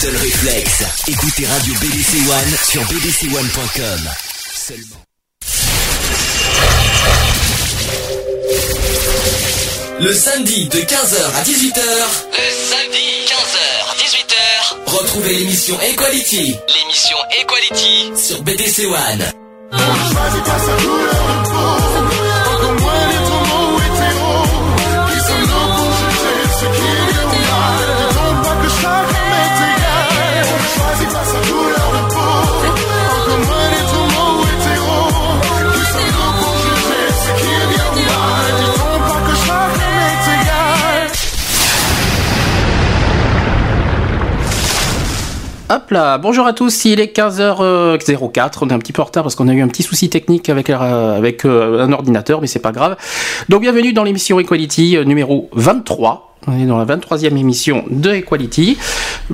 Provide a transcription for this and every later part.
seul réflexe, écoutez Radio BDC One sur bdc1.com. Seulement. Le samedi de 15h à 18h. Le samedi 15h 18h. Retrouvez l'émission Equality. L'émission Equality sur BDC One. Hop là, bonjour à tous, il est 15h04, on est un petit peu en retard parce qu'on a eu un petit souci technique avec, euh, avec euh, un ordinateur, mais c'est pas grave. Donc bienvenue dans l'émission Equality euh, numéro 23. On est dans la 23e émission de Equality.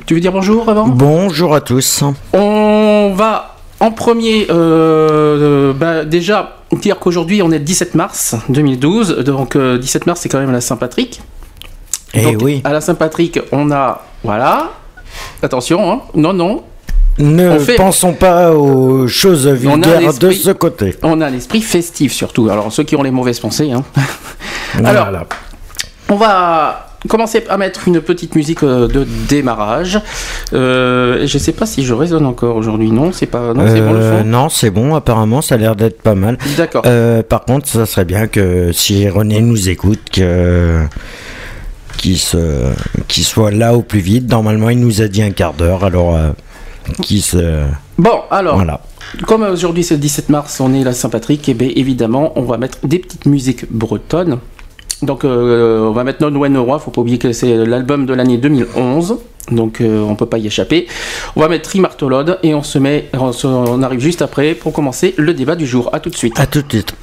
Tu veux dire bonjour avant Bonjour à tous. On va en premier euh, bah, déjà dire qu'aujourd'hui on est le 17 mars 2012, donc 17 mars c'est quand même la Saint-Patrick. Et Donc, oui. À la Saint-Patrick, on a. Voilà. Attention, hein. Non, non. Ne fait- pensons pas aux choses vulgaires de ce côté. On a l'esprit festif surtout. Alors, ceux qui ont les mauvaises pensées. Hein. Alors, on va commencer à mettre une petite musique euh, de démarrage. Euh, je sais pas si je résonne encore aujourd'hui. Non, c'est pas. Non, c'est bon le Euh, non, c'est bon, apparemment, ça a l'air d'être pas mal. D'accord. Euh, par contre, ça serait bien que si René nous écoute, que qu'il se qu'il soit là au plus vite. Normalement, il nous a dit un quart d'heure, alors euh, qu'il se Bon, alors. voilà. Comme aujourd'hui c'est le 17 mars, on est la Saint-Patrick, et bien évidemment, on va mettre des petites musiques bretonnes. Donc euh, on va mettre Non When Roi, faut pas oublier que c'est l'album de l'année 2011. Donc euh, on peut pas y échapper. On va mettre Trimartolode et on se met, on, se- on arrive juste après pour commencer le débat du jour. À tout de suite. À tout de suite.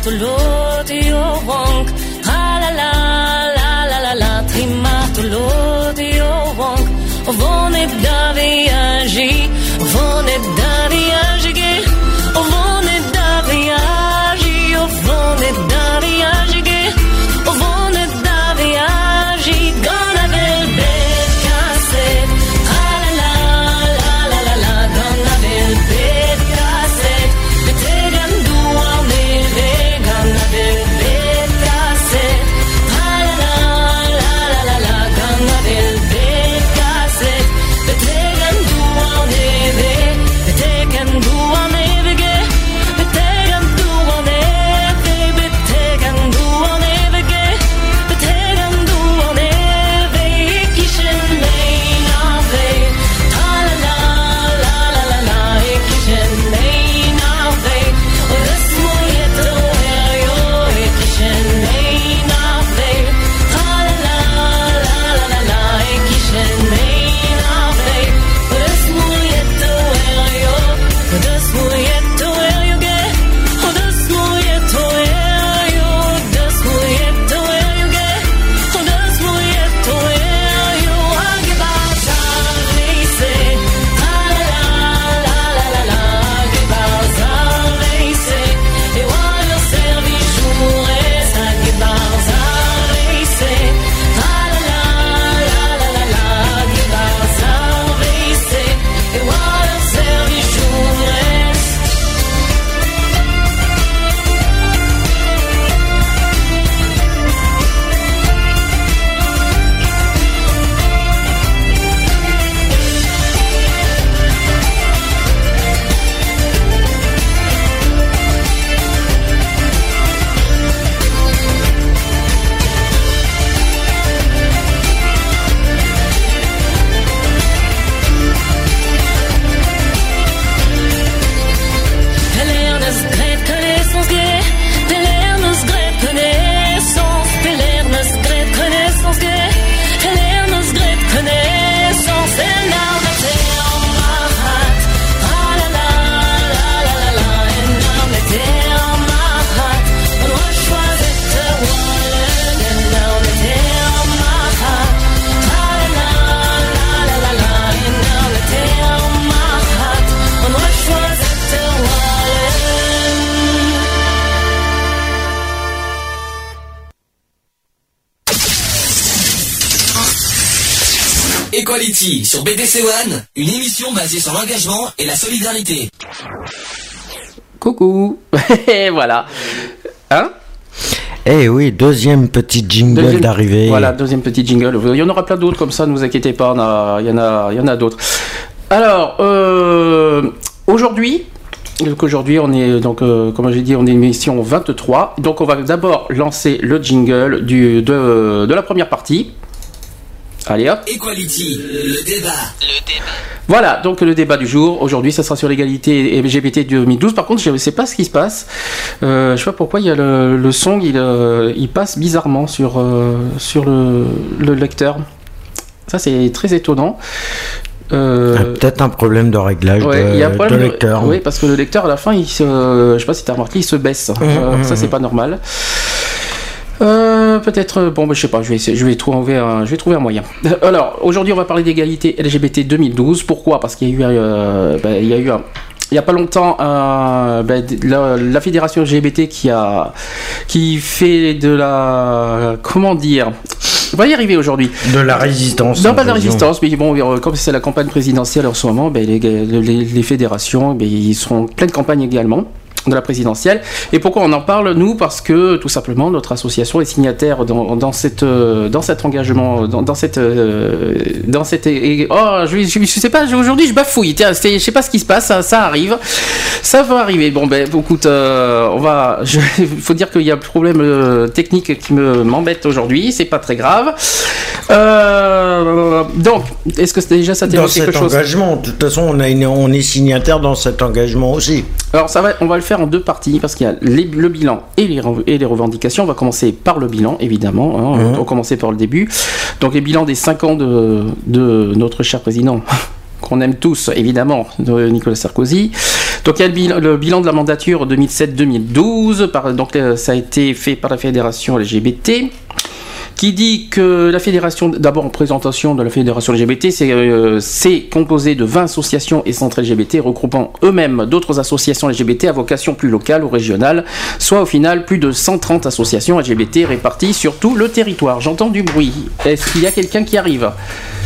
Trimartolodiowonk, ah la la la la la la, Trimartolodiowonk, Vonet Daviagi, Vonet sur BDC One, une émission basée sur l'engagement et la solidarité. Coucou Et voilà. Hein Eh oui, deuxième petit jingle d'arrivée. Voilà, deuxième petit jingle. Il y en aura plein d'autres comme ça, ne vous inquiétez pas, on a- il y en a, il y en a d'autres. Alors, euh, aujourd'hui, donc aujourd'hui, on est, donc, euh, comme j'ai dit, on est une émission 23. Donc, on va d'abord lancer le jingle du, de, de la première partie. Allez hop. Equality, le débat. Le débat. Voilà, donc le débat du jour. Aujourd'hui, ça sera sur l'égalité LGBT 2012. Par contre, je ne sais pas ce qui se passe. Euh, je sais pas pourquoi il y a le, le son, il, euh, il passe bizarrement sur, euh, sur le, le lecteur. Ça, c'est très étonnant. Euh, Peut-être un problème de réglage ouais, de, il y a un de problème de- lecteur. Oui, parce que le lecteur, à la fin, il se, je sais pas si tu as remarqué, il se baisse. Euh, mmh, ça, c'est mmh. pas normal. Euh, peut-être, bon, bah, je sais pas, je vais, essayer, je vais trouver un, je vais trouver un moyen. Euh, Alors, aujourd'hui, on va parler d'égalité LGBT 2012. Pourquoi? Parce qu'il y a eu, euh, bah, il y a eu un, il y a pas longtemps, un- bah, la, la fédération LGBT qui a, qui fait de la, comment dire, on va y arriver aujourd'hui. De la résistance. Non, pas de la résistance, mais bon, euh, comme c'est la campagne présidentielle en ce moment, ben, les, les- les fédérations, ben, ils seront en pleine campagne également de la présidentielle. Et pourquoi on en parle nous? Parce que tout simplement notre association est signataire dans, dans cette euh, dans cet engagement, dans, dans cette euh, dans cette et- oh je, je, je sais pas aujourd'hui je bafouille. Tiens, je sais pas ce qui se passe, ça, ça arrive, ça va arriver. Bon ben écoute, euh, on va. Il faut dire qu'il y a un problème euh, technique qui me m'embête aujourd'hui. C'est pas très grave. Euh, donc, est-ce que déjà ça Dans t'évoque cet quelque chose? engagement, de toute façon, on, a une- on est signataire dans cet engagement aussi. Alors ça va, on va le faire en deux parties parce qu'il y a les- le bilan et les, et les revendications. On va commencer par le bilan évidemment. hein, Mhm. On va commencer par le début. Donc les bilans des cinq ans de, de notre cher président. qu'on aime tous, évidemment, de Nicolas Sarkozy. Donc il y a le bilan, le bilan de la mandature 2007-2012, par- donc euh, ça a été fait par la fédération LGBT qui dit que la fédération, d'abord en présentation de la fédération LGBT, c'est euh, c'est composé de 20 associations et centres LGBT regroupant eux-mêmes d'autres associations LGBT à vocation plus locale ou régionale, soit au final plus de 130 associations LGBT réparties sur tout le territoire. J'entends du bruit. Est-ce qu'il y a quelqu'un qui arrive?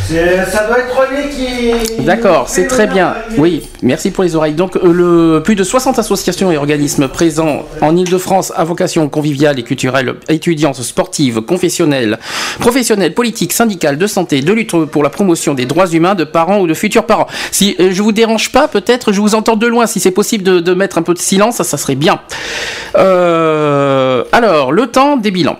Ça doit être René qui. D'accord, c'est très bien. Oui, merci pour les oreilles. Donc, euh, le, plus de 60 associations et organismes présents en Ile-de-France à vocation conviviale et culturelle, étudiantes, sportives, confessionnelles, professionnelles, politiques, syndicales, de santé, de lutte pour la promotion des droits humains de parents ou de futurs parents. Si euh, je vous dérange pas, peut-être je vous entends de loin. Si c'est possible de, de mettre un peu de silence, ça, ça serait bien. Euh, alors, le temps des bilans.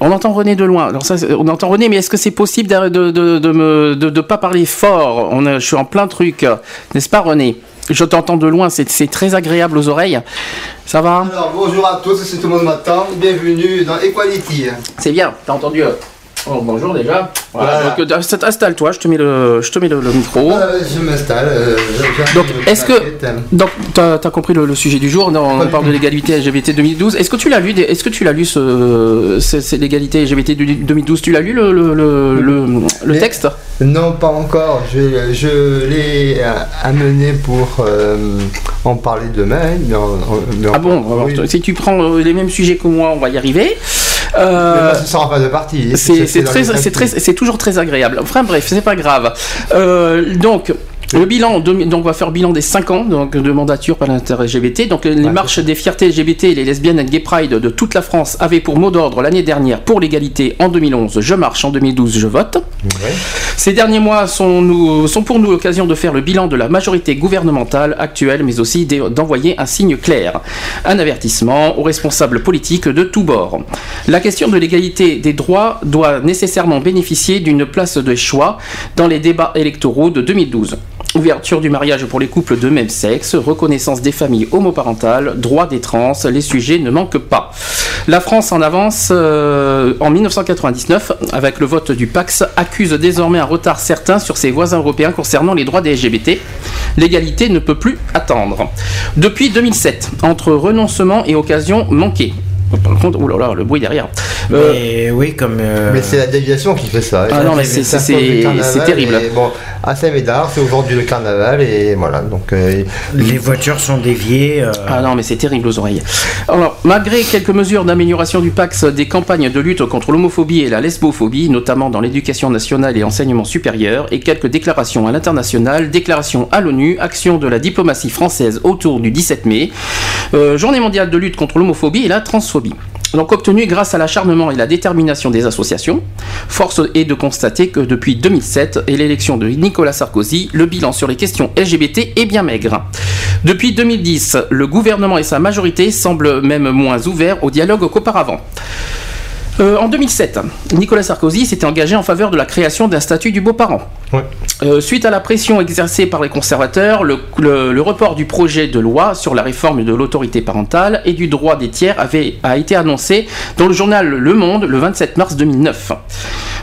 On entend René de loin. Alors ça, c'est- on entend René, mais est-ce que c'est possible de de, de, de me de, de pas parler fort On Je suis en plein truc, n'est-ce pas René? Je t'entends de loin, c'est c'est très agréable aux oreilles. Ça va? Alors bonjour à tous, c'est tout le monde m'attend. Bienvenue dans Equality. C'est bien, t'as entendu euh, oh, Bonjour déjà. Voilà, Voilà. donc, euh, insta- installe-toi, je te mets le, je te mets le, le micro. Euh, je m'installe. euh, Donc, est-ce que- maquette. Donc, t'as as compris le, le sujet du jour? On, parle de l'égalité LGBT 2012. Est-ce que tu l'as lu Est-ce que tu l'as lu ce, l'égalité LGBT du- 2012 Tu l'as lu le, le, le, le- le Mais- texte? Non, pas encore. Je, je l'ai euh, amené pour euh, en parler demain. mais en- en- mais en- Ah bon? Alors, oui. Si tu prends les mêmes sujets que moi, on va y arriver. Euh, ce sera pas de partie. c'est toujours très agréable. Enfin bref, c'est pas grave. Euh, donc. Le bilan, donc on va faire le bilan des 5 ans donc, de mandature par l'intérêt LGBT. Donc les Ouais, marches des fiertés LGBT et les lesbiennes et gay pride de toute la France avaient pour mot d'ordre l'année dernière pour l'égalité en 2011, je marche, en 2012, je vote. Ouais. Ces derniers mois sont, nous, sont pour nous l'occasion de faire le bilan de la majorité gouvernementale actuelle, mais aussi d'e- d'envoyer un signe clair, un avertissement aux responsables politiques de tous bords. La question de l'égalité des droits doit nécessairement bénéficier d'une place de choix dans les débats électoraux de 2012. Ouverture du mariage pour les couples de même sexe, reconnaissance des familles homoparentales, droit des trans, les sujets ne manquent pas. La France en avance euh, en 1999 avec le vote du Pax accuse désormais un retard certain sur ses voisins européens concernant les droits des LGBT. L'égalité ne peut plus attendre. Depuis 2007, entre renoncement et occasion manquée. Par contre, oh là là, le bruit derrière. Euh, Mais oui, comme. euh, Mais c'est la déviation qui fait ça. Ah non, mais c'est- terrible. Bon, à Saint-Médard, c'est aujourd'hui le carnaval et voilà. Donc, euh, les voitures sont déviées. euh, Ah non, mais c'est terrible aux oreilles. Alors, malgré quelques mesures d'amélioration du PAX, des campagnes de lutte contre l'homophobie et la lesbophobie, notamment dans l'éducation nationale et enseignement supérieur, et quelques déclarations à l'international, déclarations à l'ONU, actions de la diplomatie française autour du 17 mai, euh, journée mondiale de lutte contre l'homophobie et la transphobie. Donc obtenu grâce à l'acharnement et la détermination des associations, force est de constater que depuis 2007 et l'élection de Nicolas Sarkozy, le bilan sur les questions LGBT est bien maigre. Depuis 2010, le gouvernement et sa majorité semblent même moins ouverts au dialogue qu'auparavant. Euh, en 2007, Nicolas Sarkozy s'était engagé en faveur de la création d'un statut du beau-parent. Ouais. Euh, suite à la pression exercée par les conservateurs, le, le- le report du projet de loi sur la réforme de l'autorité parentale et du droit des tiers avait, a été annoncé dans le journal Le Monde le 27 mars 2009.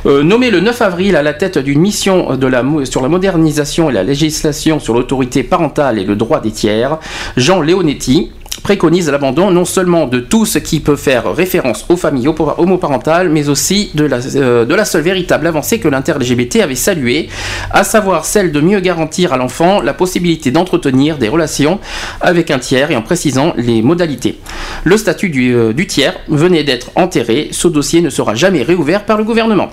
Euh, nommé le 9 avril à la tête d'une mission de la, mo- sur la modernisation et la législation sur l'autorité parentale et le droit des tiers, Jean Leonetti préconise l'abandon non seulement de tout ce qui peut faire référence aux familles homo- homoparentales, mais aussi de la, euh, de la seule véritable avancée que l'inter-LGBT avait saluée, à savoir celle de mieux garantir à l'enfant la possibilité d'entretenir des relations avec un tiers et en précisant les modalités. Le statut du, euh, du tiers venait d'être enterré, ce dossier ne sera jamais réouvert par le gouvernement.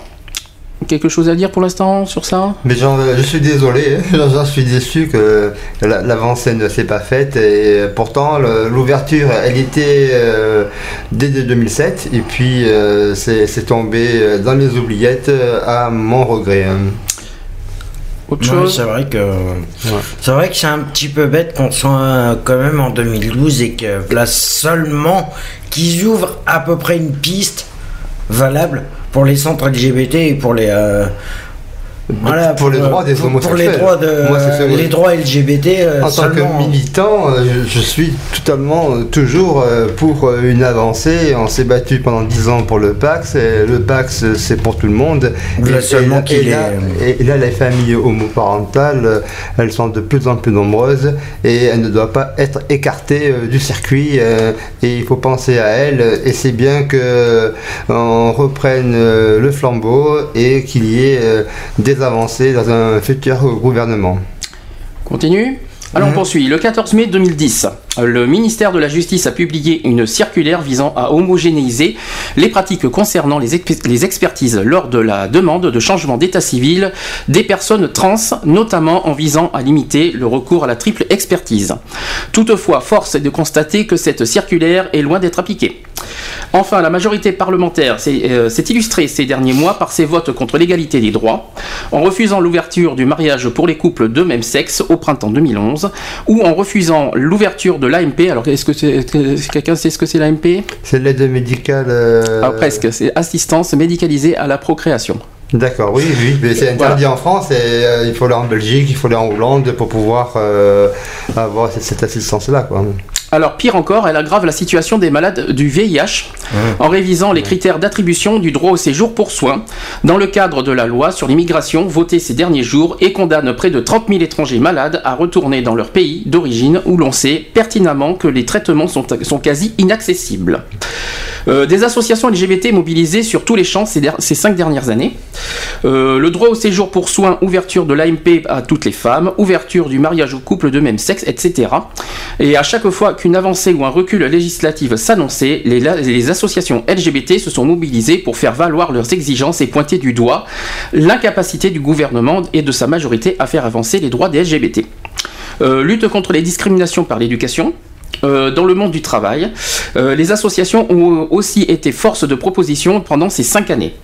Quelque chose à dire pour l'instant sur ça? Mais j'en- je suis désolé, hein. j'en suis déçu que la- l'avancée ne s'est pas faite et pourtant le- l'ouverture elle était euh, dès 2007 et puis euh, c'est tombé dans les oubliettes euh, à mon regret. hein. Autre ouais, chose? c'est vrai que c'est vrai que c'est un petit peu bête qu'on soit euh, quand même en 2012 et que là seulement qu'ils ouvrent à peu près une piste valable pour les centres LGBT et pour les euh, voilà, pour les droits des pour- pour homosexuels. les droits de Moi, les droits LGBT euh, En tant que militant, euh, je, je suis totalement euh, toujours euh, pour une avancée. On s'est battu pendant 10 ans pour le Pax. et le Pax, c'est pour tout le monde. Là, seulement qu'il là, est- et là, les familles homoparentales, elles sont de plus en plus nombreuses et elles ne doivent pas être écartées du circuit. et il faut penser à elles. Et c'est bien que on reprenne le flambeau et qu'il y ait euh, des avancées dans un futur gouvernement. Continue alors on poursuit. Le 14 mai 2010, le ministère de la Justice a publié une circulaire visant à homogénéiser les pratiques concernant les, exp- les expertises lors de la demande de changement d'état civil des personnes trans, notamment en visant à limiter le recours à la triple expertise. Toutefois, force est de constater que cette circulaire est loin d'être appliquée. Enfin, la majorité parlementaire s'est euh, s'est illustrée ces derniers mois par ses votes contre l'égalité des droits, en refusant l'ouverture du mariage pour les couples de même sexe au printemps 2011, ou en refusant l'ouverture de l'AMP. Alors, est-ce que, quelqu'un sait ce que c'est l'AMP C'est l'aide médicale. euh, Ah, Presque, c'est assistance médicalisée à la procréation. D'accord, oui, oui, mais c'est interdit en France et euh, il faut aller en Belgique, il faut aller en Hollande pour pouvoir avoir cette, cette assistance-là, quoi. Alors pire encore, elle aggrave la situation des malades du VIH en révisant les critères d'attribution du droit au séjour pour soins dans le cadre de la loi sur l'immigration votée ces derniers jours et condamne près de 30 000 étrangers malades à retourner dans leur pays d'origine où l'on sait pertinemment que les traitements sont, sont quasi inaccessibles. Euh, des associations LGBT mobilisées sur tous les champs ces, der- ces cinq dernières années. Euh, le droit au séjour pour soins, ouverture de l'AMP à toutes les femmes, ouverture du mariage aux couples de même sexe, etc. Et à chaque fois qu'une avancée ou un recul législatif s'annonçait, les, associations LGBT se sont mobilisées pour faire valoir leurs exigences et pointer du doigt l'incapacité du gouvernement et de sa majorité à faire avancer les droits des LGBT. Euh, lutte contre les discriminations par l'éducation. Euh, dans le monde du travail, euh, les associations ont aussi été force de proposition pendant ces cinq années.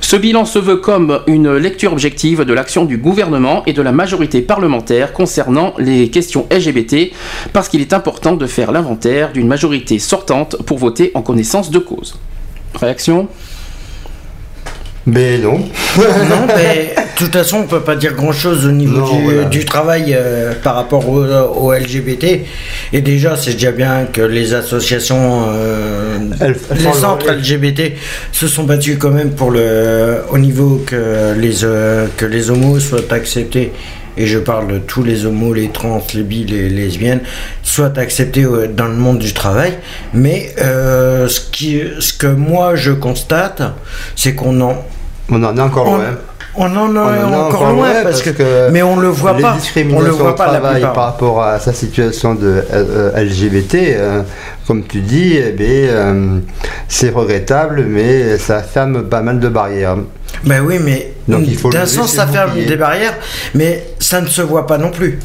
Ce bilan se veut comme une lecture objective de l'action du gouvernement et de la majorité parlementaire concernant les questions LGBT, parce qu'il est important de faire l'inventaire d'une majorité sortante pour voter en connaissance de cause. Réaction? Mais non. non, mais de toute façon, on peut pas dire grand chose au niveau Non, du, voilà. du travail euh, par rapport au, au LGBT. Et déjà, c'est déjà bien que les associations, euh, Elles- elles les centres leur- LGBT se sont battus quand même pour le, au niveau que les, euh, que les homos soient acceptés et je parle de tous les homos, les trans, les bi, les lesbiennes, soient acceptés dans le monde du travail. Mais ce, qui, ce que moi je constate, c'est qu'on en, On en est encore loin. on en est On en est encore loin parce, que, mais on le voit les pas. On le voit pas travail par rapport à sa situation de euh, euh, LGBT, euh, comme tu dis, eh euh, c'est regrettable, mais ça ferme pas mal de barrières. Ben oui, mais d'un sens ça ferme des barrières, mais ça ne se voit pas non plus.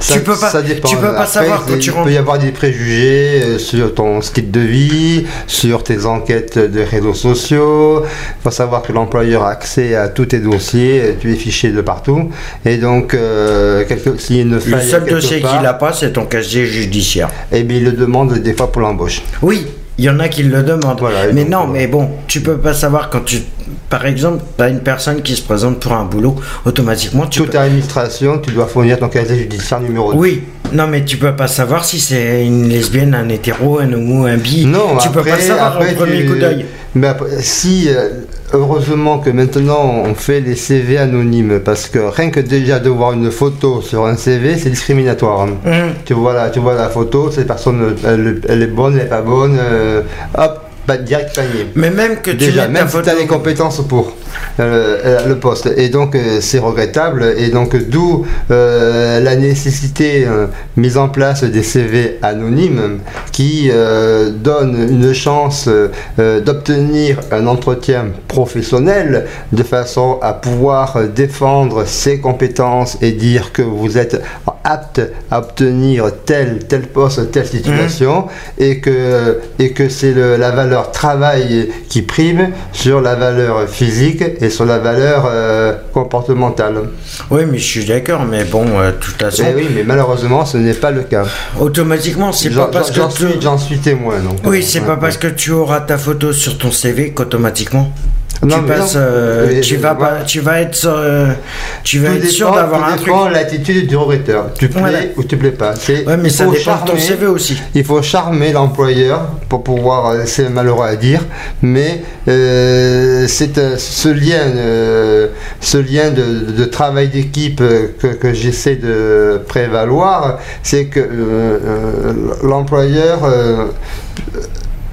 Ça- tu peux pas, ça dépend. tu peux pas Après, savoir quand il tu peut rentres. y avoir des préjugés euh, sur ton style de vie, sur tes enquêtes de réseaux sociaux. Il faut savoir que l'employeur a accès à tous tes dossiers, euh, tu es fiché de partout. Et donc, euh, quelque- s'il y a une Le faille seul quelque dossier part, qu'il a pas, c'est ton casier judiciaire. eh bien, il le demande des fois pour l'embauche. Oui, il y en a qui le demandent. Voilà, mais non, mais bon, tu peux pas savoir quand tu. Par exemple, tu as une personne qui se présente pour un boulot, automatiquement tu Toute peux. administration, tu dois fournir ton casier judiciaire numéro 2. Oui, non, mais tu peux pas savoir si c'est une lesbienne, un hétéro, un homo, un bi. Non, tu après, peux pas savoir après, au premier tu- coup d'œil. Mais après, si, euh, heureusement que maintenant on fait les CV anonymes, parce que rien que déjà de voir une photo sur un CV, c'est discriminatoire. hein. Hum. Tu vois la, tu vois la photo, cette personne, elle, elle est bonne, elle est pas bonne, euh, hop, pas direct panier. Mais même que tu Déjà, même si tu as les compétences pour euh, euh, le poste. Et donc, euh, c'est regrettable. Et donc, d'où euh, la nécessité mise en place des CV anonymes qui donnent une chance d'obtenir un entretien professionnel de façon à pouvoir défendre ses compétences et dire que vous êtes apte à obtenir tel, tel poste, telle situation et que, et que c'est la valeur travail qui prime sur la valeur physique et sur la valeur euh, comportementale. Oui, mais je suis d'accord, mais bon, euh, toute façon, Eh oui, mais malheureusement, ce n'est pas le cas. automatiquement, c'est J'en pas parce j'en que suis, tu... j'en suis témoin. Donc, Oui, c'est ouais, pas parce que tu auras ta photo sur ton CV qu'automatiquement Non, tu passes, euh, tu vas pas, tu vas être, euh, tu vas Tout être sûr d'avoir un truc. l'attitude du recruteur. Tu plais Voilà. ou tu plais pas. C'est- Ouais, mais ça dépend de ton CV aussi. Il faut charmer l'employeur pour pouvoir, euh, c'est malheureux à dire, mais euh, c'est ce lien, ce lien de, de travail d'équipe que, que j'essaie de prévaloir, c'est que l'employeur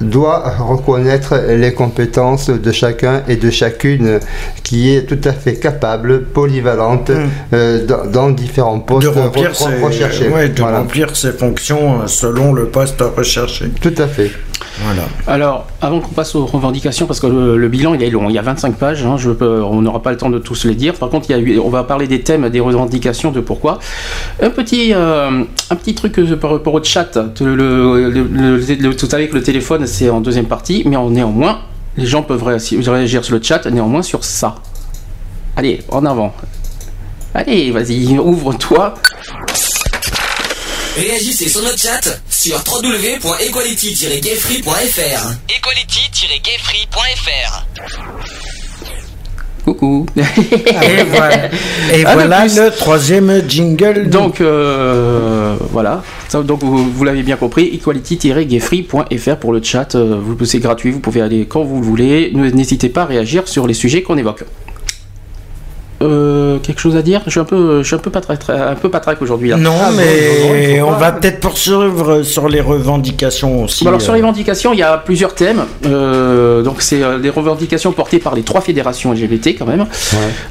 doit reconnaître les compétences de chacun et de chacune qui est tout à fait capable, polyvalente, Mm. euh, dans, dans différents postes de remplir, re- ses, recherchés. ouais, de Voilà. remplir ses fonctions euh, selon le poste recherché. Tout à fait. Alors, avant qu'on passe aux revendications, parce que le, le bilan il est long, il y a 25 pages, hein, on n'aura pas le temps de tous les dire. Par contre, il y a on va parler des thèmes, des revendications, de pourquoi. Un petit, euh, un petit truc par rapport au chat. Le, le- le- le- le- le téléphone c'est en deuxième partie, mais néanmoins, les gens peuvent réagir sur le chat, néanmoins sur ça. Allez, en avant. Allez, vas-y, ouvre-toi. Réagissez sur notre chat sur www.equality-gayfree.fr Equality-gayfree.fr Coucou. Et voilà, et Ah, voilà le plus. le troisième jingle. Donc euh, voilà, donc vous, vous l'avez bien compris, equality-gayfree.fr pour le chat, euh, vous c'est gratuit, vous pouvez aller quand vous le voulez, n'hésitez pas à réagir sur les sujets qu'on évoque. Euh, quelque chose à dire Je suis un peu, je suis un peu patraque, un peu patraque aujourd'hui là. Non, Ah, bon, mais bon, on va peut-être poursuivre sur les revendications aussi. Bon, alors sur euh. les revendications, il y a plusieurs thèmes. Euh, donc c'est euh, des revendications portées par les trois fédérations LGBT quand même.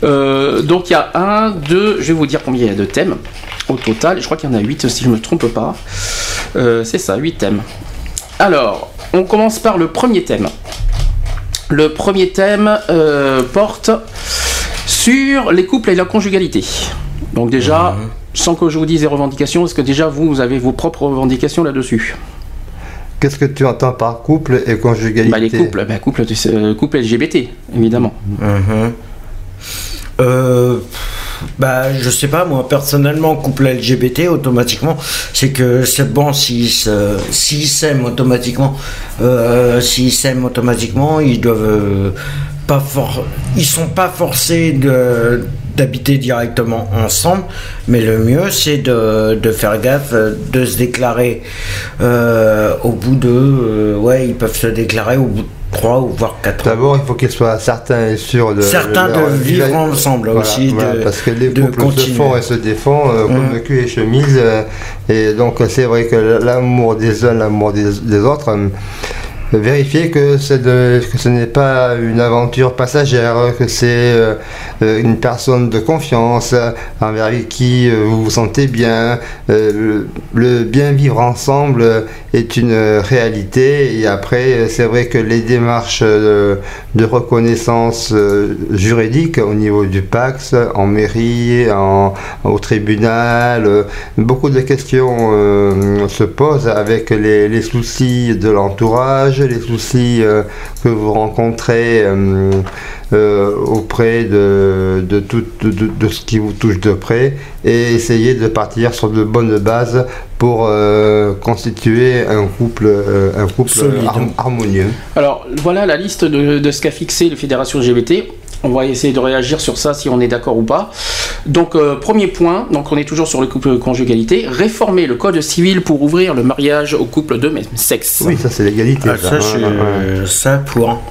Euh, donc il y a un, deux, je vais vous dire combien il y a de thèmes au total. Je crois qu'il y en a huit si je ne me trompe pas. Euh, c'est ça, huit thèmes. Alors, on commence par le premier thème. Le premier thème euh, porte sur les couples et la conjugalité. Donc déjà, sans que je vous dise les revendications, est-ce que déjà vous, vous avez vos propres revendications là-dessus Qu'est-ce que tu entends par couple et conjugalité Bah, les couples, bah, couple, euh, couple LGBT, évidemment. Mhm. Euh, bah, je sais pas, moi, personnellement, couple LGBT, automatiquement, c'est que c'est bon s'ils s'aiment automatiquement, euh, s'ils s'aiment automatiquement, ils doivent euh, pas for- ils sont pas forcés de d'habiter directement ensemble, mais le mieux c'est de, de faire gaffe, de se déclarer euh, au bout de, euh, ouais, ils peuvent se déclarer au bout 3 ou voire 4 ans. D'abord, il faut qu'ils soient certains et sûrs de. Certains de leur- vivre ensemble Voilà, aussi, voilà, de- parce que les de couples se font et se défendent euh, comme Mm. le cul et chemise. euh, et donc, c'est vrai que l'amour des uns, l'amour des, des autres. Vérifier que, que ce n'est pas une aventure passagère, que c'est euh, euh, une personne de confiance euh, envers qui vous vous sentez bien. Le, bien vivre ensemble est une réalité. Et après, c'est vrai que les démarches de reconnaissance juridique au niveau du PAX, en mairie, au tribunal, beaucoup de questions se posent avec les, les soucis de l'entourage, les soucis euh, que vous rencontrez euh, euh, auprès de, de, tout, de, de- de ce qui vous touche de près et essayer de partir sur de bonnes bases pour euh, constituer un couple, euh, un couple har- harmonieux. Alors voilà la liste de, de ce qu'a fixé la Fédération LGBT. On va essayer de réagir sur ça si on est d'accord ou pas. Donc euh, premier point, donc on est toujours sur le couple conjugalité, réformer le code civil pour ouvrir le mariage aux couples de même sexe. Oui, ça c'est l'égalité. Ah, ça, pour.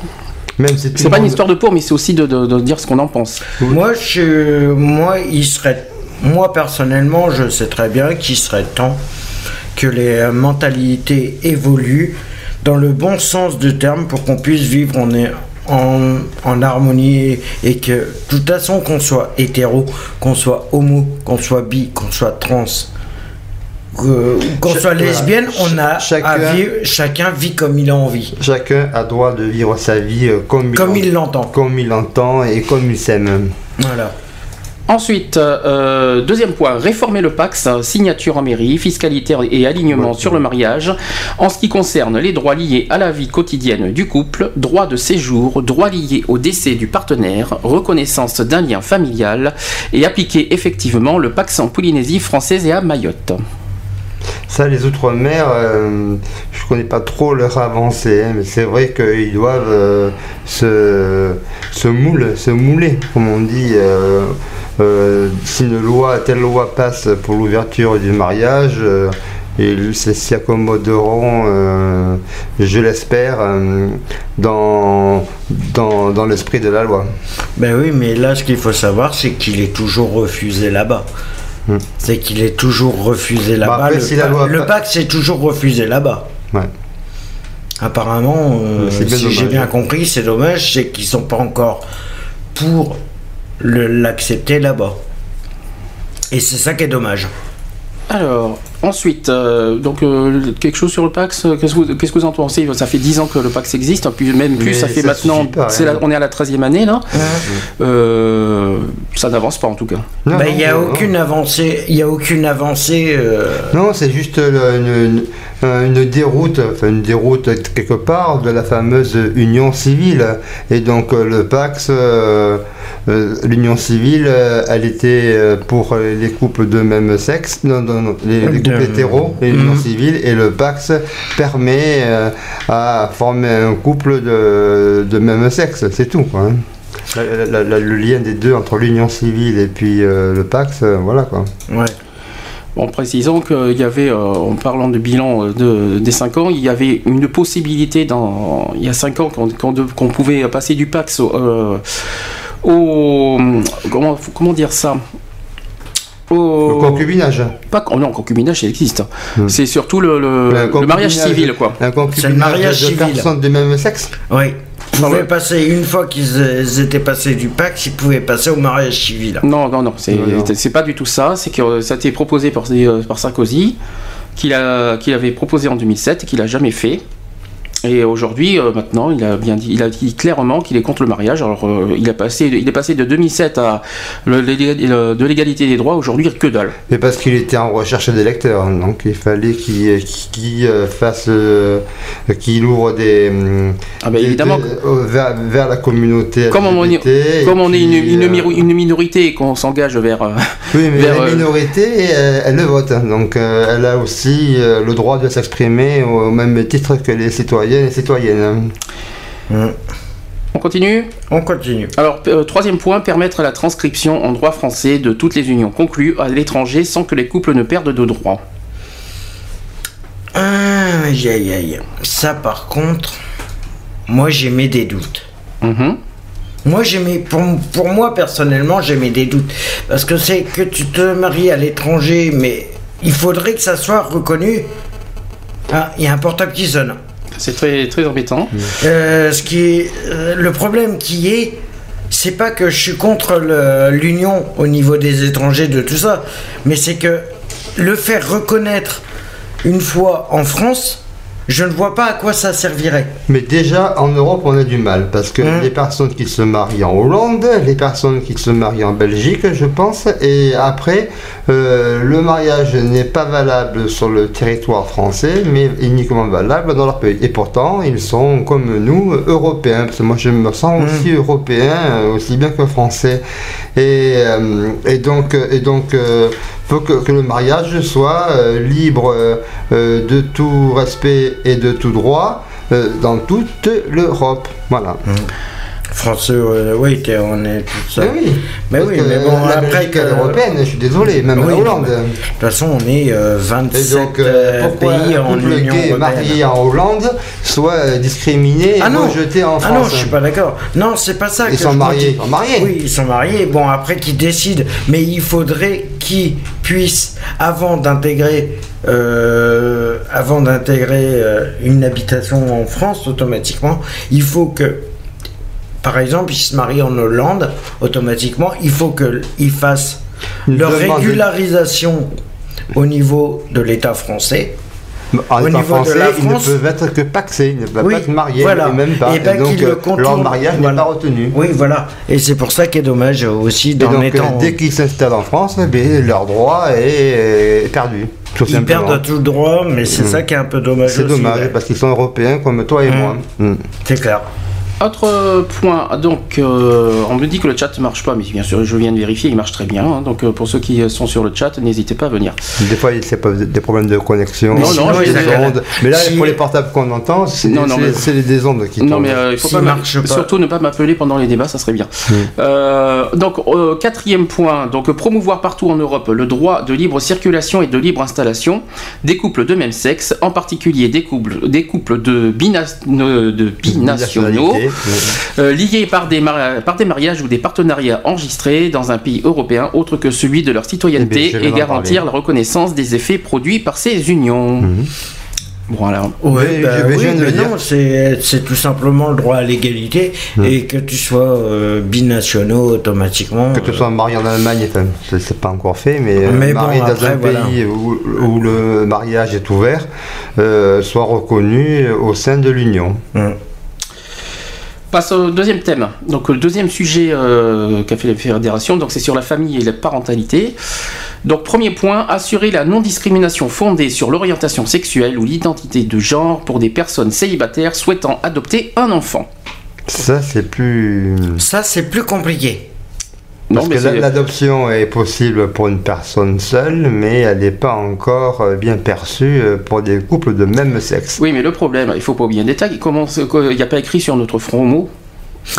Même si C'est pas une histoire de pour, mais c'est aussi de, de- de dire ce qu'on en pense. Moi, je, moi, il serait, moi personnellement, je sais très bien qu'il serait temps que les mentalités évoluent dans le bon sens du terme pour qu'on puisse vivre en, en, en harmonie et, que, de toute façon, qu'on soit hétéro, qu'on soit homo, qu'on soit bi, qu'on soit trans, qu'on soit lesbienne, on a à Chacun- vivre, chacun vit comme il a envie, Chacun a droit de vivre sa vie euh, comme, il l'entend. comme il l'entend et comme il s'aime. Voilà. Ensuite, euh, deuxième point, réformer le PAX, euh, signature en mairie, fiscalité et alignement Ouais. sur le mariage, en ce qui concerne les droits liés à la vie quotidienne du couple, droit de séjour, droits liés au décès du partenaire, reconnaissance d'un lien familial, et appliquer effectivement le PAX en Polynésie française et à Mayotte. Ça, les Outre-mer, euh, je connais pas trop leur avancée, hein, mais c'est vrai qu'ils doivent euh, se, se, moule, se mouler, comme on dit. euh, euh, si une loi, telle loi passe pour l'ouverture du mariage, euh, ils s- s'y accommoderont, euh, je l'espère, euh, dans, dans, dans l'esprit de la loi. Ben oui, mais là, ce qu'il faut savoir, c'est qu'il est toujours refusé là-bas. Hmm. C'est qu'il est toujours refusé là-bas. après, le, si la pa- loi le pa- pacte, c'est toujours refusé là-bas. Ouais. Apparemment, euh, si j'ai bien compris, c'est dommage, c'est qu'ils sont pas encore pour l'accepter là-bas. Et c'est ça qui est dommage. Alors, ensuite, euh, donc euh, quelque chose sur le PAX, euh, qu'est-ce que vous, qu'est-ce que vous en pensez? Ça fait 10 ans que le PAX existe, puis même plus, Mais ça fait ça maintenant, pas, hein. la- on est à la 13e année là, Euh, ça n'avance pas en tout cas. Non, il n'y a non, non. aucune avancée. Il y a aucune avancée. Non, c'est juste le- une, une- une déroute, enfin une déroute quelque part de la fameuse union civile. Et donc le Pax, euh, euh, l'union civile, elle était pour les couples de même sexe, non, non, non, les, les De- couples hétéros, l'union Mhm. civile, et le Pax permet euh, à former un couple de, de même sexe, c'est tout. Quoi, hein. La- la- la- le lien des deux entre l'union civile et puis euh, le Pax, euh, voilà quoi. ouais. En précisant qu'il y avait, euh, en parlant de bilan euh, de, des 5 ans, il y avait une possibilité dans, il y a 5 ans qu'on pouvait passer du PAX au, euh, au- comment, comment dire ça? Au, Le concubinage. pas, non, concubinage, ça existe. Hmm. C'est surtout le, le- Un le mariage civil, quoi. Un concubinage le mariage de civil. personnes de même sexe Oui. Ils pouvaient passer, une fois qu'ils ils étaient passés du pacte, ils pouvaient passer au mariage civil. Non, non, non, c'est pas du tout ça. C'est que euh, ça a été proposé par, euh, par Sarkozy, qu'il avait proposé en 2007 et qu'il a jamais fait. Et aujourd'hui, euh, maintenant, il a bien dit, il a dit clairement qu'il est contre le mariage. Alors, euh, il a passé, il est passé de 2007 à le- de l'égalité des droits. Aujourd'hui, que dalle. Mais parce qu'il était en recherche d'électeurs, donc il fallait qu'il euh, fasse, euh, qu'il ouvre des, hum, Ah ben des- évidemment, vers, vers la communauté comme on, est- comme on est une, minorité et qu'on s'engage vers, oui, mais vers, la minorité, elle, elle le vote, hein. donc elle a aussi le droit de s'exprimer au même titre que les citoyennes et citoyennes. on continue. On continue. Alors, euh, troisième point, permettre la transcription en droit français de toutes les unions conclues à l'étranger sans que les couples ne perdent de droits. Ah, Aïe, aïe, aïe. Ça, par contre, moi j'aimais des doutes. Mhm. Moi, j'aimais, pour, pour moi personnellement, j'aimais des doutes. Parce que c'est que tu te maries à l'étranger, mais il faudrait que ça soit reconnu. Ah, il y a un portable qui sonne. C'est très, très embêtant. Euh, ce qui est, euh, le problème qui est, c'est pas que je suis contre l'union au niveau des étrangers de tout ça, mais c'est que le faire reconnaître une fois en France, je ne vois pas à quoi ça servirait. Mais déjà, en Europe, on a du mal, parce que Hum. les personnes qui se marient en Hollande, les personnes qui se marient en Belgique, je pense, et après, euh, le mariage n'est pas valable sur le territoire français, mais uniquement valable dans leur pays. Et pourtant, ils sont comme nous, européens, parce que moi je me sens aussi européen, euh, aussi bien que français. Et, euh, et donc, et donc euh, faut que, le mariage soit euh, libre euh, euh, de tout respect et de tout droit dans toute l'Europe. Voilà. Français, euh, oui, on est tout ça. Mais oui, Mais oui, mais bon, la après que- européenne, je suis désolé, même Oui, la Hollande. De toute façon, on est euh, Et 27 donc, euh, euh, pays un en Union gay marié en Hollande soit discriminé et Ah non, rejeté en ah France non, je suis pas d'accord. Non, c'est pas ça. Ils que sont je mariés, ils sont mariés. Oui, ils sont mariés. Bon, après qu'ils décident, mais il faudrait qu'ils puissent, avant d'intégrer, euh, avant d'intégrer euh, une habitation en France, automatiquement, il faut que, par exemple, ils se marient en Hollande, automatiquement, il faut qu'ils fassent Une leur régularisation au niveau de l'État français. En Au étant niveau de français, la ils ne France- peuvent être que paxés, ils ne peuvent Oui, pas être mariés, voilà. et même pas. Et ben donc, qu'ils le euh, leur mariage voilà. n'est pas retenu. Oui, voilà. Et c'est pour ça qu'il est dommage aussi Et d'en donc, étant. euh, dès qu'ils s'installent en France, eh bien, leur droit est, perdu. Tout Ils simplement. perdent tout le droit, mais c'est Mm. ça qui est un peu dommage C'est aussi. dommage ouais. parce qu'ils sont européens comme toi et Mm. moi. Mm. C'est clair. Autre point, donc euh, on me dit que le chat ne marche pas, mais bien sûr je viens de vérifier, il marche très bien. hein. donc euh, pour ceux qui sont sur le chat, n'hésitez pas à venir. Des fois, c'est pas des problèmes de connexion, Non, non, des je les ai- ondes. Mais là, Si- pour les portables qu'on entend, c'est mais- des ondes qui Non tombent. mais euh, il faut pas, m'a- marche pas. surtout ne pas m'appeler pendant les débats, ça serait bien. Euh, donc euh, quatrième point, donc promouvoir partout en Europe le droit de libre circulation et de libre installation des couples de même sexe, en particulier des couples, des couples de, binas- euh, de binationaux. Euh, liés par des, mari- par des mariages ou des partenariats enregistrés dans un pays européen autre que celui de leur Eh bien, citoyenneté vais et garantir parler. la reconnaissance des effets produits par ces unions. Mhm. Mais bah je vais oui, mais non, c'est tout simplement le droit à l'égalité Mm. et que tu sois euh, binationaux automatiquement. Que tu euh, sois marié en Allemagne, enfin, c'est- pas encore fait, mais, Mais bon, marié dans après, un voilà. pays où, où le mariage est ouvert, euh, soit reconnu au sein de l'Union. mm. Passe au deuxième thème. Donc le deuxième sujet euh, qu'a fait la fédération, donc c'est sur la famille et la parentalité. Donc premier point, assurer la non-discrimination fondée sur l'orientation sexuelle ou l'identité de genre pour des personnes célibataires souhaitant adopter un enfant. Ça, c'est plus. Ça, c'est plus compliqué. Non, Parce mais que l'adoption est possible pour une personne seule, mais elle n'est pas encore euh, bien perçue euh, pour des couples de même sexe. Oui, mais le problème, il faut pas oublier un détail. Il n'y a pas écrit sur notre front mot,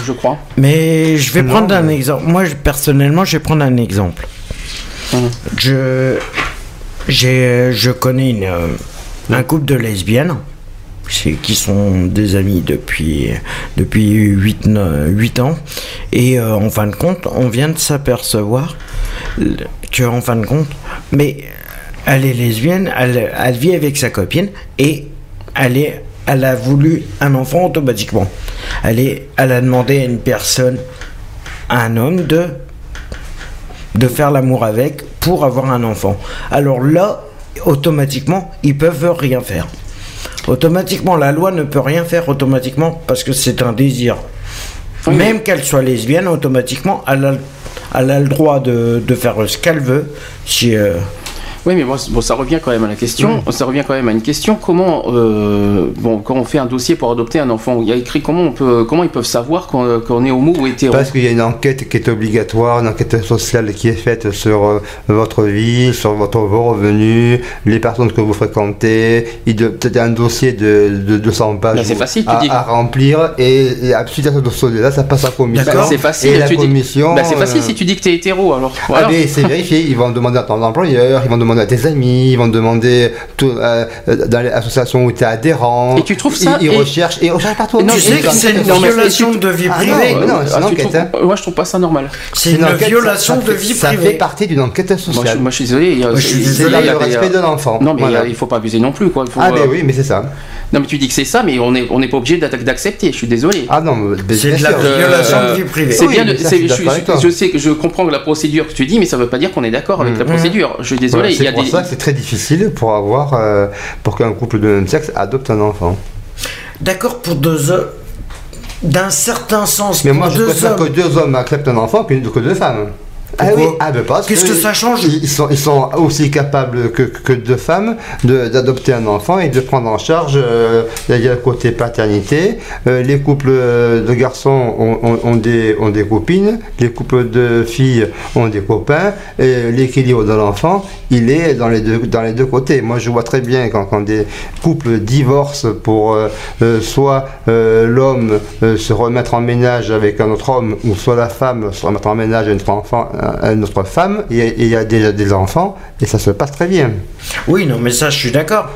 je crois. Mais je vais Non, prendre un exemple. Moi, je- personnellement, je vais prendre un exemple. Mhm. Je, j'ai, je connais une, euh, un couple de lesbiennes qui sont des amis depuis, depuis 8, 8 ans. Et euh, en fin de compte, on vient de s'apercevoir que, en fin de compte, mais elle est lesbienne, elle, elle vit avec sa copine et elle, est, elle a voulu un enfant automatiquement. Elle, est, elle a demandé à une personne, à un homme, de, de faire l'amour avec pour avoir un enfant. Alors là, automatiquement, ils peuvent rien faire. Automatiquement, la loi ne peut rien faire automatiquement parce que c'est un désir. Oui, Même qu'elle soit lesbienne, automatiquement, elle a, elle a le droit de, de faire ce qu'elle veut. Si, euh, Oui, mais bon, ça revient quand même à la question. Ça revient quand même à une question. Comment, euh, bon, quand on fait un dossier pour adopter un enfant, il y a écrit comment on peut, comment ils peuvent savoir qu'on est homo ou hétéro? Parce qu'il y a une enquête qui est obligatoire, une enquête sociale qui est faite sur euh, votre vie, sur votre, vos revenus, les personnes que vous fréquentez. Il doit peut-être un dossier de, de 200 pages Ben, facile, tu à, remplir et, et à- suite à ce dossier-là, ça passe à la commission. Ben, c'est facile. Et la tu dis- commission. Ben, c'est facile euh, si tu dis que t'es hétéro. Alors, Ah voilà. mais c'est vérifié, ils vont demander à ton employeur, ils vont demander demander à tes amis, ils vont demander tout, euh, dans les associations où tu es adhérent. Et tu trouves ça Ils, ils et- recherchent, ils recherchent partout. Non, tu sais que c'est une Non, violation de vie Ah privée. non, non, c'est une tu enquête. trouves- hein. Moi, je trouve pas ça normal. C'est une, enquête, violation ça de vie Ça fait privée. partie d'une enquête Moi, je, sociale. moi, je suis désolé. il y a- Moi, je suis il y a- désolé, il y a le respect de l'enfant. Non, mais Voilà. euh, il faut pas abuser non plus, quoi. Il faut, Ah, euh, ben oui, mais c'est ça. Non, mais tu dis que c'est ça, mais on n'est on n'est pas obligé d'ac- d'accepter. Je suis désolé. Ah non, mais bien C'est de la sûr. violation Euh, de vie privée. C'est Oui, bien. je sais que je comprends la procédure que tu dis, mais ça veut pas dire qu'on est d'accord avec la Mhm. procédure. Je suis désolé. Voilà, il y a c'est pour des. ça que c'est très difficile pour avoir, euh, pour qu'un couple de même sexe adopte un enfant. D'accord pour deux hommes. D'un certain sens, Mais moi, je deux préfère que deux hommes acceptent un enfant que deux femmes. Ah oui, ah ben parce Qu'est-ce que ça change ils sont, ils sont aussi capables que, que deux femmes de- d'adopter un enfant et de prendre en charge euh, le côté paternité. Euh, les couples de garçons ont, ont- ont des, ont des copines, les couples de filles ont des copains. et L'équilibre de l'enfant, il est dans les, deux, dans les deux côtés. Moi, je vois très bien quand, quand des couples divorcent pour euh, euh, soit l'homme se remettre en ménage avec un autre homme, ou soit la femme se remettre en ménage avec notre enfant, à autre femme, et il y a déjà des enfants, et ça se passe très bien. Oui, non, mais ça, je suis d'accord.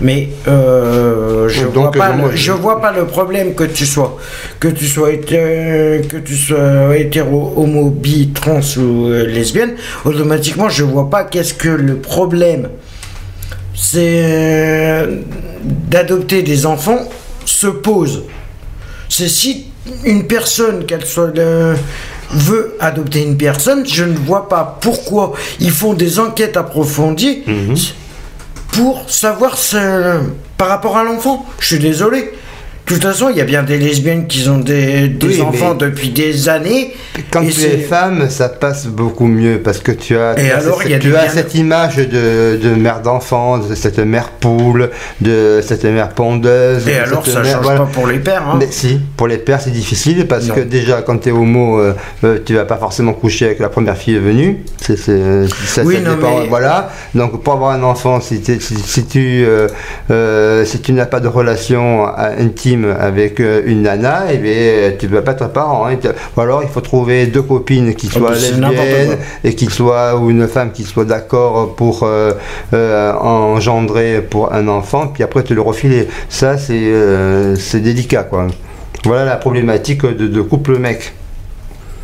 Mais euh, je Donc, vois pas, euh, le, je- je vois pas le problème que tu sois, que tu sois hété- que tu sois hétéro, homo, bi, trans ou euh, lesbienne. Automatiquement, je vois pas qu'est-ce que le problème. C'est euh, d'adopter des enfants se pose. C'est si une personne, qu'elle soit veut adopter une personne, je ne vois pas pourquoi ils font des enquêtes approfondies Mhm. pour savoir ce- par rapport à l'enfant. Je suis désolé. De toute façon, il y a bien des lesbiennes qui ont des, des Oui, enfants depuis des années. Quand tu es femme, ça passe beaucoup mieux parce que tu as, Et tu as alors, cette, tu as image de, de mère d'enfant, de cette mère poule, de cette mère pondeuse. Et alors, ça mère- change voilà. pas pour les pères. hein. Mais si, pour les pères c'est difficile parce Non. que déjà quand tu es homo, euh, euh, tu vas pas forcément coucher avec la première fille venue. C'est, ça, Oui, ça non, dépend, mais- Voilà. Donc pour avoir un enfant, si, t'es- si, si tu, euh, euh, si tu n'as pas de relation euh, avec euh, une nana, et bien, tu ne vas pas être parent. hein. Ou alors il faut trouver deux copines qui Ah, soient n'importe lesbiennes et qui soient, ou une femme qui soit d'accord pour euh, euh, engendrer pour un enfant, puis après te le refiler. Ça c'est euh, délicat quoi. Voilà la problématique de, de couple mec.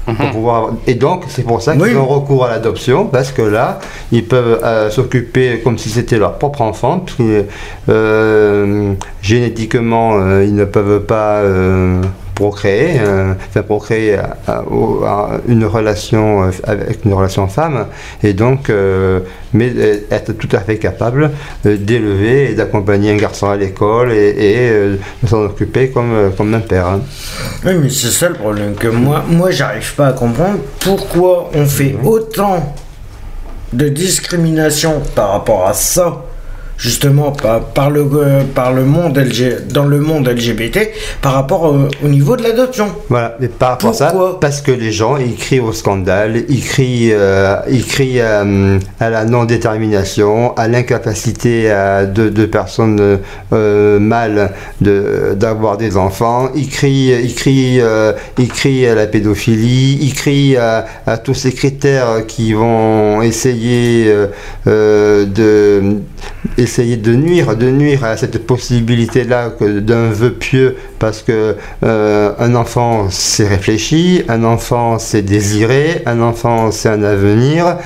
Pour pouvoir avoir- Et donc, c'est pour ça qu'ils Oui. ont recours à l'adoption, parce que là, ils peuvent euh, s'occuper comme si c'était leur propre enfant, parce que euh, génétiquement, euh, ils ne peuvent pas procréer, euh, enfin procréer à- à- au- à une relation euh, avec une relation femme, et donc, euh, mais euh, être tout à fait capable euh, d'élever et d'accompagner un garçon à l'école et, et, euh, de s'en occuper comme, euh, comme un père. hein. Oui, mais c'est ça le problème que moi, moi, j'arrive pas à comprendre pourquoi on fait autant de discrimination par rapport à ça, justement par, par le euh, par le monde LG, dans le monde LGBT, par rapport au, au niveau de l'adoption. Voilà, mais par rapport à ça, parce que les gens, ils crient au scandale, ils crient, euh, ils crient euh, à la non-détermination, à l'incapacité de, de personnes euh, mâles de, d'avoir des enfants, ils crient, ils, crient, euh, ils crient à la pédophilie, ils crient à, à tous ces critères qui vont essayer euh, euh, de essayer de nuire, de nuire à cette possibilité-là d'un vœu pieux, parce que euh, un enfant c'est réfléchi, un enfant c'est désiré, un enfant c'est un avenir.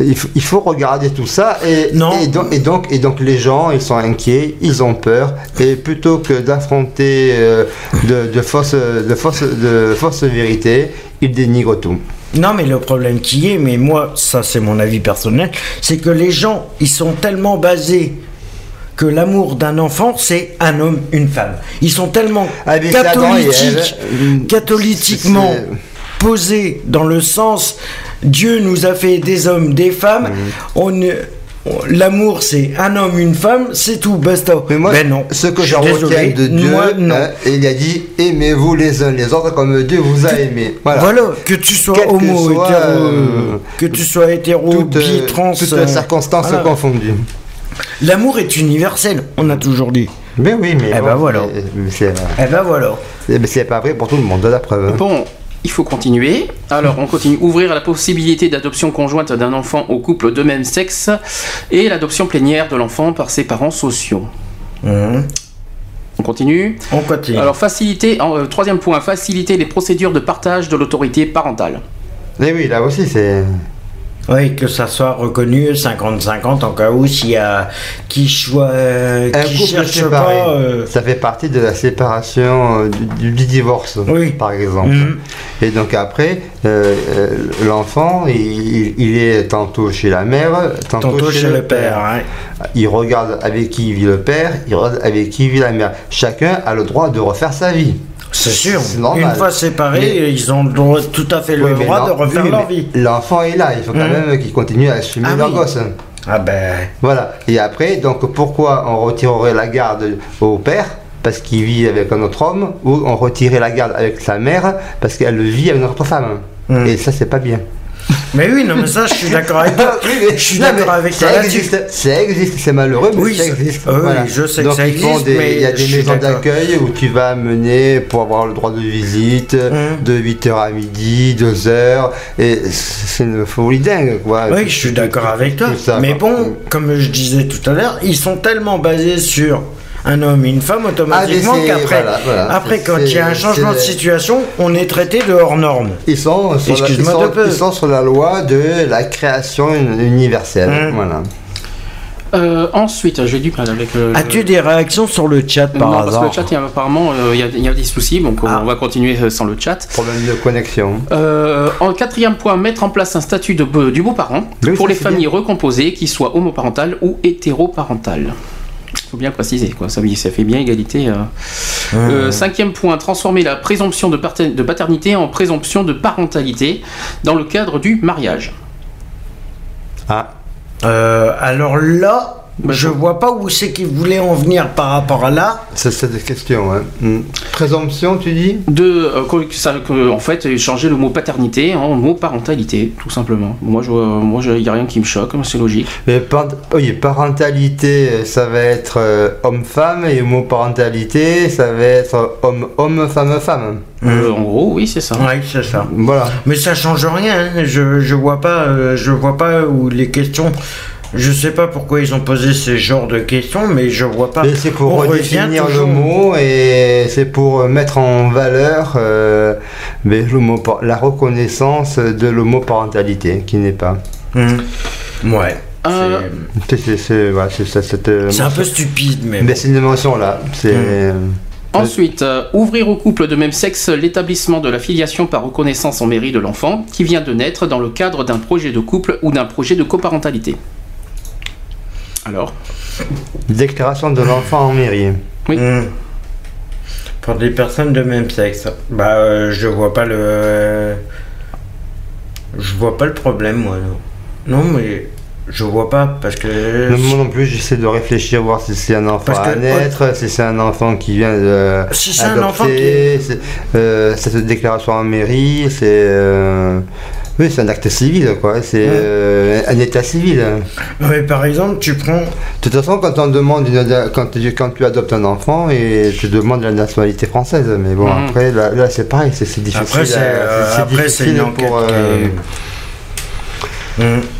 Il, faut- il faut regarder tout ça et, Non. et donc, et donc et donc les gens ils sont inquiets, ils ont peur et plutôt que d'affronter euh, de, de fausses de fausses de fausses vérités, ils dénigrent tout. Non, mais le problème qui est, mais moi, ça c'est mon avis personnel, c'est que les gens, ils sont tellement basés que l'amour d'un enfant, c'est un homme, une femme. Ils sont tellement Ah, catholiques, catholiquement posés dans le sens Dieu nous a fait des hommes, des femmes. Mhm. On- L'amour, c'est un homme, une femme, c'est tout, basta. Mais moi, ben non. ce que Je retiens de Dieu, Moi, non. hein, il a dit aimez-vous les uns les autres comme Dieu vous a aimé. Voilà. Voilà, que tu sois Quel que homo, soit, hétéro, euh, que tu sois hétéro, Toutes, bi, euh, trans. toutes euh, circonstances voilà. confondues. L'amour est universel, on a toujours dit. Mais oui, mais Eh bon, ben voilà. c'est Eh ben voilà. mais c'est pas vrai pour tout le monde, la preuve. hein. Bon, Il faut continuer. Alors, on continue. Ouvrir la possibilité d'adoption conjointe d'un enfant au couple de même sexe et l'adoption plénière de l'enfant par ses parents sociaux. Mhm. On continue. On continue. Alors, faciliter, en, euh, troisième point, faciliter les procédures de partage de l'autorité parentale. Et oui, là aussi, c'est. Oui, que ça soit reconnu 50-50 en cas où s'il y a qui, choi- euh, qui cherche séparé, pas. euh, ça fait partie de la séparation euh, du, du divorce, Oui. par exemple. Mhm. Et donc après, euh, l'enfant, il, est tantôt chez la mère, tantôt, Tantôt chez le père. hein. Il regarde avec qui vit le père, il regarde avec qui vit la mère. Chacun a le droit de refaire sa vie. C'est sûr. Normal. Une fois séparés, Mais- ils ont tout à fait le Oui, droit de refaire oui, leur vie. L'enfant est là, il faut quand Mhm. même qu'il continue à assumer Ah leur oui. gosse. Ah ben. Voilà. Et après, donc pourquoi on retirerait la garde au père? Parce qu'il vit avec un autre homme, ou on retirait la garde avec sa mère parce qu'elle vit avec une autre femme. Hmm. Et ça, c'est pas bien. Mais oui, non, mais ça, je suis d'accord avec toi. Je suis d'accord avec toi ça existe, ça existe, c'est malheureux, mais Oui, ça existe. oui, je sais que ça existe, des- mais Il y a des maisons d'accueil où tu vas mener pour avoir le droit de visite Mhm. de 8h à midi, 2h, et c'est une folie dingue, quoi. Oui, je suis d'accord avec toi. Ça, mais bon, comme je disais tout à l'heure, ils sont tellement basés sur un homme et une femme automatiquement Ah, qu'après, voilà, voilà. après quand il y a un changement de situation, on est traité de hors norme. Ils sont, sur la, ils, sont, ils sont sur la loi de la création universelle. Voilà. Euh, ensuite, j'ai du mal avec le. As-tu des réactions sur le chat par non, parce que hasard le chat, il y a, apparemment, euh, il y, a, il y a des soucis, donc Ah. on va continuer euh, sans le chat. Problème de connexion. Euh, en quatrième point, mettre en place un statut de, du beau-parent Oui, pour les familles recomposées, qui soient homoparentales ou hétéroparentales. Faut bien préciser, quoi. Ça, ça fait bien égalité. euh. Euh, cinquième point, transformer la présomption de, de paternité en présomption de parentalité dans le cadre du mariage. Ah, Euh, alors là, je je- vois pas où c'est qu'ils voulaient en venir par rapport à là. ça, c'est des questions. Hein. Hmm. Présomption, tu dis? De, euh, que- que ça- que, en fait, changer le mot paternité en mot parentalité, tout simplement. Moi, je, moi, il n'y a rien qui me choque, c'est logique. Mais par- oui, parentalité, euh, ça va être euh, homme-femme, et homoparentalité, ça va être homme-homme, femme-femme. Euh, en gros, oui, c'est ça. Oui, c'est ça. Voilà. Mais ça change rien. hein. Je, je vois pas, euh, je vois pas où les questions. Je sais pas pourquoi ils ont posé ce genre de questions, mais je vois pas. C'est pour On redéfinir le mot et c'est pour mettre en valeur euh, l'homo- la reconnaissance de l'homoparentalité qui n'est pas. Hmm. Ouais. Euh, C'est- euh, C'est un peu stupide, mais. mais c'est une mention là. C'est Ensuite, euh, ouvrir au couple de même sexe l'établissement de la filiation par reconnaissance en mairie de l'enfant qui vient de naître dans le cadre d'un projet de couple ou d'un projet de coparentalité. Alors, déclaration de l'enfant en mairie. Oui. Hmm. Pour des personnes de même sexe, bah euh, je vois pas le. Je vois pas le problème, moi. Non, Non, mais je vois pas parce que. Moi non plus, j'essaie de réfléchir, voir si c'est un enfant Parce que- à naître, si c'est un enfant qui vient de. Si c'est un enfant c'est- euh, cette déclaration en mairie, c'est. Oui, c'est un acte civil, quoi. C'est euh, un état civil. Mais par exemple, tu prends. De toute façon, quand on demande une- quand, tu, quand tu adoptes un enfant et tu demandes la nationalité française, mais bon, Mhm. après, là, là, c'est pareil, c'est difficile. Après, c'est euh, une enquête. pour, euh.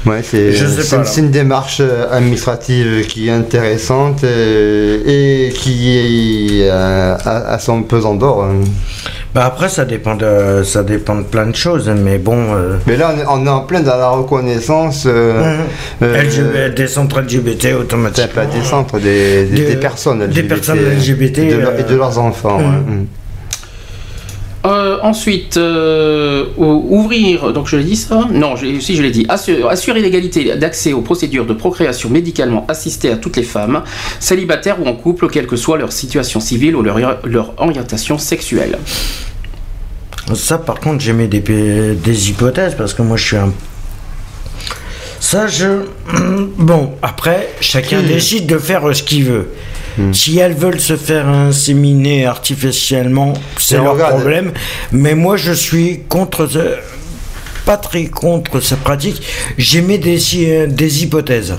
Ouais, c'est une démarche euh, administrative qui est intéressante euh, et qui est, son pesant d'or. Bah après, ça dépend de, ça dépend de plein de choses, mais bon. euh, Mais là, on est, en plein dans la reconnaissance euh, hmm. euh, LGBT, des centres LGBT automatiquement. pas des centres, des, des, Des- des personnes des LGBT, personnes LGBT, et de, leur- et de leurs enfants. mhm. ouais. Mhm. Euh, ensuite, euh, ou- ouvrir, donc je l'ai dit ça Non, je- si je l'ai dit, assurer, assurer l'égalité d'accès aux procédures de procréation médicalement assistée à toutes les femmes, célibataires ou en couple, quelle que soit leur situation civile ou leur, leur orientation sexuelle. Ça, par contre, j'aimais des, des hypothèses parce que moi, je suis un. Ça, je. Bon, après, chacun Hmm. décide de faire ce qu'il veut. Si elles veulent se faire inséminer artificiellement, c'est leur regarde. problème. Mais moi, je suis contre. ce- Pas très contre cette pratique. J'aimais des, des hypothèses.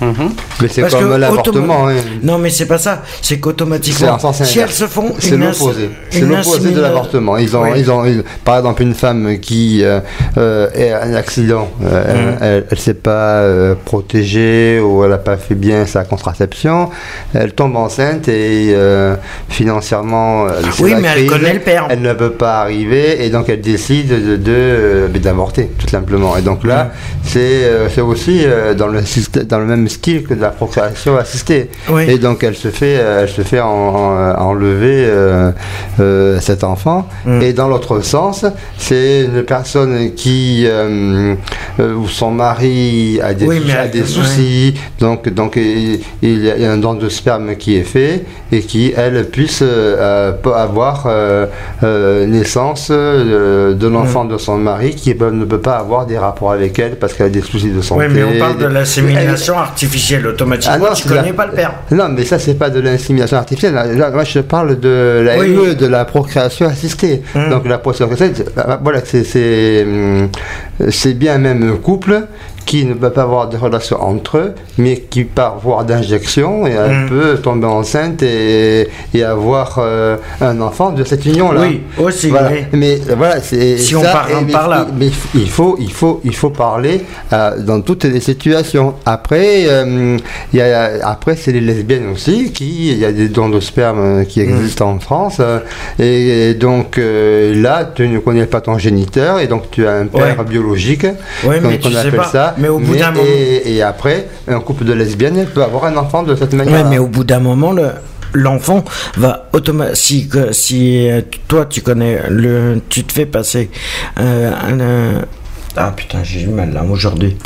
Mhm. Mais c'est Parce comme que l'avortement. hein. Non, mais c'est pas ça. C'est qu'automatiquement, si elles se font C'est l'opposé. C'est l'opposé de l'avortement. Ils ont, Oui. ils ont, ils- par exemple, une femme qui euh, euh, est un accident, euh, Mhm. elle, elle s'est pas euh, protégée ou elle n'a pas fait bien sa contraception, elle tombe enceinte et euh, financièrement, euh, Oui, mais elle connaît le père. Elle ne peut pas arriver et donc elle décide de, de, euh, d'avorter tout simplement. Et donc là, Mhm. c'est, euh, c'est aussi euh, dans le dans le même style que de la procréation assistée. Oui. Et donc elle se fait, euh, elle se fait en- en- enlever euh, euh, cet enfant. Mm. Et dans l'autre sens, c'est une personne qui euh, euh, où son mari a des, Oui, soucis- a des soucis. Donc donc il, il y a un don de sperme qui est fait et qui elle puisse euh, avoir euh, euh, naissance euh, de l'enfant Mm. de son mari qui ne peut pas avoir des rapports avec elle parce qu'elle a des soucis de santé. Oui, mais on parle de l'insémination artificielle. Automatiquement, Ah non, tu la- connais pas le père. non, mais ça, c'est pas de l'insémination artificielle. Là, moi, je parle de la Oui. ME, de la procréation assistée. Hum. Donc, la procréation assistée, c'est- voilà, c'est- c'est hum, c'est bien même couple qui ne peut pas avoir de relation entre eux, mais qui par voie d'injection, et elle Hum. peut tomber enceinte et, et avoir euh, un enfant de cette union-là. Oui, aussi, Voilà. oui. Mais voilà, c'est Si on ça, et- mais, par là. mais il faut, il faut, il faut parler euh, dans toutes les situations. Après, euh, il y a, après c'est les lesbiennes aussi qui, il y a des dons de sperme qui Mm. existent en France, et, donc là, tu ne connais pas ton géniteur et donc tu as un père Ouais. biologique, Ouais, tu on sais appelle pas. ça. Mais au bout d'un moment- et, et après, un couple de lesbiennes peut avoir un enfant de cette manière. Ouais, mais au bout d'un moment, le l'enfant va automatiquement si, euh, toi tu connais le tu te fais passer euh, un, ah putain j'ai du mal là aujourd'hui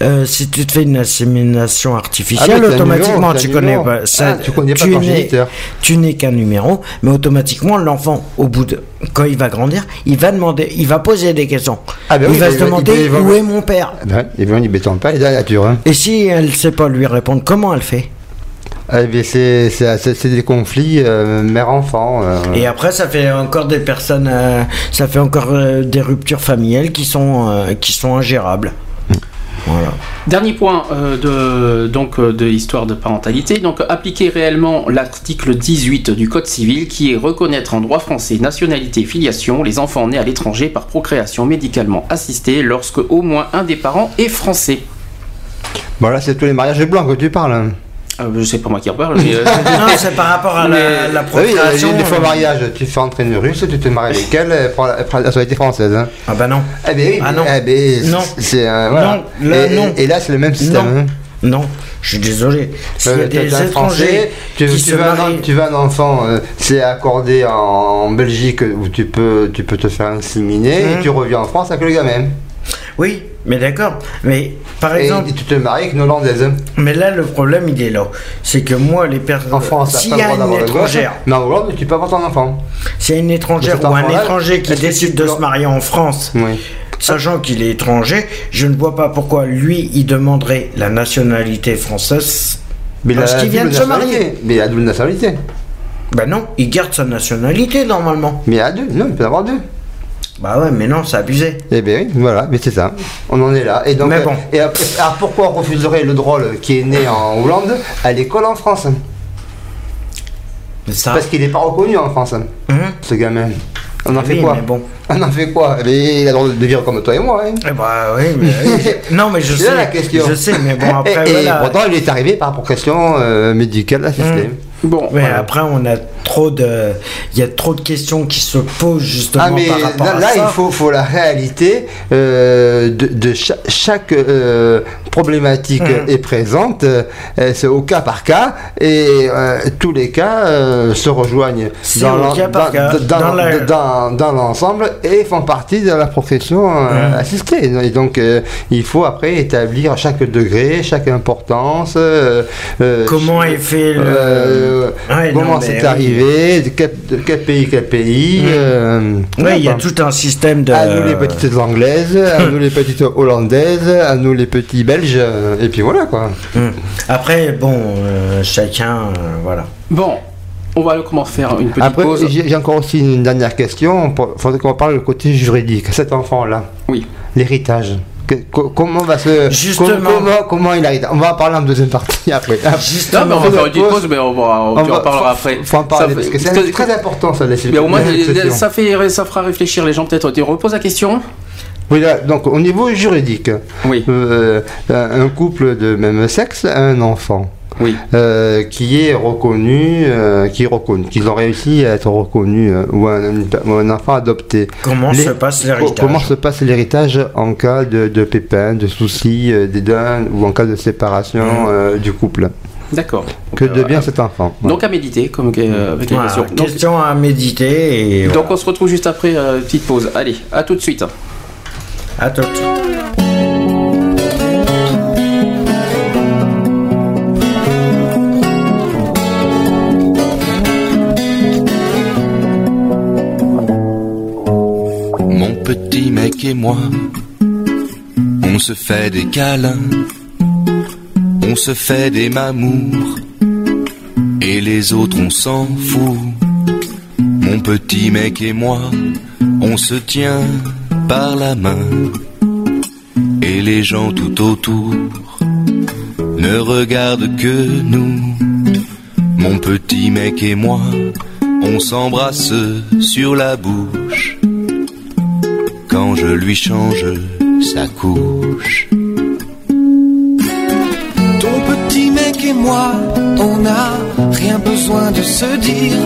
Euh, si tu te fais une insémination Ah, artificielle un automatiquement numéro, t'as tu connais pas ça Ah, tu connais pas tu ton n'es- géniteur. tu n'es qu'un numéro mais automatiquement l'enfant au bout de quand il va grandir il va demander il va poser des questions Ah, ben il oui, va il se demander il va- où est mon père? Ah pas nature. Hein. et si elle sait pas lui répondre comment elle fait? Ah, c'est, des conflits euh, mère-enfant. euh. Et après, ça fait encore des personnes, euh, ça fait encore euh, des ruptures familiales qui sont, euh, qui sont ingérables. Voilà. Dernier point euh, de, donc, de l'histoire de parentalité. Donc, appliquer réellement l'article 18 du Code civil qui est reconnaître en droit français nationalité filiation les enfants nés à l'étranger par procréation médicalement assistée lorsque au moins un des parents est français. Bon, là, c'est tous les mariages blancs que tu parles. Hein. Euh, je sais pas moi qui en parle, mais. euh, non, c'est par rapport à la, Mais- la Ah oui, procréation. les, les faux euh, mariages, tu fais entrer une russe, tu te maries avec elle, elle prend la, elle prend la nationalité française. Hein. Ah bah non. Eh ben oui, Ah non. eh ben, Non. c'est. Voilà. Non, là, et, non. et là, c'est le même système. Non. hein. Non, je suis désolé. S'il y a Euh, des étrangers tu, qui tu se veux un, tu veux un enfant, euh, c'est accordé en, en Belgique où tu peux, tu peux te faire inséminer et tu reviens en France avec le gamin. Oui, mais d'accord. Mais par Et, exemple, tu te maries avec une Hollandaise. mais là le problème il est là, c'est que moi les personnes, En France, s'il y a une étrangère, mais en Hollande, tu peux avoir ton enfant. s'il y a une étrangère ou un étranger qui décide de se marier en France, Oui. Sachant qu'il est étranger, je ne vois pas pourquoi lui, il demanderait la nationalité française. Mais Parce qu'il vient de se marier. Mais il a double nationalité. Ben non, il garde sa nationalité normalement. Mais il a deux. Non, il peut en avoir deux. Bah ouais, mais non, c'est abusé. Eh bien oui, voilà, mais c'est ça. On en est là. Et donc, Mais bon. et après, alors pourquoi on refuserait le drôle qui est né en Hollande à l'école en France? Mais ça. Parce qu'il n'est pas reconnu en France, Hum ce gamin. On en fait Oui, quoi? mais bon. On en fait quoi? Eh bien, Il a le droit de vivre comme toi et moi. Hein. Eh bah oui, mais oui. Non, mais je sais. là la question. Je sais, mais bon, après, et, et voilà. pourtant, il est arrivé par question euh, médicale assistée. Bon, Mais voilà. après, on a trop de. Il y a trop de questions qui se posent justement Ah mais par rapport là, à là, ça. il faut, faut la réalité euh, de, de cha- chaque, euh, problématique Mhm. est présente, euh, c'est au cas par cas et tous les cas se rejoignent dans- la- l'ensemble et font partie de la profession Mhm. assistée. Et donc il faut après établir chaque degré, chaque importance. Comment est fait le. Euh, Ouais, comment c'est oui. arrivé, de quel, de quel pays, quel pays. Mhm. euh, Oui, il y a tout un système de. À nous les petites anglaises, à nous les petites hollandaises, à nous les petits belges, euh, et puis voilà quoi. Hum. Après, bon, euh, chacun, euh, voilà. Bon, on va comment faire une petite Après, pause. j'ai j'ai encore aussi une dernière question. Il faudrait qu'on parle du côté juridique. Cet enfant-là, Oui. l'héritage. Que- comment va se. Justement. com- Comment, comment il arrive On va en parler en deuxième partie après. Non, mais on va Fait faire une petite pause. pause, mais on, va, on, On tu en parlera faut- après. Faut en parler Ça parce que c'est très important ça, les Mais au moins, ça, fait, ça fera réfléchir les gens peut-être. Tu reposes la question Oui, là, donc au niveau juridique, Oui. euh, un couple de même sexe a un enfant. Oui. euh, qui est reconnu, euh, qui est reconnu, qu'ils ont réussi à être reconnus, euh, ou, un, ou un enfant adopté. Comment Les- se passe l'héritage Comment se passe l'héritage en cas de, de pépins, de soucis, euh, d'édins ou en cas de séparation euh, du couple? D'accord. Que euh, devient cet enfant? Donc à méditer, comme euh, avec les Voilà, questions. Donc, question à méditer et donc voilà. on se retrouve juste après euh, petite pause. Allez, à tout de suite. à tout. Mon petit mec et moi, on se fait des câlins, on se fait des mamours, et les autres on s'en fout. Mon petit mec et moi, on se tient par la main, et les gens tout autour ne regardent que nous. Mon petit mec et moi, on s'embrasse sur la bouche quand je lui change sa couche. Ton petit mec et moi, on n'a rien besoin de se dire.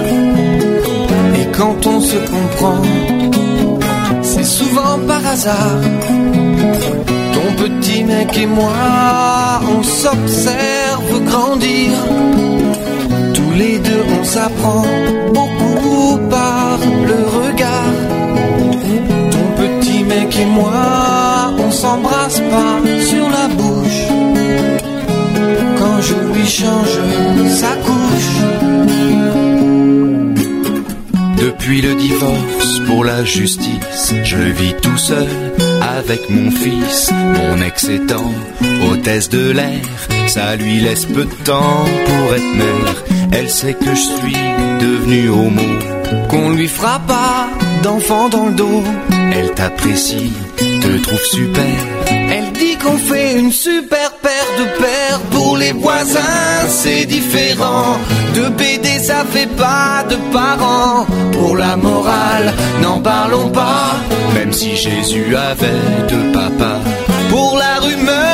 Et quand on se comprend, c'est souvent par hasard. Ton petit mec et moi, on s'observe grandir. Tous les deux, on s'apprend beaucoup par le moi, on s'embrasse pas sur la bouche quand je lui change sa couche. Depuis le divorce pour la justice, je vis tout seul avec mon fils. Mon ex étant hôtesse de l'air, ça lui laisse peu de temps pour être mère. Elle sait que je suis devenu homo. Qu'on lui fera pas d'enfant dans le dos. Elle t'apprécie, te trouve super. Elle dit qu'on fait une super paire de paires pour les voisins, c'est différent. De BD, ça fait pas de parents. Pour la morale, n'en parlons pas. Même si Jésus avait deux papas. Pour la rumeur,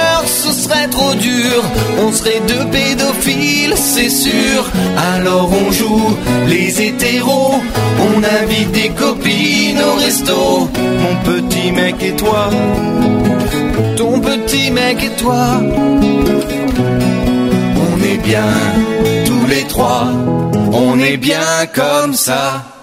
On serait deux pédophiles, c'est sûr. Alors on joue les hétéros. On invite des copines au resto. Mon petit mec et toi, Ton petit mec et toi. On est bien, tous les trois. On est bien comme ça.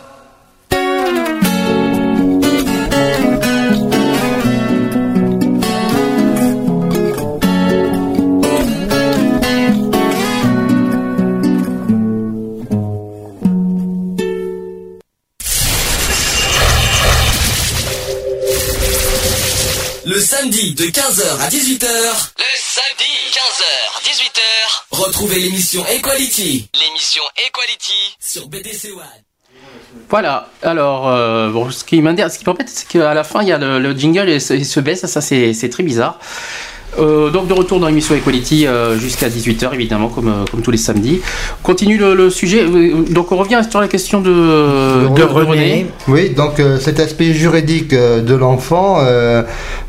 Samedi de 15h à 18h. Le samedi 15h 18h. Retrouvez l'émission Equality. L'émission Equality sur BDC One. Voilà, alors, euh, bon, ce qui m'intéresse, ce qui m'embête, c'est qu'à la fin, il y a le, le jingle et se, il se baisse, ça c'est c'est très bizarre. Euh, donc de retour dans l'émission Equality euh, jusqu'à 18h évidemment comme, euh, comme tous les samedis. On Continue le, le sujet. Donc on revient sur la question de, de, de René. Oui, donc euh, cet aspect juridique de l'enfant, euh,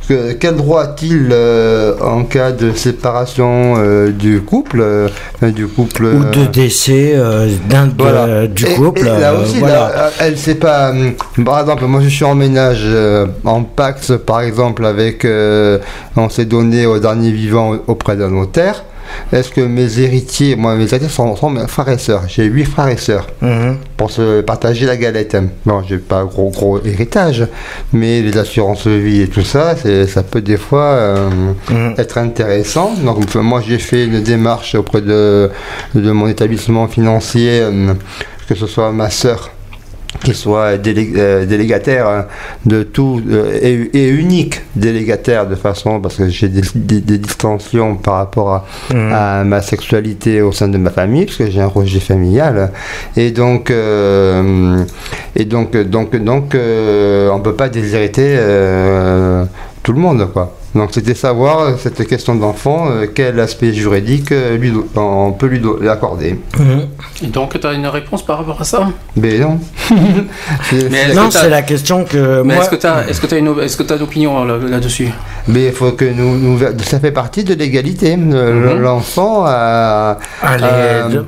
que- quel droit a-t-il euh, en cas de séparation euh, du couple, euh, du couple Ou de décès d'un Voilà. du Et- couple. et là aussi, voilà. là, elle sait pas. hum, Par exemple, moi je suis en ménage en Pax, par exemple, avec. on s'est donné au dernier vivant auprès d'un notaire. Est-ce que mes héritiers, moi mes héritiers sont, sont mes frères et sœurs? J'ai huit frères et sœurs Mhm. pour se partager la galette. Bon, j'ai pas gros gros héritage, mais les assurances vie et tout ça, ça peut des fois euh, Mhm. être intéressant. Donc moi j'ai fait une démarche auprès de, de mon établissement financier, euh, que ce soit ma sœur qui soit délé- euh, délégataire hein, de tout euh, et, et unique délégataire de façon parce que j'ai des, des- des distensions par rapport à, Mhm. à ma sexualité au sein de ma famille parce que j'ai un rejet familial et donc euh, et donc donc donc euh, on peut pas déshériter euh, tout le monde, quoi. Donc c'était savoir euh, cette question d'enfant, euh, quel aspect juridique euh, lui, on peut lui, accorder. Et donc, tu as une réponse par rapport à ça? Mais non. C'est- Mais Non, que c'est la question que Mais moi. est-ce que tu as, est-ce que t'as une, est-ce que t'as d'opinion là- là-dessus? Mais il faut que nous, nous- ça fait partie de l'égalité. Mhm. L'enfant a, Allez, a- de- a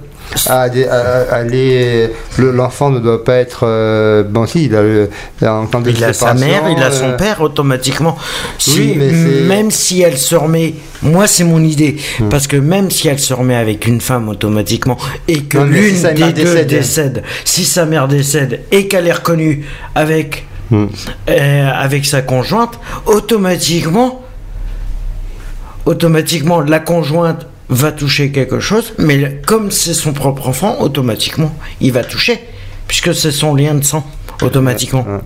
des- a- a les- le- l'enfant ne doit pas être euh, bon si il a, le- en temps de Il a sa mère, il a son euh, père automatiquement. Si, Oui, mais c'est- même si elle se remet, moi c'est mon idée, Hmm. parce que même si elle se remet avec une femme automatiquement et que l'une si des deux décède. décède, si sa mère décède et qu'elle est reconnue avec Hmm. euh, avec sa conjointe, automatiquement, automatiquement la conjointe va toucher quelque chose, mais le- comme c'est son propre enfant, automatiquement il va toucher, puisque c'est son lien de sang, automatiquement. Ouais.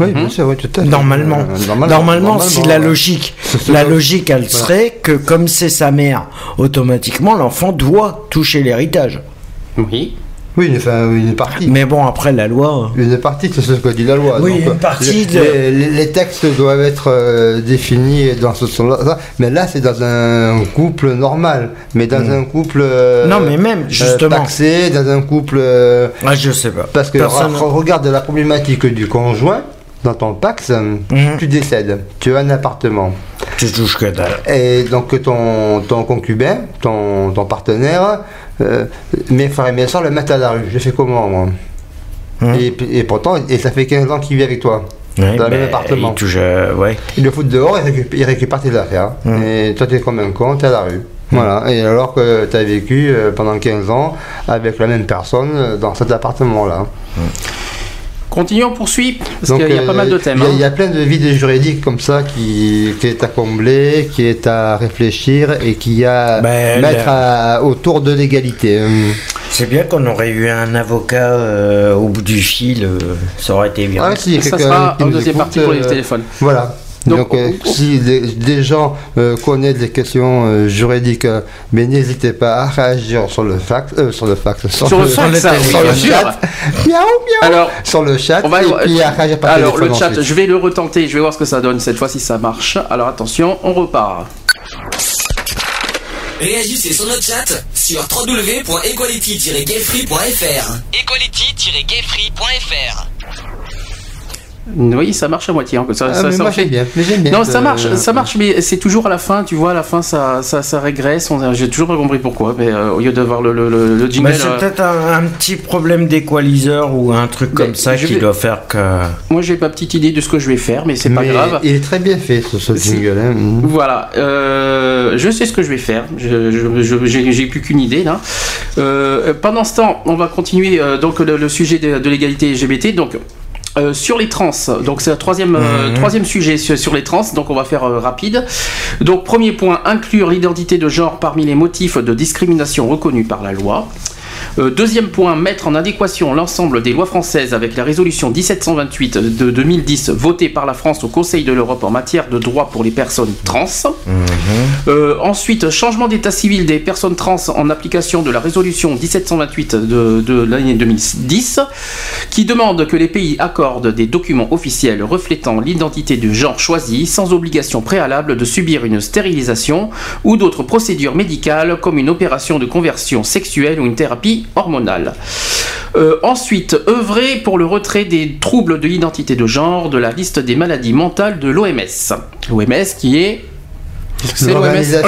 Oui, bien sûr, oui, tout à fait. Normalement. Euh, normalement, si la ouais. logique, la logique, elle serait que comme c'est sa mère, automatiquement l'enfant doit toucher l'héritage. Oui. Oui, une, enfin, une partie. Mais bon, après la loi. Une partie, c'est ce que dit la loi. Oui, Donc, une euh, partie les, de- les- les- les textes doivent être euh, définis dans ce sens-là. Mais là, c'est dans un couple normal. Mais dans un couple. euh, Hmm. Non, mais même, euh, justement. taxé, dans un couple. Ah, je sais pas. parce que Personne- re- regarde la problématique du conjoint. Dans ton Pax, Mhm. tu décèdes, tu as un appartement. Tu touches que dalle. Et donc ton, ton concubin, ton, ton partenaire, euh, mes frères et mes soeurs le mettent à la rue. Je fais comment moi Mhm. et, pourtant, et ça fait 15 ans qu'il vit avec toi. Ouais, dans le même ben, appartement. Il touche, euh, ouais. Il le fout dehors, il récupère, il récupère tes affaires. Mhm. Et toi, tu es comme un con, tu es à la rue. Voilà. Et alors que tu as vécu euh, pendant 15 ans avec la même personne dans cet appartement-là. Continuons, on poursuit, parce qu'il y a euh, pas mal de thèmes. Il y a- hein. il y, a plein de vides juridiques comme ça qui, qui est à combler, qui est à réfléchir et qui a Ben, mettre à- autour de l'égalité. Hum. C'est bien qu'on aurait eu un avocat euh, au bout du fil, euh, ça aurait été bien. Ah, si, Ça sera en deuxième écoute, partie pour les euh, téléphones. Voilà. Donc, Donc, euh, si des, des gens euh, connaissent des questions euh, juridiques, euh, mais n'hésitez pas à réagir sur le fax, euh, sur le fax, Sur le fax, ça, sur le chat, miaou, miaou, Alors, sur le chat, on va et puis à réagir par Alors, le chat, ensuite. je vais le retenter, je vais voir ce que ça donne cette fois si ça marche. Alors, attention, on repart. Réagissez sur notre chat sur www.equality-gayfree.fr Equality-gayfree.fr Oui, ça marche à moitié. hein, Ça, Ah, ça- mais ça moi fait- j'aime bien, mais j'aime bien. Non, ça euh, marche, ça marche, mais c'est toujours à la fin, tu vois, à la fin, ça, ça, ça régresse. On- J'ai toujours pas compris pourquoi, mais euh, au lieu d'avoir le, le, le, le jingle. Bah, c'est euh, peut-être un, un petit problème d'équaliseur ou un truc Mais comme ça qui vais- doit faire que. moi, j'ai ma petite idée de ce que je vais faire, mais c'est pas grave. Il est très bien fait ce, ce jingle. hein. Voilà, euh, je sais ce que je vais faire. Je, je- je- j'ai, j'ai plus qu'une idée là. Euh, pendant ce temps, on va continuer euh, donc le, le sujet de, de l'égalité LGBT. Donc euh, sur les trans, donc c'est le troisième, euh, Mhm. troisième sujet sur, sur les trans, donc on va faire euh, rapide. Donc premier point, inclure l'identité de genre parmi les motifs de discrimination reconnus par la loi. Euh, deuxième point, mettre en adéquation l'ensemble des lois françaises avec la résolution 1728 de 2010 votée par la France au Conseil de l'Europe en matière de droits pour les personnes trans. Euh, ensuite, changement d'état civil des personnes trans en application de la résolution 1728 de, de l'année 2010, qui demande que les pays accordent des documents officiels reflétant l'identité de genre choisi sans obligation préalable de subir une stérilisation ou d'autres procédures médicales comme une opération de conversion sexuelle ou une thérapie Euh, ensuite, œuvrer pour le retrait des troubles de l'identité de genre de la liste des maladies mentales de l'OMS. L'OMS qui est... C'est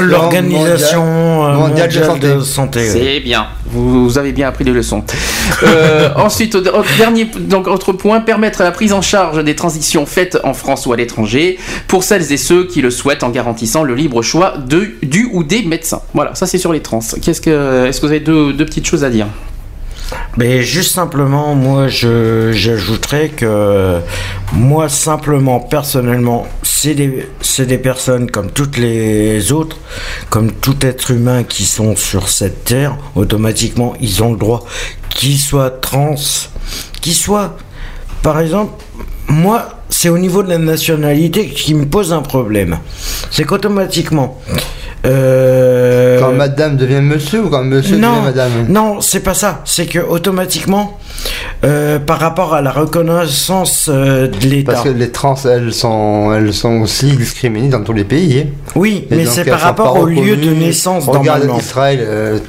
L'Organisation euh, mondiale de mondiale de santé. santé. c'est bien. Vous, vous avez bien appris les leçons. Euh, ensuite, au- au dernier, donc autre point, permettre la prise en charge des transitions faites en France ou à l'étranger pour celles et ceux qui le souhaitent en garantissant le libre choix de, du ou des médecins. Voilà, ça c'est sur les trans. Qu'est-ce que, est-ce que vous avez deux, deux petites choses à dire? Mais juste simplement, moi, je j'ajouterais que moi, simplement, personnellement, c'est des, c'est des personnes comme toutes les autres, comme tout être humain qui sont sur cette terre, automatiquement, ils ont le droit, qu'ils soient trans, qu'ils soient, par exemple, moi, c'est au niveau de la nationalité qui me pose un problème. C'est qu'automatiquement, Euh, Quand madame devient monsieur ou quand monsieur non, devient madame non, c'est pas ça. C'est que automatiquement, euh, par rapport à la reconnaissance euh, de l'État. Parce que les trans, elles sont, elles sont aussi discriminées dans tous les pays. hein. Oui, Et mais c'est par rapport au lieu de naissance Regarde. Israël,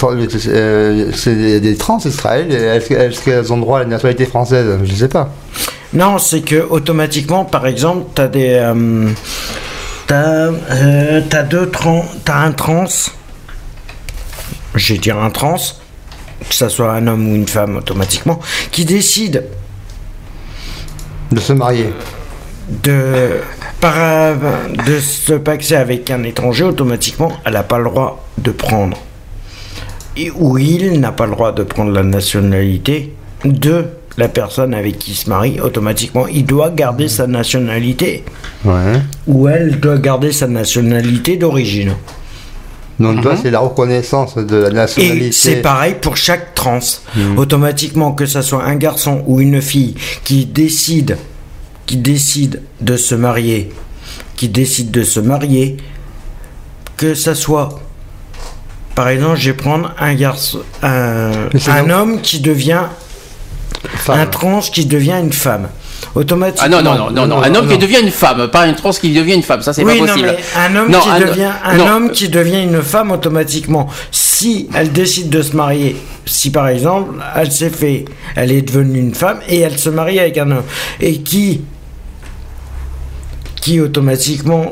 c'est des, des trans Israël. Est-ce que- est-ce qu'elles ont droit à la nationalité française? Je sais pas. Non, c'est que automatiquement, par exemple, t'as des, euh, t'as, euh, t'as deux trans, t'as un trans. Je vais dire un trans, que ça soit un homme ou une femme, automatiquement, qui décide De se marier. de par, de se paxer avec un étranger, automatiquement, elle n'a pas le droit de prendre. Et, ou il n'a pas le droit de prendre la nationalité de la personne avec qui il se marie, automatiquement, il doit garder sa nationalité. Ouais. Ou elle doit garder sa nationalité d'origine. Donc toi, c'est la reconnaissance de la nationalité. Mhm. Et c'est pareil pour chaque trans. Automatiquement, que ce soit un garçon ou une fille qui décide, qui décide de se marier, qui décide de se marier, que ça soit, par exemple, je vais prendre un garçon, un, un homme qui devient Femme. un trans qui devient une femme. Automatiquement. Ah non, non, non, non, non, un homme qui devient une femme, pas un trans qui devient une femme, ça c'est oui, pas non, possible. mais un homme Non, qui un- devient un non. homme qui devient une femme automatiquement. Si elle décide de se marier, si par exemple elle s'est fait, elle est devenue une femme et elle se marie avec un homme et qui qui automatiquement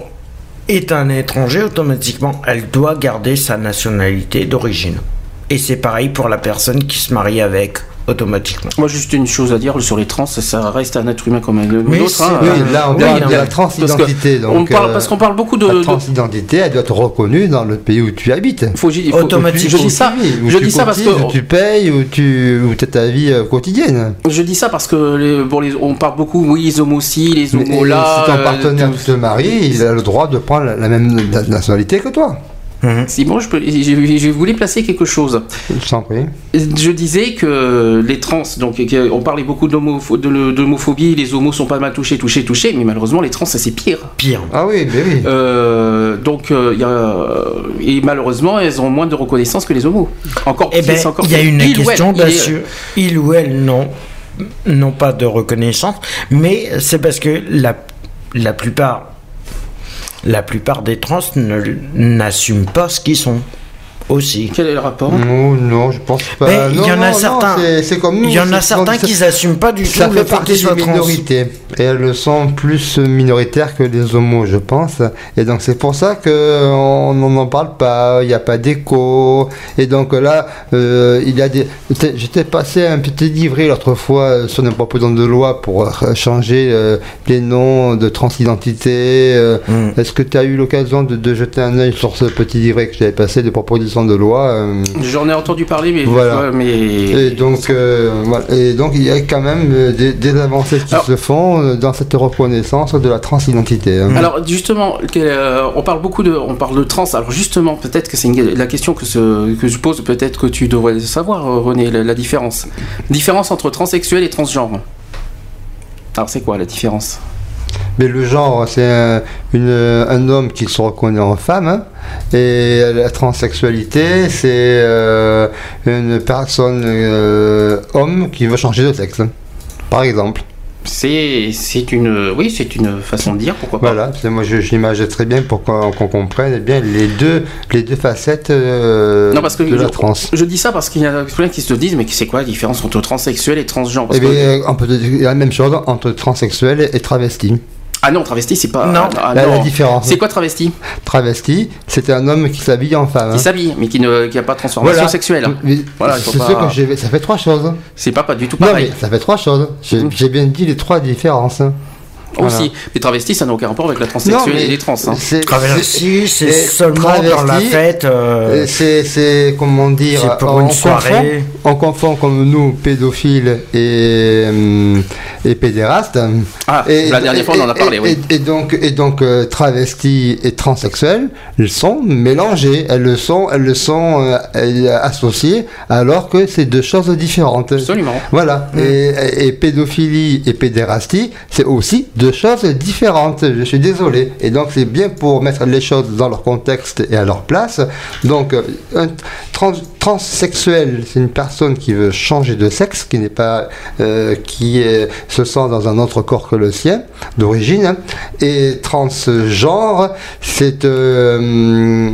est un étranger, automatiquement elle doit garder sa nationalité d'origine. Et c'est pareil pour la personne qui se marie avec automatiquement. Moi, juste une chose à dire sur les trans, ça reste un être humain comme un Mais autre. hein. Oui, Euh, là, on oui, parle non, de la transidentité. on Donc, parle, euh, parce qu'on parle beaucoup de. la de- transidentité, elle doit être reconnue dans le pays où tu habites. faut- il faut- Automatiquement. Je dis ça, Où je tu dis ça parce que où tu payes, où tu où as ta vie euh, quotidienne. je dis ça parce que les, bon, les- on parle beaucoup, oui, les homos ci, les homos là. si ton euh, partenaire tout- se marie, il a le droit de prendre la, la même na- nationalité que toi. Si bon, je, peux, je, je voulais placer quelque chose. Je t'en prie. Je disais que les trans, donc on parlait beaucoup d'homophobie, les homos sont pas mal touchés, touchés, touchés, mais malheureusement les trans c'est pire. Pire. Ah oui, ben oui. Euh, donc euh, il y a, et malheureusement elles ont moins de reconnaissance que les homos. Encore Eh ben, il y a une il question elle, il. Il ou elle n'ont n'ont pas de reconnaissance, mais c'est parce que la, la plupart la plupart des trans n'assument pas ce qu'ils sont aussi. Quel est le rapport? Non, non, je pense pas. Mais il y Non, en a non, non, certains. c'est- comme. Il y en a certains qui n'assument pas du tout Ça le fait partie des minorités. Et elles sont plus minoritaires que les homos, je pense. Et donc c'est pour ça qu'on n'en en parle pas, il n'y a pas d'écho. Et donc là, euh, il y a des... J'étais- passé un petit livret l'autre fois euh, sur une proposition de loi pour changer euh, les noms de transidentité. euh, Mm. Est-ce que tu as eu l'occasion de, de jeter un œil sur ce petit livret que j'avais passé de de loi euh, J'en ai entendu parler, mais Voilà. mais et donc, euh, voilà. et donc, il y a quand même euh, des, des avancées qui Alors- se font dans cette reconnaissance de la transidentité. hein. Alors justement, on parle beaucoup de, on parle de trans. Alors justement, peut-être que c'est la question que, ce- que je pose. Peut-être que tu devrais savoir, René, la, la différence. Différence entre transsexuel et transgenre. Alors c'est quoi la différence? Mais le genre, c'est un, homme qui se reconnaît en femme. hein. et la transsexualité, c'est euh, une personne euh, homme qui veut changer de sexe. hein. Par exemple. C'est, une, oui, c'est une façon de dire. Pourquoi pas Voilà, moi je- j'imagine très bien pour qu'on comprenne bien les deux, les deux facettes euh, Non, parce que de je, la trans. je dis ça parce qu'il y a plein qui se disent, mais c'est quoi la différence entre transsexuel et transgenre? Parce Eh bien, que- euh, on peut dire la même chose entre transsexuel et travesti. Ah non, travesti, c'est pas. Non. ah, La, la non. différence. C'est quoi travesti? Travesti, c'est un homme qui s'habille en femme. Qui hein. s'habille, mais qui ne, qui a pas de transformation Voilà. sexuelle. Mais Voilà, c'est pas- sûr que j'ai- ça fait trois choses. C'est pas pas du tout Non, pareil. mais ça fait trois choses. J'ai j'ai bien dit les trois différences. Voilà. Aussi, les travestis, ça n'a aucun rapport avec la transsexuelle mais et les trans. hein. c'est- Travesti, seulement dans la travesti, fête. euh, Et C'est, c'est, comment dire, C'est pour on une confond- soirée. on confond comme nous, pédophiles et, hum, et pédéraste. Ah, et, la dernière fois, on en a parlé, et- oui. et, et donc, et donc euh, travestis et transsexuels, ils sont mélangés. Elles le sont, elles le sont euh, euh, associées, alors que c'est deux choses différentes. Absolument. Voilà. Et, et pédophilie et pédérastie, c'est aussi deux choses différentes. Je suis désolé. Et donc, c'est bien pour mettre les choses dans leur contexte et à leur place. Donc, euh, un trans- transsexuel, c'est une personne qui veut changer de sexe, qui n'est pas, euh, qui est- se sent dans un autre corps que le sien, d'origine. hein. Et transgenre, c'est euh,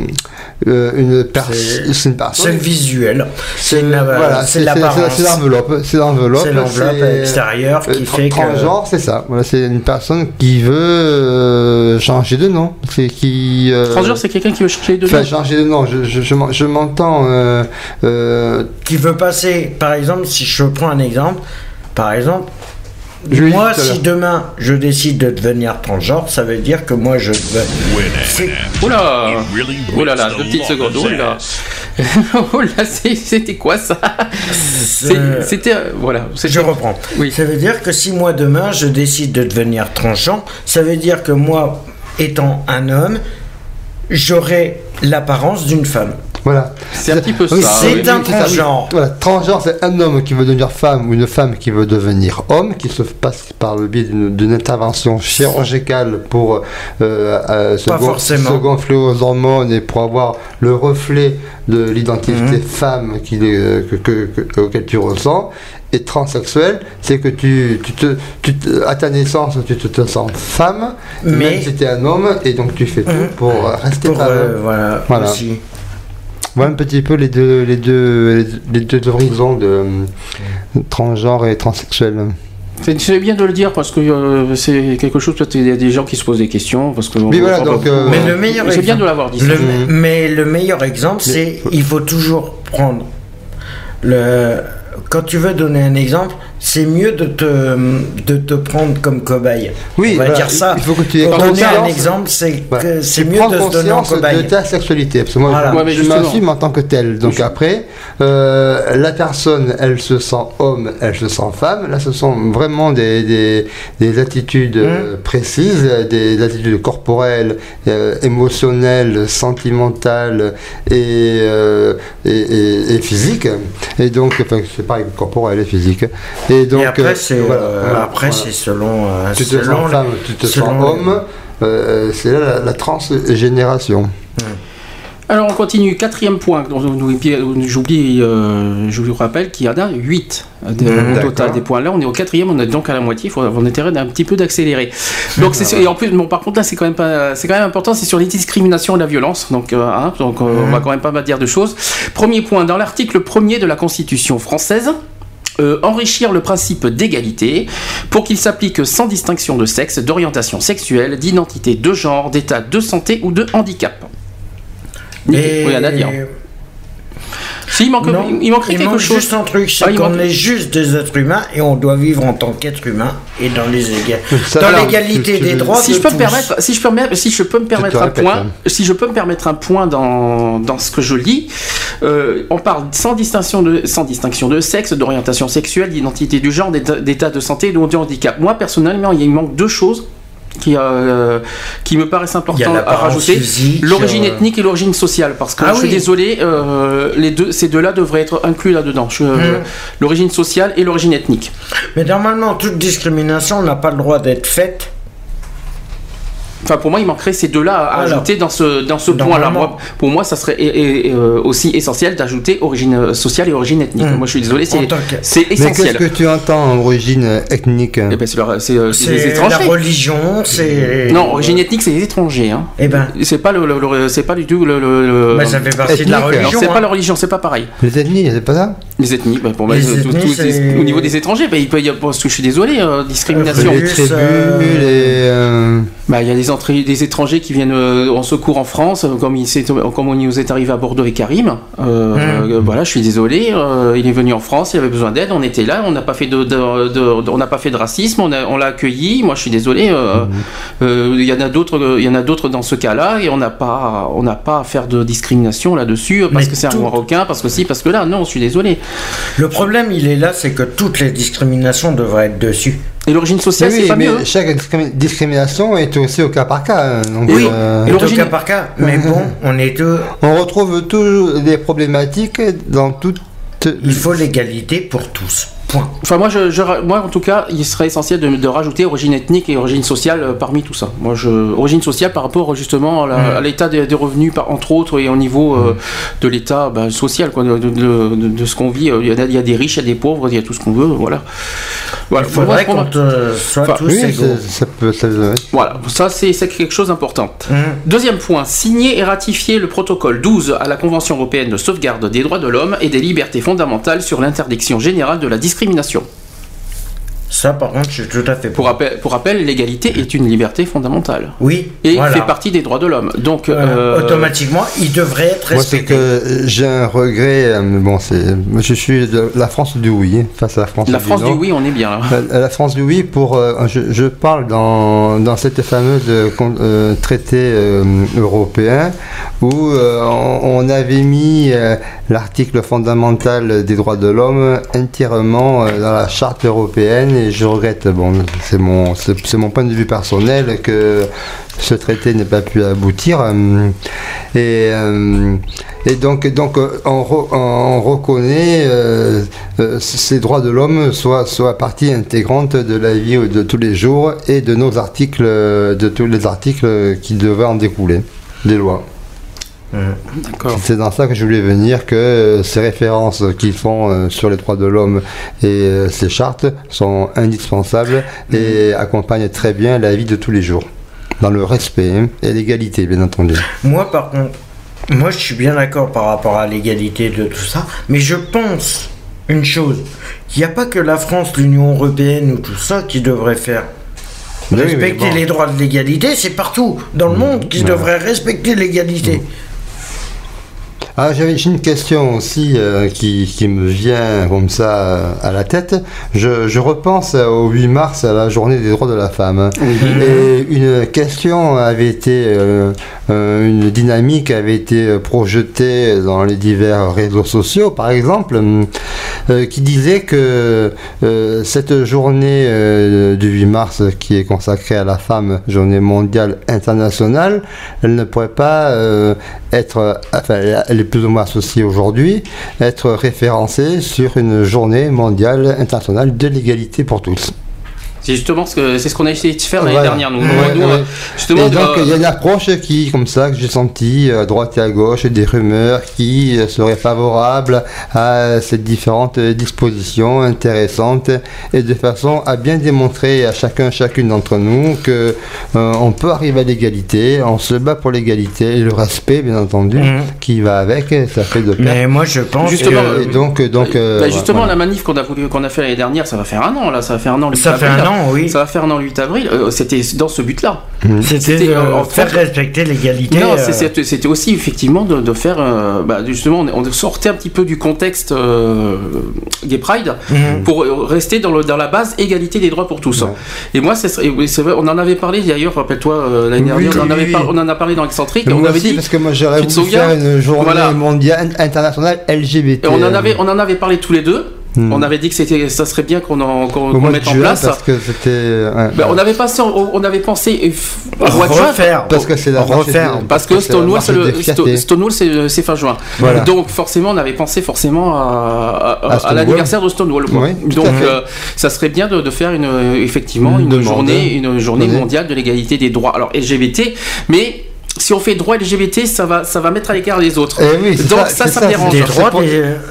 euh, une, pers- une personne. C'est visuel. C'est une- voilà, c'est c'est- l'apparence. c'est- c'est l'enveloppe. C'est l'enveloppe. C'est l'enveloppe c'est- extérieure qui euh, fait que- Transgenre, c'est ça. Voilà, c'est une personne qui veut euh, changer de nom. C'est qui. euh, Transgenre, c'est quelqu'un qui veut changer de Enfin, nom. changer de nom. Je, je, je m'entends. Euh, qui veut passer, par exemple, si je prends un exemple, par exemple, Je moi, si demain je décide de devenir transgenre, ça veut dire que moi je Oula là là, deux petites secondes. Là, c'est- c'était quoi ça C'était. Voilà. Je reprends. Oui. Ça veut dire que si moi demain je décide de devenir transgenre, ça veut dire que moi, étant un homme, j'aurai l'apparence d'une femme. Voilà. C'est un petit peu Oui, ça. c'est oui. un transgenre. Voilà, transgenre, c'est un homme qui veut devenir femme ou une femme qui veut devenir homme, qui se passe par le biais d'une intervention chirurgicale pour euh, euh, se, Pas gon- forcément. se gonfler aux hormones et pour avoir le reflet de l'identité Mhm. femme qu'il est, euh, que, que- que- auquel tu ressens. Et transsexuel, c'est que tu, tu te, tu te- à ta naissance, tu te, te sens femme, Mais- même si tu es un homme, et donc tu fais tout Mhm. pour euh, rester Pour, femme. euh, voilà, Voilà. aussi. Voilà un petit peu les deux, les deux, les deux, horizons de euh, transgenre et transsexuel. C'est bien de le dire parce que euh, c'est quelque chose. Peut-être il y a des gens qui se posent des questions parce que. Oui, voilà, on- donc, on- euh, Mais le meilleur C'est bien de l'avoir dit. Le-. Mhm. Mais le meilleur exemple, c'est il faut toujours prendre le. Quand tu veux donner un exemple, c'est mieux de te, de te prendre comme cobaye. Oui, On va voilà, dire ça. il faut que tu aies Pour donner conscience- un exemple, c'est que mieux de se donner en de ta sexualité. Parce que moi, Voilà. je- Ouais, je m'assume en tant que tel. Donc après, euh, la personne, elle se sent homme, elle se sent femme. Là, ce sont vraiment des, des, des attitudes Mmh. euh, précises, des attitudes corporelles, euh, émotionnelles, sentimentales et, euh, et, et- et physiques. Et donc, enfin, c'est pareil, corporel et physique. Et donc, Et après, euh, c'est voilà, euh, voilà, après voilà. c'est selon. euh, tu te selon sens femme, tu te selon sens les- homme, euh, c'est là la, la transgénération. Alors on continue, quatrième point, j'oublie, euh, je vous rappelle qu'il y en a 8 Mmh, au d'accord. total des points. Là on est au quatrième, on est donc à la moitié, il faut avoir intérêt d'un petit peu d'accélérer. Donc c'est et en plus, bon par contre là c'est quand même pas, c'est quand même important, c'est sur les discriminations et la violence, donc, euh, hein, donc on va quand même pas mal dire de choses. Premier point, dans l'article premier de la Constitution française, euh, enrichir le principe d'égalité pour qu'il s'applique sans distinction de sexe, d'orientation sexuelle, d'identité de genre, d'état de santé ou de handicap. Et- Rien à dire. Si, il, manque, Non, il manquerait il quelque manque chose. juste un truc, c'est Ah, il qu'on manque- est juste des êtres humains et on doit vivre en tant qu'être humain et dans les l'égalité des droits si de je peux tous. me permettre, si je peux me, si je peux me permettre un point, hein. si je peux me permettre un point dans, dans ce que je lis, euh, on parle sans distinction de sans distinction de sexe, d'orientation sexuelle, d'identité du genre, d'état d'état de santé et de handicap. Moi personnellement, il manque deux choses qui euh, qui me paraissent importantes à rajouter l'origine euh, ethnique et l'origine sociale parce que Ah je suis désolé euh, les deux ces deux-là devraient être inclus là-dedans Hmm. l'origine sociale et l'origine ethnique Mais normalement, toute discrimination n'a pas le droit d'être faite. Enfin, pour moi, il manquerait ces deux-là à ajouter dans ce, dans ce point-là. Moi, pour moi, ça serait et- et, euh, aussi essentiel d'ajouter origine euh, sociale et origine ethnique. Mm. Moi, je suis désolé, c'est c'est Mais qu'est-ce essentiel. que tu entends en origine ethnique Eh ben, c'est euh, les C'est la étrangers. religion, c'est. Non, origine ethnique, c'est les étrangers. Hein. Eh ben, C'est pas le, le- le- c'est pas du tout le. le- le- bah, ça fait partie de la religion. c'est hein. pas la religion, c'est pas pareil. Les ethnies, c'est pas ça? Les ethnies, bah, pour moi, Les tout- tout- ethnies, au niveau des étrangers, bah, il peut y avoir, parce que je suis désolé, euh, discrimination. Euh, Les tribus, euh, les. euh, Bah, il y a des, entrées, des étrangers qui viennent euh, en secours en France, euh, comme il, comme on nous est arrivé à Bordeaux avec Karim. Euh, Mmh. voilà, je suis désolé. il est venu en France, il avait besoin d'aide, on était là, on n'a pas fait de, de- de- on n'a pas fait de racisme, on, l'a accueilli. Moi, je suis désolé. euh, Il y en a d'autres, il y en a d'autres dans ce cas-là, et on n'a pas, on n'a pas à faire de discrimination là-dessus parce Mais que c'est un tout- Marocain, parce que si, parce que là, non, je suis désolé. Le problème, il est là, c'est que toutes les discriminations devraient être dessus. Et l'origine sociale, Oui, c'est pas mais mieux. hein. chaque discrim- discrimination est aussi au cas par cas. hein. Donc, Oui. euh, Et au l'origine- cas par cas. Mais bon, on est deux. on retrouve toujours des problématiques dans toutes. Il faut l'égalité pour tous. Point. Enfin, moi, je, je- moi, en tout cas, il serait essentiel de, de rajouter origine ethnique et origine sociale euh, parmi tout ça. Moi, je, origine sociale par rapport justement à Mm. l'état des, des revenus, par, entre autres, et au niveau euh, de l'état bah, social, quoi, de, de- de- de ce qu'on vit. Il y, a, il y a des riches, il y a des pauvres, il y a tout ce qu'on veut, voilà. Voilà, Il faudrait qu'on soit Enfin, tous Oui, égaux. c'est- ça peut. ça- ouais. voilà, ça c'est quelque chose d'important. Hum. Deuxième point, signer et ratifier le protocole 12 à la Convention européenne de sauvegarde des droits de l'homme et des libertés fondamentales sur l'interdiction générale de la discrimination discrimination. Ça, par contre, je suis tout à fait Pour rappel, pour rappel, l'égalité est une liberté fondamentale Oui, et voilà. fait partie des droits de l'homme. Donc, Euh, euh, Automatiquement, il devrait être Moi, c'est respecté. que euh, j'ai un regret, euh, mais bon, c'est. Je suis de la France du oui, hein, face à la France la du France du oui, on est bien là. La, la France du oui pour euh, je, je parle dans, dans cette fameuse euh, euh, traité euh, européen où euh, on, on avait mis euh, l'article fondamental des droits de l'homme entièrement euh, dans la charte européenne et je regrette bon c'est mon mon point de vue personnel que ce traité n'ait pas pu aboutir euh, et euh, et donc, donc on, re- on reconnaît euh, ces droits de l'homme soit, soit partie intégrante de la vie de tous les jours et de nos articles, de tous les articles qui devaient en découler, des lois. D'accord. C'est dans ça que je voulais venir, que euh, ces références qu'ils font euh, sur les droits de l'homme et euh, ces chartes sont indispensables et accompagnent très bien la vie de tous les jours, dans le respect hein, et l'égalité, bien entendu. Moi, par contre, moi, je suis bien d'accord par rapport à l'égalité de tout ça, mais je pense une chose qu'il n'y a pas que la France, l'Union européenne ou tout ça qui devrait faire. Oui, respecter bon. les droits de l'égalité, c'est partout dans le monde qui devrait respecter l'égalité. Ah, j'avais j'ai une question aussi euh, qui, qui me vient comme ça euh, à la tête. Je, je repense au 8 mars, à la journée des droits de la femme. Et une question avait été, euh, une dynamique avait été projetée dans les divers réseaux sociaux, par exemple, euh, qui disait que cette journée du 8 mars qui est consacrée à la femme, journée mondiale internationale, elle ne pourrait pas être, enfin, elle plus ou moins associée aujourd'hui, être référencée sur une journée mondiale internationale de l'égalité pour tous. C'est justement ce que c'est ce qu'on a essayé de faire l'année Voilà. dernière. Nous, Ouais, Nous, ouais. euh, justement, Et donc euh, il y a une approche qui, comme ça, que j'ai senti à droite et à gauche, des rumeurs qui euh, seraient favorables à ces différentes euh, dispositions intéressantes et de façon à bien démontrer à chacun, chacune d'entre nous que euh, on peut arriver à l'égalité, on se bat pour l'égalité et le respect, bien entendu, Mhm. qui va avec, ça fait de pair. Mais moi, je pense Justement, que Et donc, donc euh, bah, justement, voilà. la manif qu'on a voulu- qu'on a fait l'année dernière, ça va faire un an là, ça va faire un an. le 8 ça fait un là. An, oui. Ça va faire un an le 8 avril. euh, C'était dans ce but-là. C'était c'était, de euh, en faire fait- respecter l'égalité. Non, euh, c'était aussi effectivement de, de faire, euh, bah, justement, on, on sortait un petit peu du contexte euh, Gay Pride Mhm. pour euh, rester dans, le, dans la base égalité des droits pour tous. Ouais. Et moi, c'est vrai, on en avait parlé d'ailleurs, rappelle-toi, euh, l'année Oui, dernière, on, en avait oui. par- on en a parlé dans l'excentrique, et on avait aussi, dit, parce que moi j'aurais voulu faire une journée Voilà. mondiale internationale LGBT. et on en avait, on en avait parlé tous les deux. Hmm. On avait dit que c'était, ça serait bien qu'on en, qu'on, qu'on mette en place. parce que c'était ouais, Ben, on avait pensé, on, on avait pensé euh, f- au mois de juin, refaire. parce que c'est la refaire, marche- Parce que Stonewall, marche c'est le- des fiertés. Sto- Stonewall, c'est c'est fin juin. Voilà. Donc forcément, on avait pensé forcément à, à- À à Stonewall. l'anniversaire de Stonewall. quoi. Oui, tout Donc euh, ça serait bien de, de faire une, euh, effectivement Une une, journée, une journée mondiale de l'égalité des droits. Alors LGBT, mais si on fait droit LGBT, ça va, ça va mettre à l'écart les autres. Eh oui, Donc ça, ça, c'est ça, ça, me dérange. des c'est droits pour- des-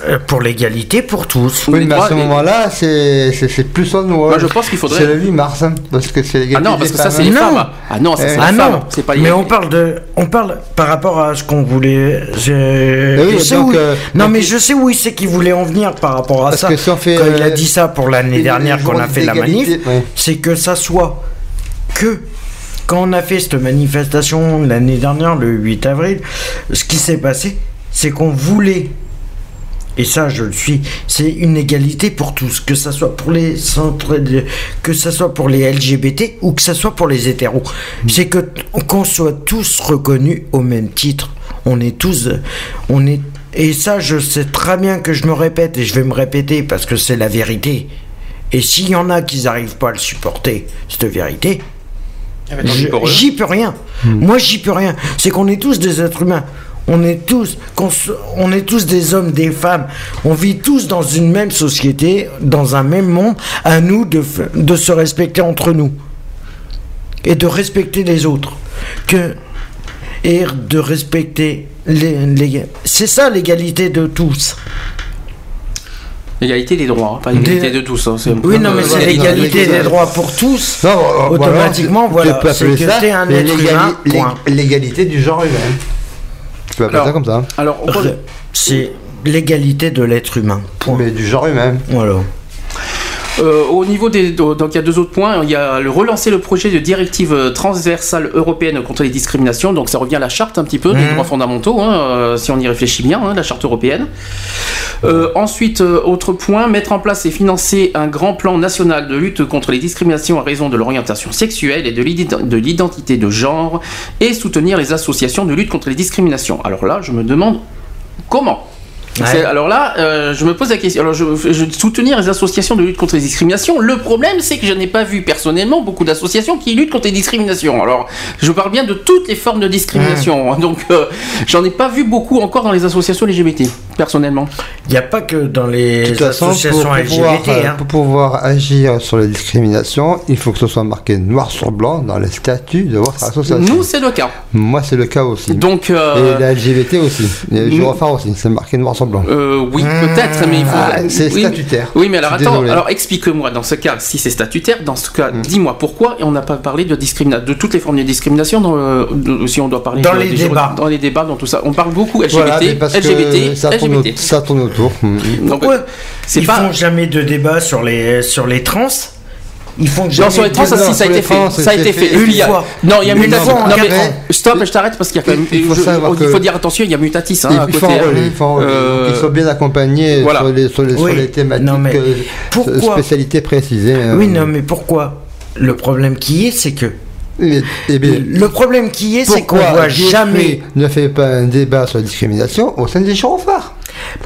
euh, pour l'égalité pour tous. Oui, les mais à ce moment-là, c'est plus Stonewall. Moi, je pense qu'il faudrait- C'est le 8 mars, hein, parce que c'est Ah l'égalité non, parce des que ça c'est femmes. les Non. femmes. Ah non, ça c'est les Ah femmes. non, C'est pas mais on parle de, on parle par rapport à ce qu'on voulait. Je, Eh oui, je sais donc, où- euh, non, mais je sais où il sait qu'il voulait en venir par rapport à Parce ça. que si on fait, Quand il a euh, dit ça pour l'année les- dernière les qu'on a fait la manif, c'est que ça soit que quand on a fait cette manifestation l'année dernière, le 8 avril, ce qui s'est passé, c'est qu'on voulait et ça, je le suis. C'est une égalité pour tous, que ça soit pour les centres, de- que ça soit pour les LGBT ou que ça soit pour les hétéros. C'est que qu'on soit tous reconnus au même titre. On est tous, on est. Et ça, je sais très bien que je me répète et je vais me répéter parce que c'est la vérité. Et s'il y en a qui n'arrivent pas à le supporter, cette vérité, j'y peux rien. Moi, j'y peux rien. C'est qu'on est tous des êtres humains. On est tous, qu'on se- on est tous des hommes, des femmes. On vit tous dans une même société, dans un même monde. À nous de, de se respecter entre nous et de respecter les autres. Que et de respecter les, les- c'est ça l'égalité de tous. L'égalité des droits, hein, pas l'égalité Des- de tous. hein, c'est- Oui, non, mais c'est l'égalité des droits pour tous. Non, euh, Automatiquement, voilà, c'est appeler que t'es un être humain. L'égalité du genre humain. Tu peux appeler Alors, ça comme ça. Alors, on pose- C'est l'égalité de l'être humain. Point. Mais du genre humain. Voilà. Euh, au niveau des. Donc, il y a deux autres points. Il y a le relancer le projet de directive euh, transversale européenne contre les discriminations. Donc, ça revient à la charte un petit peu des droits fondamentaux, hein, euh, si on y réfléchit bien, hein, la charte européenne. Euh, ensuite, euh, autre point, mettre en place et financer un grand plan national de lutte contre les discriminations à raison de l'orientation sexuelle et de l'identité de genre et soutenir les associations de lutte contre les discriminations. Alors là, je me demande comment Ouais. Alors là, euh, je me pose la question. Alors, je, je soutenir les associations de lutte contre les discriminations. Le problème, c'est que je n'ai pas vu personnellement beaucoup d'associations qui luttent contre les discriminations. Alors, je parle bien de toutes les formes de discrimination. Donc, euh, j'en ai pas vu beaucoup encore dans les associations LGBT, personnellement. Il n'y a pas que dans De les toute façon, associations pour LGBT. pouvoir, euh, hein. pour pouvoir agir sur les discriminations, il faut que ce soit marqué noir sur blanc dans les statuts de votre association. Nous, c'est le cas. Moi, c'est le cas aussi. Donc, euh, Et la LGBT aussi. Et le nous- gyrophare aussi. C'est marqué noir sur blanc. Euh, oui, peut-être, mais il faut. Ah, c'est oui, statutaire. Oui, mais alors attends, désolé. alors explique-moi dans ce cas, si c'est statutaire, dans ce cas, Mm. dis-moi pourquoi et on n'a pas parlé de discrimination, de toutes les formes de discrimination, dans, le- de- si on doit parler Dans de- les des- débats. dans les débats, dans tout ça. On parle beaucoup LGBT, Voilà, mais parce LGBT, que ça tourne, LGBT. ça tourne autour. Mm. Donc, Ouais. c'est Ils pas. font jamais de débat sur les, sur les trans? Ils font Non, sur les trans, ça, débat. si, ça a été fait. Ça a été fait. Non, il y a Mutatis. Non, mais stop, je t'arrête parce qu'il y a quand même. Il faut je- savoir il que- faut dire attention, il y a Mutatis hein, à il faut côté. hein. il faut. Euh, Donc, ils sont bien accompagnés voilà. sur, les, sur, les, sur Oui. les thématiques, euh, pourquoi spécialités précisées. euh. Oui, non, mais pourquoi Le problème qui est, c'est que. Mais- eh bien, Le problème qui est, c'est qu'on voit jamais. ne fait pas un débat sur la discrimination au sein des gyrophares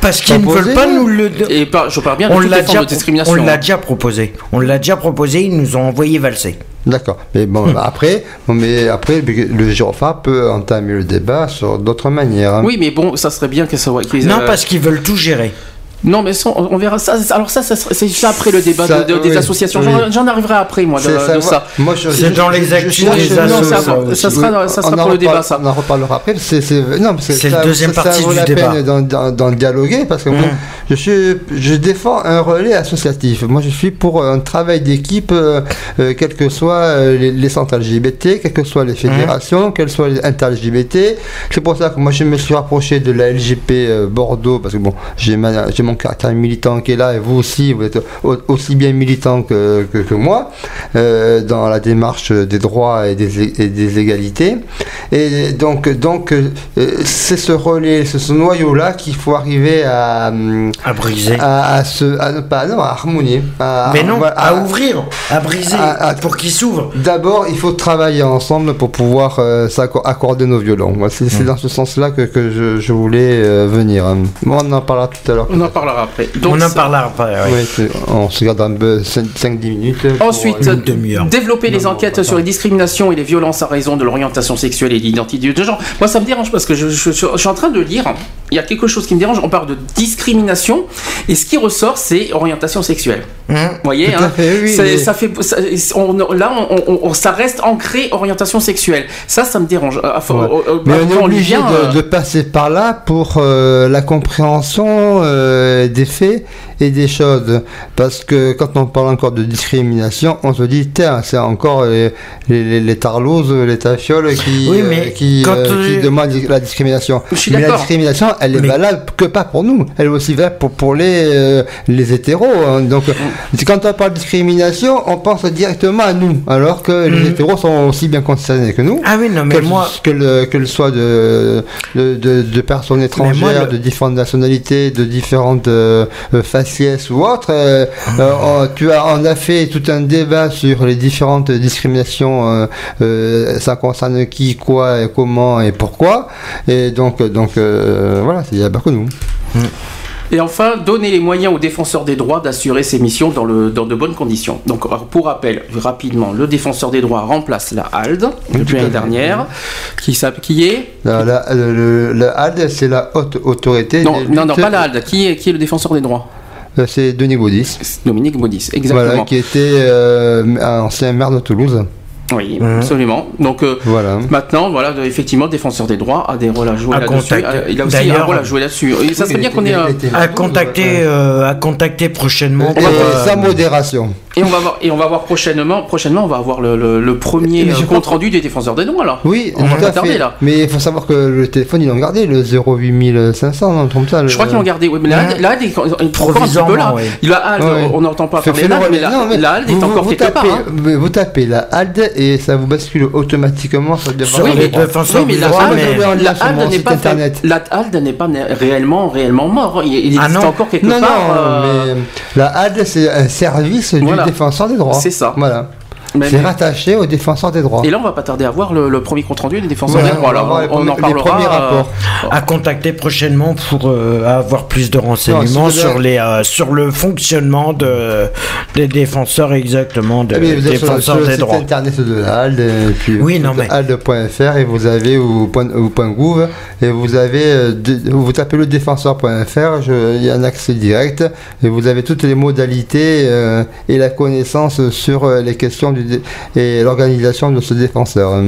Parce qu'ils ne veulent pas nous le. Et par- je parle bien de On l'a déjà, de discrimination. on l'a hein. déjà proposé. On l'a déjà proposé. Ils nous ont envoyé valser. D'accord. Mais bon, Hmm. après, mais après, le gyrophare peut entamer le débat sur d'autres manières. hein. Oui, mais bon, ça serait bien que ça. qu'ils, Non, euh, parce qu'ils veulent tout gérer. Non, mais ça, on verra ça. Alors ça, ça c'est ça après le débat Ça, de- de- des oui, associations. oui. J'en- arriverai après, moi, de, ça. Moi, je- C'est je- dans les actus des non, ça, ça ça aussi. sera, ça on sera pour le débat, ça. On en reparlera après. C'est c'est- non, parce que C'est ça- la deuxième ça- partie ça vaut du la débat. peine d'en- d'en d'en dialoguer parce que moi, Mm. je suis, je défends un relais associatif. Moi, je suis pour un travail d'équipe, euh, euh, quels que soient euh, les, les centres LGBT, quelles que soient les fédérations, quelles soient les inter-LGBT. C'est pour ça que moi, je me suis rapproché de la LGP euh, Bordeaux parce que bon, j'ai j'ai mon caractère militant qui est là et vous aussi, vous êtes au- aussi bien militant que, que, que moi euh, dans la démarche des droits et des, et des égalités. Et donc, donc euh, c'est ce relais, c'est ce noyau-là qu'il faut arriver à, À briser. à, à se, à, ne pas, non, à harmonier. à- Mais non, à ouvrir, à briser, à- à- pour qu'ils s'ouvrent. D'abord, il faut travailler ensemble pour pouvoir euh, accorder nos violons. C'est c'est dans ce sens-là que, que je, je voulais euh, venir. on en parlera tout à l'heure. On en parlera après. Donc, On en parlera après. ouais. Ouais, on se garde un peu 5-10 minutes. Ensuite, Une développer les Non, enquêtes sur les discriminations et les violences à raison de l'orientation sexuelle et de l'identité de genre. Moi, ça me dérange parce que je, je- je- je suis en train de lire. Il y a quelque chose qui me dérange. On parle de discrimination et ce qui ressort, c'est orientation sexuelle. Hum. Vous voyez, Tout à hein, fait, oui, c'est- mais- ça fait, ça- on- là, on, on- on- ça reste ancré orientation sexuelle. Ça, ça me dérange. Ouais. euh, euh, Mais on est obligé de, euh, de passer par là pour euh, la compréhension euh, des faits et des choses. Parce que quand on parle encore de discrimination, on se dit, tiens, c'est encore les, les, les, les tarloses, les tafioles qui, Oui, euh, qui, euh, euh, qui demandent la discrimination. Mais la discrimination, elle est Mais- valable que pas pour nous. Elle est aussi valable pour, pour les, euh, les hétéros. hein. Donc, quand on parle de discrimination, on pense directement à nous. Alors que les Mhm. hétéros sont aussi bien concernés que nous Ah oui, non, mais qu'elle moi, qu'elle soit de, de, de- de personnes étrangères, moi, le- de différentes nationalités, de différentes euh, faciès ou autres. euh, euh, on- tu as, on a fait tout un débat sur les différentes discriminations. ça concerne qui, quoi, et comment et pourquoi. Et donc, donc voilà, il a pas que nous. Et enfin, donner les moyens aux défenseurs des droits d'assurer ces missions dans, le, dans de bonnes conditions. Donc, pour rappel, rapidement, le défenseur des droits remplace la HALD depuis l'année dernière, qui, qui est La, la, le- HALD, c'est la haute autorité. non, non, non, pas la HALD. Qui est, qui est le défenseur des droits Euh, C'est Denis Baudis. Dominique Baudis, exactement. Voilà, qui était euh, ancien maire de Toulouse. Oui, Mhm. absolument. Donc euh, Voilà. maintenant, voilà, effectivement, le défenseur des droits a des rôles à jouer là-dessus. Euh, Il a aussi un rôle à jouer là-dessus. Et ça serait bien qu'on ait. un- À contacter, euh, à contacter prochainement. Et pour, euh, sa modération. Et on va voir, et on va voir prochainement, prochainement, on va avoir le, le- le premier euh, crois compte rendu des défenseurs des droits là. Oui, on va pas tarder là. Mais il faut savoir que le téléphone, ils l'ont gardé, le 08500, un truc comme ça. le- Je crois qu'ils l'ont gardé. Oui, mais la HALD, la est encore un petit peu là. Provisoirement, oui. Il a HALD, Ouais. on n'entend pas parler là, mais la, la HALD est vous- encore quelque part. tapez, hein. vous- Vous tapez la HALD et ça vous bascule automatiquement sur le Sur Oui, mais, défenseurs oui, mais des la droits, HALD, mais- en lien la sur HALD mon n'est pas fait- internet. la HALD n'est pas né- réellement, réellement mort. Il, il Ah existe encore quelque Non, part. non, euh, mais la HALD, c'est un service Voilà. du défenseur des droits. C'est ça. Voilà. Mais- C'est rattaché au défenseur des droits. Et là, on va pas tarder à voir le, le premier compte rendu des défenseurs Voilà, des droits. on va là. voir les on, en les parlera. premiers euh, rapports. à contacter prochainement pour euh, avoir plus de renseignements Non, sur les euh, sur le fonctionnement de des défenseurs exactement de Eh bien, vous êtes sur, défenseurs sur le des site droits. internet de HALD, et puis Oui, non, mais- HALD.fr et vous avez ou point, ou point .gouv et vous avez euh, de- vous tapez le défenseur.fr, il y a un accès direct et vous avez toutes les modalités euh, et la connaissance sur euh, les questions du et l'organisation de ce défenseur.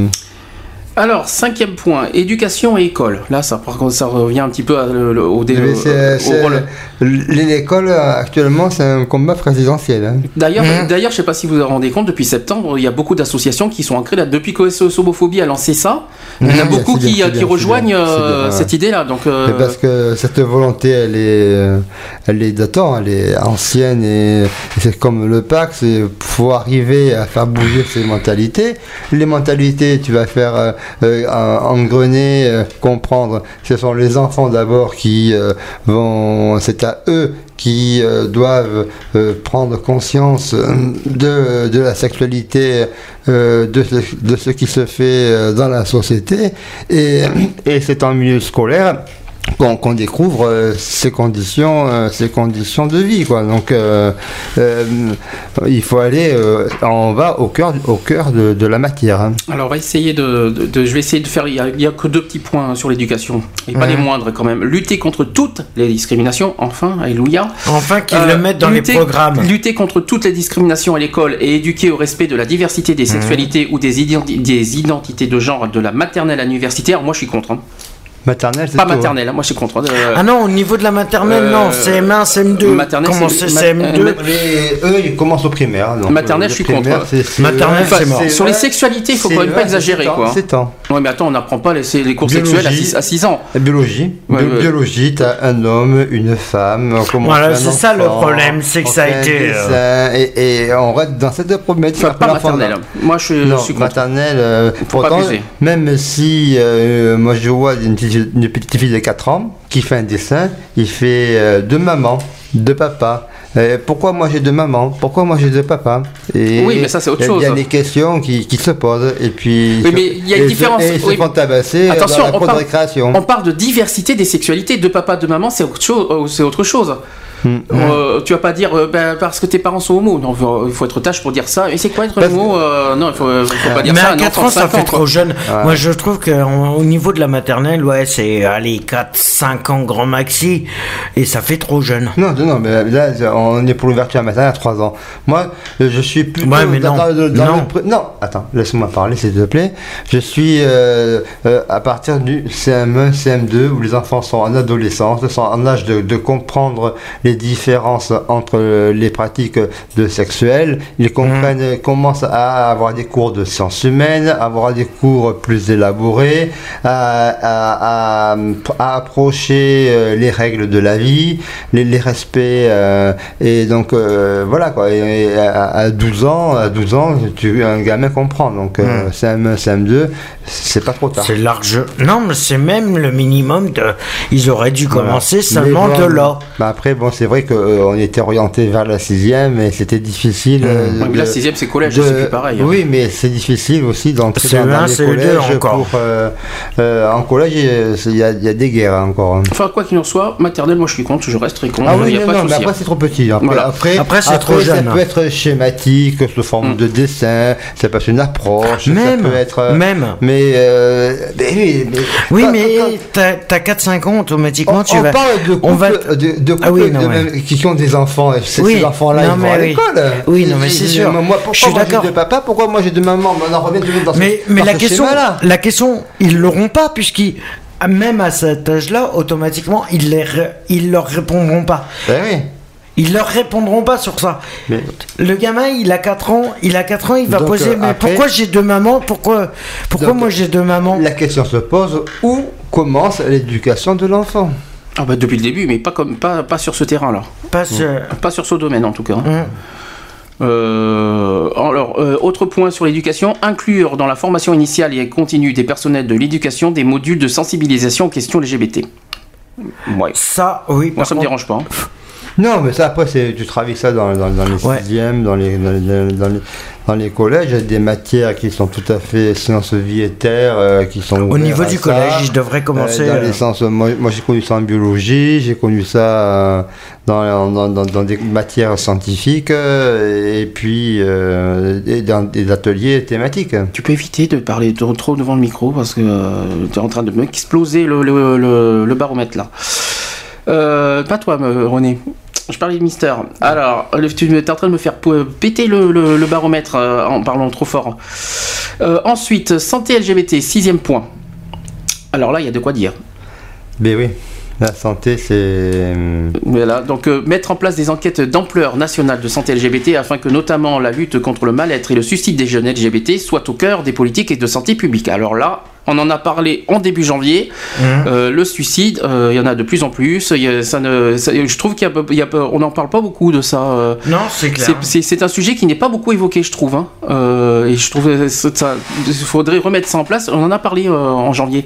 Euh, Alors, cinquième point, éducation et école. Là, ça, par contre, ça revient un petit peu à le- le- au, dé- mais c'est- au c'est- rôle. L'école euh, actuellement c'est un combat présidentiel. hein. D'ailleurs, Mhm. d'ailleurs, je sais pas si vous vous rendez compte, depuis septembre, il y a beaucoup d'associations qui sont ancrées là. Depuis que SOS Homophobie a lancé ça, il y en a beaucoup bien, qui, c'est rejoignent bien, euh, bien, ouais. cette idée-là. Donc, euh, parce que cette volonté, elle est, euh, elle est datant, elle est ancienne et, et c'est comme le pacte, c'est faut arriver à faire bouger ces mentalités. Les mentalités, tu vas faire euh, euh, engrener, euh, comprendre. Ce sont les enfants d'abord qui euh, vont, c'est à eux qui euh, doivent euh, prendre conscience euh, de, la sexualité, euh, de, ce, qui se fait euh, dans la société. Et, et c'est en milieu scolaire qu'on qu'on découvre euh, ces conditions euh, ces conditions de vie quoi donc euh, euh, il faut aller euh, on va au cœur au cœur de, de la matière hein. alors, on va essayer de, de- de- Je vais essayer de faire. Il y a, que deux petits points sur l'éducation, et pas les moindres quand même. Lutter contre toutes les discriminations, enfin, alléluia. Enfin qu'ils Euh, le mettent dans lutter- les programmes. Lutter contre toutes les discriminations à l'école et éduquer au respect de la diversité des sexualités ou des, identi- des identités de genre de la maternelle à l'universitaire. Moi, je suis contre. hein. Maternelle c'est Pas hein. maternelle, hein, moi, je suis contre. euh, Ah non, au niveau de la maternelle, Euh, non, CM1, CM2. maternelle, Comment c'est- c'est ma- CM2 euh, Mais eux ils commencent au primaire donc, Maternelle, euh, je suis primaire, contre. c'est- c'est- Maternelle, enfin, c'est mort. c'est- Sur les sexualités, il faut quand même pas exagérer, c'est temps, quoi. c'est temps Ouais, mais attends, on n'apprend pas les, les cours Biologie. sexuels à 6, à 6 ans. La biologie, Ouais, Bi- ouais. biologie, t'as un homme, une femme, comment Voilà, c'est ça le problème, c'est que ça a été, euh, et, on reste dans cette problématique. Pas maternelle. Moi, je, suis- contre. maternelle, euh, pourtant, même si moi je vois une petite, une petite fille de 4 ans qui fait un dessin, il fait euh, deux mamans, deux papas. Euh, pourquoi moi j'ai deux mamans? Pourquoi moi j'ai deux papas? Et Oui, mais ça, c'est autre il y a- Il y a chose. des questions qui, qui se posent et puis Oui, mais il y a une et- différence. Et se Oui. font tabasser Attention, dans la on parle- récréation. On parle de diversité des sexualités. De papa, de maman, c'est autre chose. euh, C'est autre chose. Hmm. Euh, tu vas pas dire euh, ben, parce que tes parents sont homo. Non, il faut être tâche pour dire ça. Et c'est quoi être Parce homo Euh, Non, il faut, faut pas dire Mais ça. à un 4 enfant ans, ça fait trop jeune. Ouais. Moi, je trouve qu'au niveau de la maternelle, ouais, c'est, allez, 4, 5 ans grand maxi, et ça fait trop jeune. Non, non, non, mais là, on est pour l'ouverture à matin à 3 ans. Moi, je suis plutôt Ouais, mais dans, non. dans le- dans Non. le pré- non, attends, laisse-moi parler, s'il te plaît. Je suis euh, euh, à partir du CM1, CM2, où les enfants sont en adolescence, sont en âge de, de comprendre les différences entre euh, les pratiques de sexuelles. Ils comprennent, commencent à avoir des cours de sciences humaines, à avoir des cours plus élaborés, à, à- à- à approcher les règles de la vie, les, les respects, euh, et donc euh, voilà quoi. Et, et à, à 12 ans, à 12 ans, tu un gamin comprend. Donc euh, CM1, CM2, c'est pas trop tard. C'est large. Non, mais c'est même le minimum de. Ils auraient dû commencer seulement bon, de là. bah après, bon, c'est vrai qu'on était orienté vers la sixième et c'était difficile. euh, Ouais, mais de- la sixième, c'est collège, de- c'est plus pareil. hein. Oui, mais c'est difficile aussi d'entrer dans, dans un, les deux collèges encore. pour. euh, euh, en collège, il y, a- il y a des guerres hein, encore. hein. Enfin, quoi qu'il en soit, maternelle, moi je suis contre, je reste très contre. Ah il oui, y a non, pas de non, mais après c'est trop petit. Après, Voilà. après, Après, c'est trop jeune. Ça peut être schématique, sous forme de dessin, ça peut être une approche, Même, ça peut être. euh, même. Mais, euh, mais oui, mais, Oui, quand- mais t'as t'as 4-5 ans, automatiquement, on, tu on vas. parle de on va de, de Ah oui, non, de ouais. même- qui ont des enfants. Oui, ces enfants-là, ils vont à l'école. Oui, non, mais c'est sûr. Moi, pourquoi Je suis d'accord. deux papas Pourquoi moi j'ai deux mamans? On en revient toujours dans Mais, mais la, question, la question, ils l'auront pas, puisqu'ils. Même à cet âge-là, automatiquement, ils, ils leur répondront pas. Ben oui. Ils leur répondront pas sur ça. Mais- Le gamin, il a 4 ans, il a 4 ans, il va Donc, poser, euh, mais après- pourquoi j'ai deux mamans? Pourquoi, pourquoi Donc, moi j'ai deux mamans? La question se pose où commence l'éducation de l'enfant? Ah bah depuis le début, mais pas comme pas, pas sur ce terrain-là. Pas ce- Pas sur ce domaine en tout cas. Hum. Euh, alors, euh, autre point sur l'éducation, inclure dans la formation initiale et continue des personnels de l'éducation des modules de sensibilisation aux questions LGBT. Ouais. Ça, oui. Moi, par ça me dérange pas. hein. Non, mais ça après, c'est, tu travailles ça dans, dans, dans les Ouais. sixièmes, dans les, dans, les, dans, les, dans les collèges, il y a des matières qui sont tout à fait sciences vie et terre, euh, qui sont Au niveau à du ça. collège, je devrais commencer. Euh, dans euh, les sens, moi, moi, j'ai connu ça en biologie, j'ai connu ça euh, dans, dans, dans, dans des matières scientifiques, euh, et puis euh, et dans des ateliers thématiques. Tu peux éviter de parler trop, trop devant le micro parce que tu es en train de m'exploser le, le, le- le baromètre là. Euh, pas toi, René. Je parlais de Mister. Alors, tu es en train de me faire péter le, le- le baromètre euh, en parlant trop fort. Euh, ensuite, santé LGBT, sixième point. Alors là, il y a de quoi dire. Mais oui, la santé, c'est. Voilà, donc euh, mettre en place des enquêtes d'ampleur nationale de santé LGBT afin que notamment la lutte contre le mal-être et le suicide des jeunes LGBT soient au cœur des politiques et de santé publique. Alors là, on en a parlé en début janvier. Euh, le suicide, euh, il y en a de plus en plus. Il y a- ça ne, ça- je trouve qu'il y a, il y a- on n'en parle pas beaucoup de ça. euh. Non, c'est clair. C'est- un sujet qui n'est pas beaucoup évoqué, je trouve. hein. Et je trouve que ça, il faudrait remettre ça en place. On en a parlé en janvier.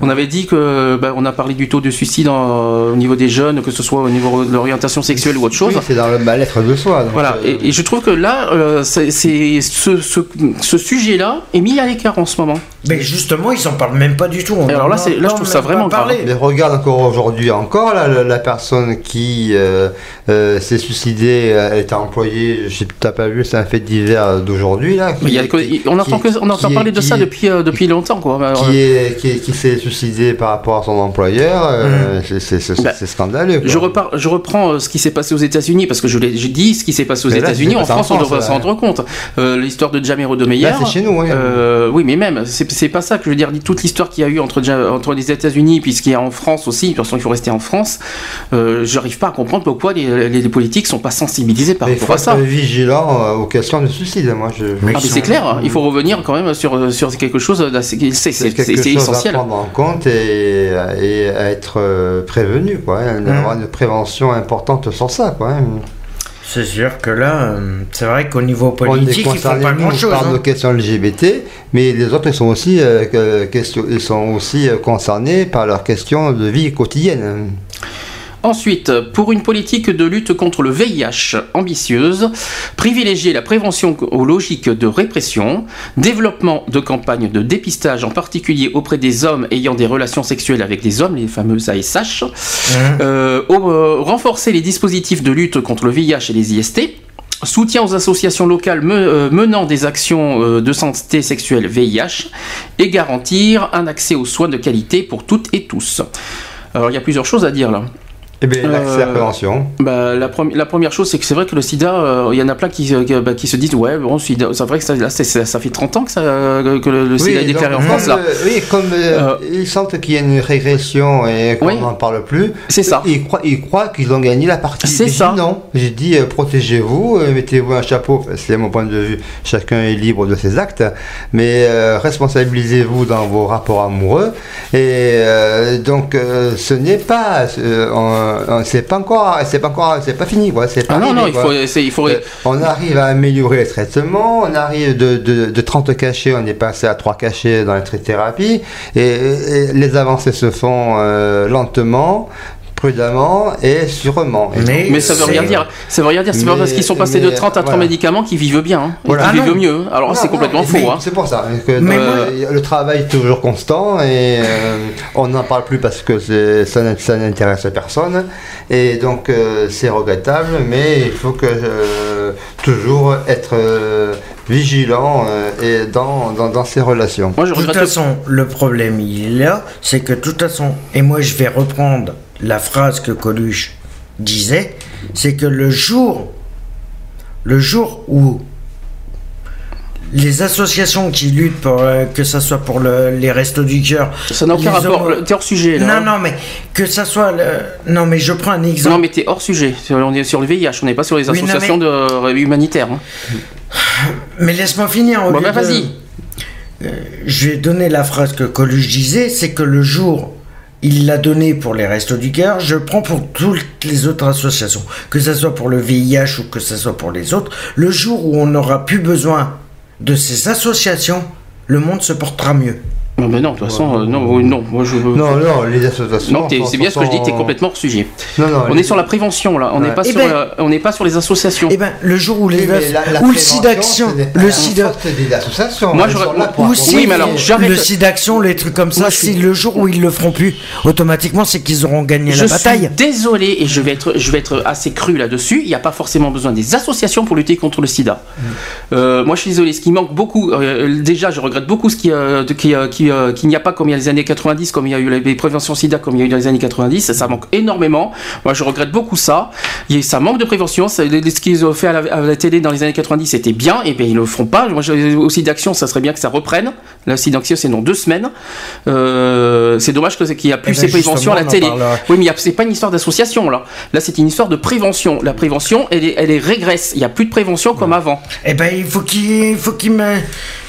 On avait dit que, bah, on a parlé du taux de suicide en- au niveau des jeunes, que ce soit au niveau de l'orientation sexuelle ou autre chose. Oui, c'est dans le mal-être de soi. donc, Voilà, et, et je trouve que là, c'est c'est- ce, ce, ce sujet-là est mis à l'écart en ce moment. Mais justement, ils s'en parlent même pas du tout. On alors là, c'est- là, je trouve ça vraiment grave. Mais regarde encore aujourd'hui encore là, la, la personne qui euh, euh, s'est suicidée, euh, est employée, je sais t'as pas vu, c'est un fait divers d'aujourd'hui là. Mais il y a- qui- on entend, qui- que, on entend parler de ça depuis, euh, depuis longtemps. Quoi. Alors, Qui est qui, est- qui s'est suicidé par rapport à son employeur, euh, c'est- c'est- Bah, c'est scandaleux. quoi. Je, repars, je reprends ce qui s'est passé aux États-Unis parce que je l'ai dit ce qui s'est passé aux États-Unis. En France, on devrait s'en rendre compte. L'histoire de Jamero de Meyer. C'est chez nous, oui. Euh, oui, mais même, c'est c'est pas ça que je veux dire. Toute l'histoire qu'il y a eu entre, les États-Unis, puisqu'il y a en France aussi, de toute façon, il faut rester en France. Euh, J'arrive pas à comprendre pourquoi les, les, les politiques sont pas sensibilisés par Mais il rapport faut à être ça. vigilant euh, aux questions de suicide. Moi, je. Ah, mais c'est clair, hein. il faut revenir quand même sur, sur quelque chose d'assez. C'est essentiel. à prendre en compte et, et à être euh, prévenu, quoi. hein, D'avoir une prévention importante sur ça, quoi. hein. C'est sûr que là, euh, c'est vrai qu'au niveau On politique, ils font pas nous, grand chose. par nos questions LGBT, mais les autres ils sont aussi, euh, question- ils sont aussi euh, concernés par leurs questions de vie quotidienne. Ensuite, pour une politique de lutte contre le VIH ambitieuse, privilégier la prévention aux logiques de répression, développement de campagnes de dépistage en particulier auprès des hommes ayant des relations sexuelles avec des hommes, les fameuses ASH, euh, au- euh, renforcer les dispositifs de lutte contre le VIH et les IST, soutien aux associations locales euh, menant des actions euh, de santé sexuelle VIH et garantir un accès aux soins de qualité pour toutes et tous. Alors il y a plusieurs choses à dire là. Eh bien, l'accès à la Euh, prévention. Bah, la, premi- la première chose, c'est que c'est vrai que le sida, euh, il y en a plein qui, euh, qui, bah, qui se disent Ouais, bon, c'est vrai que ça, là, fait 30 ans que, ça, que le, le sida est déclaré en France. Là. oui, comme ils sentent qu'il y a une régression et qu'on Oui. n'en parle plus, C'est ça. Ils croient, ils croient qu'ils ont gagné la partie. C'est ça. non. J'ai dit protégez-vous, mettez-vous un chapeau. C'est mon point de vue. Chacun est libre de ses actes, mais euh, responsabilisez-vous dans vos rapports amoureux. Et euh, donc, euh, ce n'est pas euh, c'est pas encore, c'est pas encore, c'est pas fini, quoi. C'est pas Ah non, arrivé, non, il quoi. faut, c'est- il faut. Euh, on arrive à améliorer les traitements, on arrive de, de, de 30 cachets, on est passé à 3 cachets dans la thérapie, et, et les avancées se font euh, lentement, prudemment et sûrement. Et Mais- Mais ça veut rien dire. Ça veut rien dire. C'est pas parce qu'ils sont passés de mais, 30 à 30 voilà. médicaments qu'ils vivent bien. hein, Voilà. qu'ils Ah vivent non. mieux. Alors c'est complètement faux. hein. C'est pour ça. que Mais dans- moi- le travail est toujours constant et euh, on n'en parle plus parce que ça n'int- ça n'intéresse personne. Et donc euh, c'est regrettable, mais il faut que euh, toujours être euh, vigilant euh, et dans, dans, dans ces relations. Moi, je De toute façon, le problème il est là, c'est que de toute façon, et moi je vais reprendre la phrase que Coluche disait, c'est que le jour, le jour où les associations qui luttent pour euh, que ça soit pour le- les restos du cœur, Ça n'a aucun rapport. homo- T'es hors sujet. Là. Non, non, mais que ça soit le... non, mais je prends un Non, exemple. mais t'es hors sujet. On est sur le VIH. On n'est pas sur les Oui, non, associations de, euh, humanitaires. hein. Mais laisse-moi finir. Bon, bah, de- vas-y. Euh, je vais donner la phrase que Coluche disait, c'est que le jour il l'a donné pour les Restos du Cœur, je prends pour toutes les autres associations, que ce soit pour le VIH ou que ce soit pour les autres. Le jour où on n'aura plus besoin de ces associations, le monde se portera mieux. Non, mais non, de toute façon, euh, non, non. Moi, je. Non, non, les associations. Non, t'es- sont- c'est bien ce que je dis, t'es sont- complètement hors sujet. Non, non, On les- est sur la prévention là, on n'est Ouais. pas, Eh sur ben- la- on n'est pas sur les associations. Eh ben, le jour où les Oui, mais as- la- la ou le prévention, le la SIDA, faute des associations. Moi, elles j'aurais- sont là pour ou si mais alors, j'arrête- le SIDAction, les trucs comme ça, Moi, je suis- le jour où ils le feront plus, automatiquement, c'est qu'ils auront gagné je la suis bataille. désolé et je vais être, je vais être assez cru là-dessus. Il n'y a pas forcément besoin des associations pour lutter contre le SIDA. Euh, moi, je suis désolé. Ce qui manque beaucoup, euh, déjà, je regrette beaucoup ce qui, euh, de- qui, euh, qui, euh, qu'il n'y a pas comme il y a les années 90, comme il y a eu les préventions SIDA, comme il y a eu dans les années 90. Ça manque énormément. Moi, je regrette beaucoup ça. Ça manque de prévention. Ça- Ce qu'ils ont fait à la, à la télé dans les années 90, c'était bien. Et bien, ils le feront pas. Moi, aussi d'action, ça serait bien que ça reprenne. La SIDA, c'est dans deux semaines. Euh, c'est dommage qu'il n'y a plus Eh ben, ces préventions à la télé. Oui, mais c'est pas une histoire d'association là. Là, c'est une histoire de prévention. La prévention, elle est, elle est régresse. Il n'y a plus de prévention comme avant. Eh ben, il faut qu'il il faut qu'il me-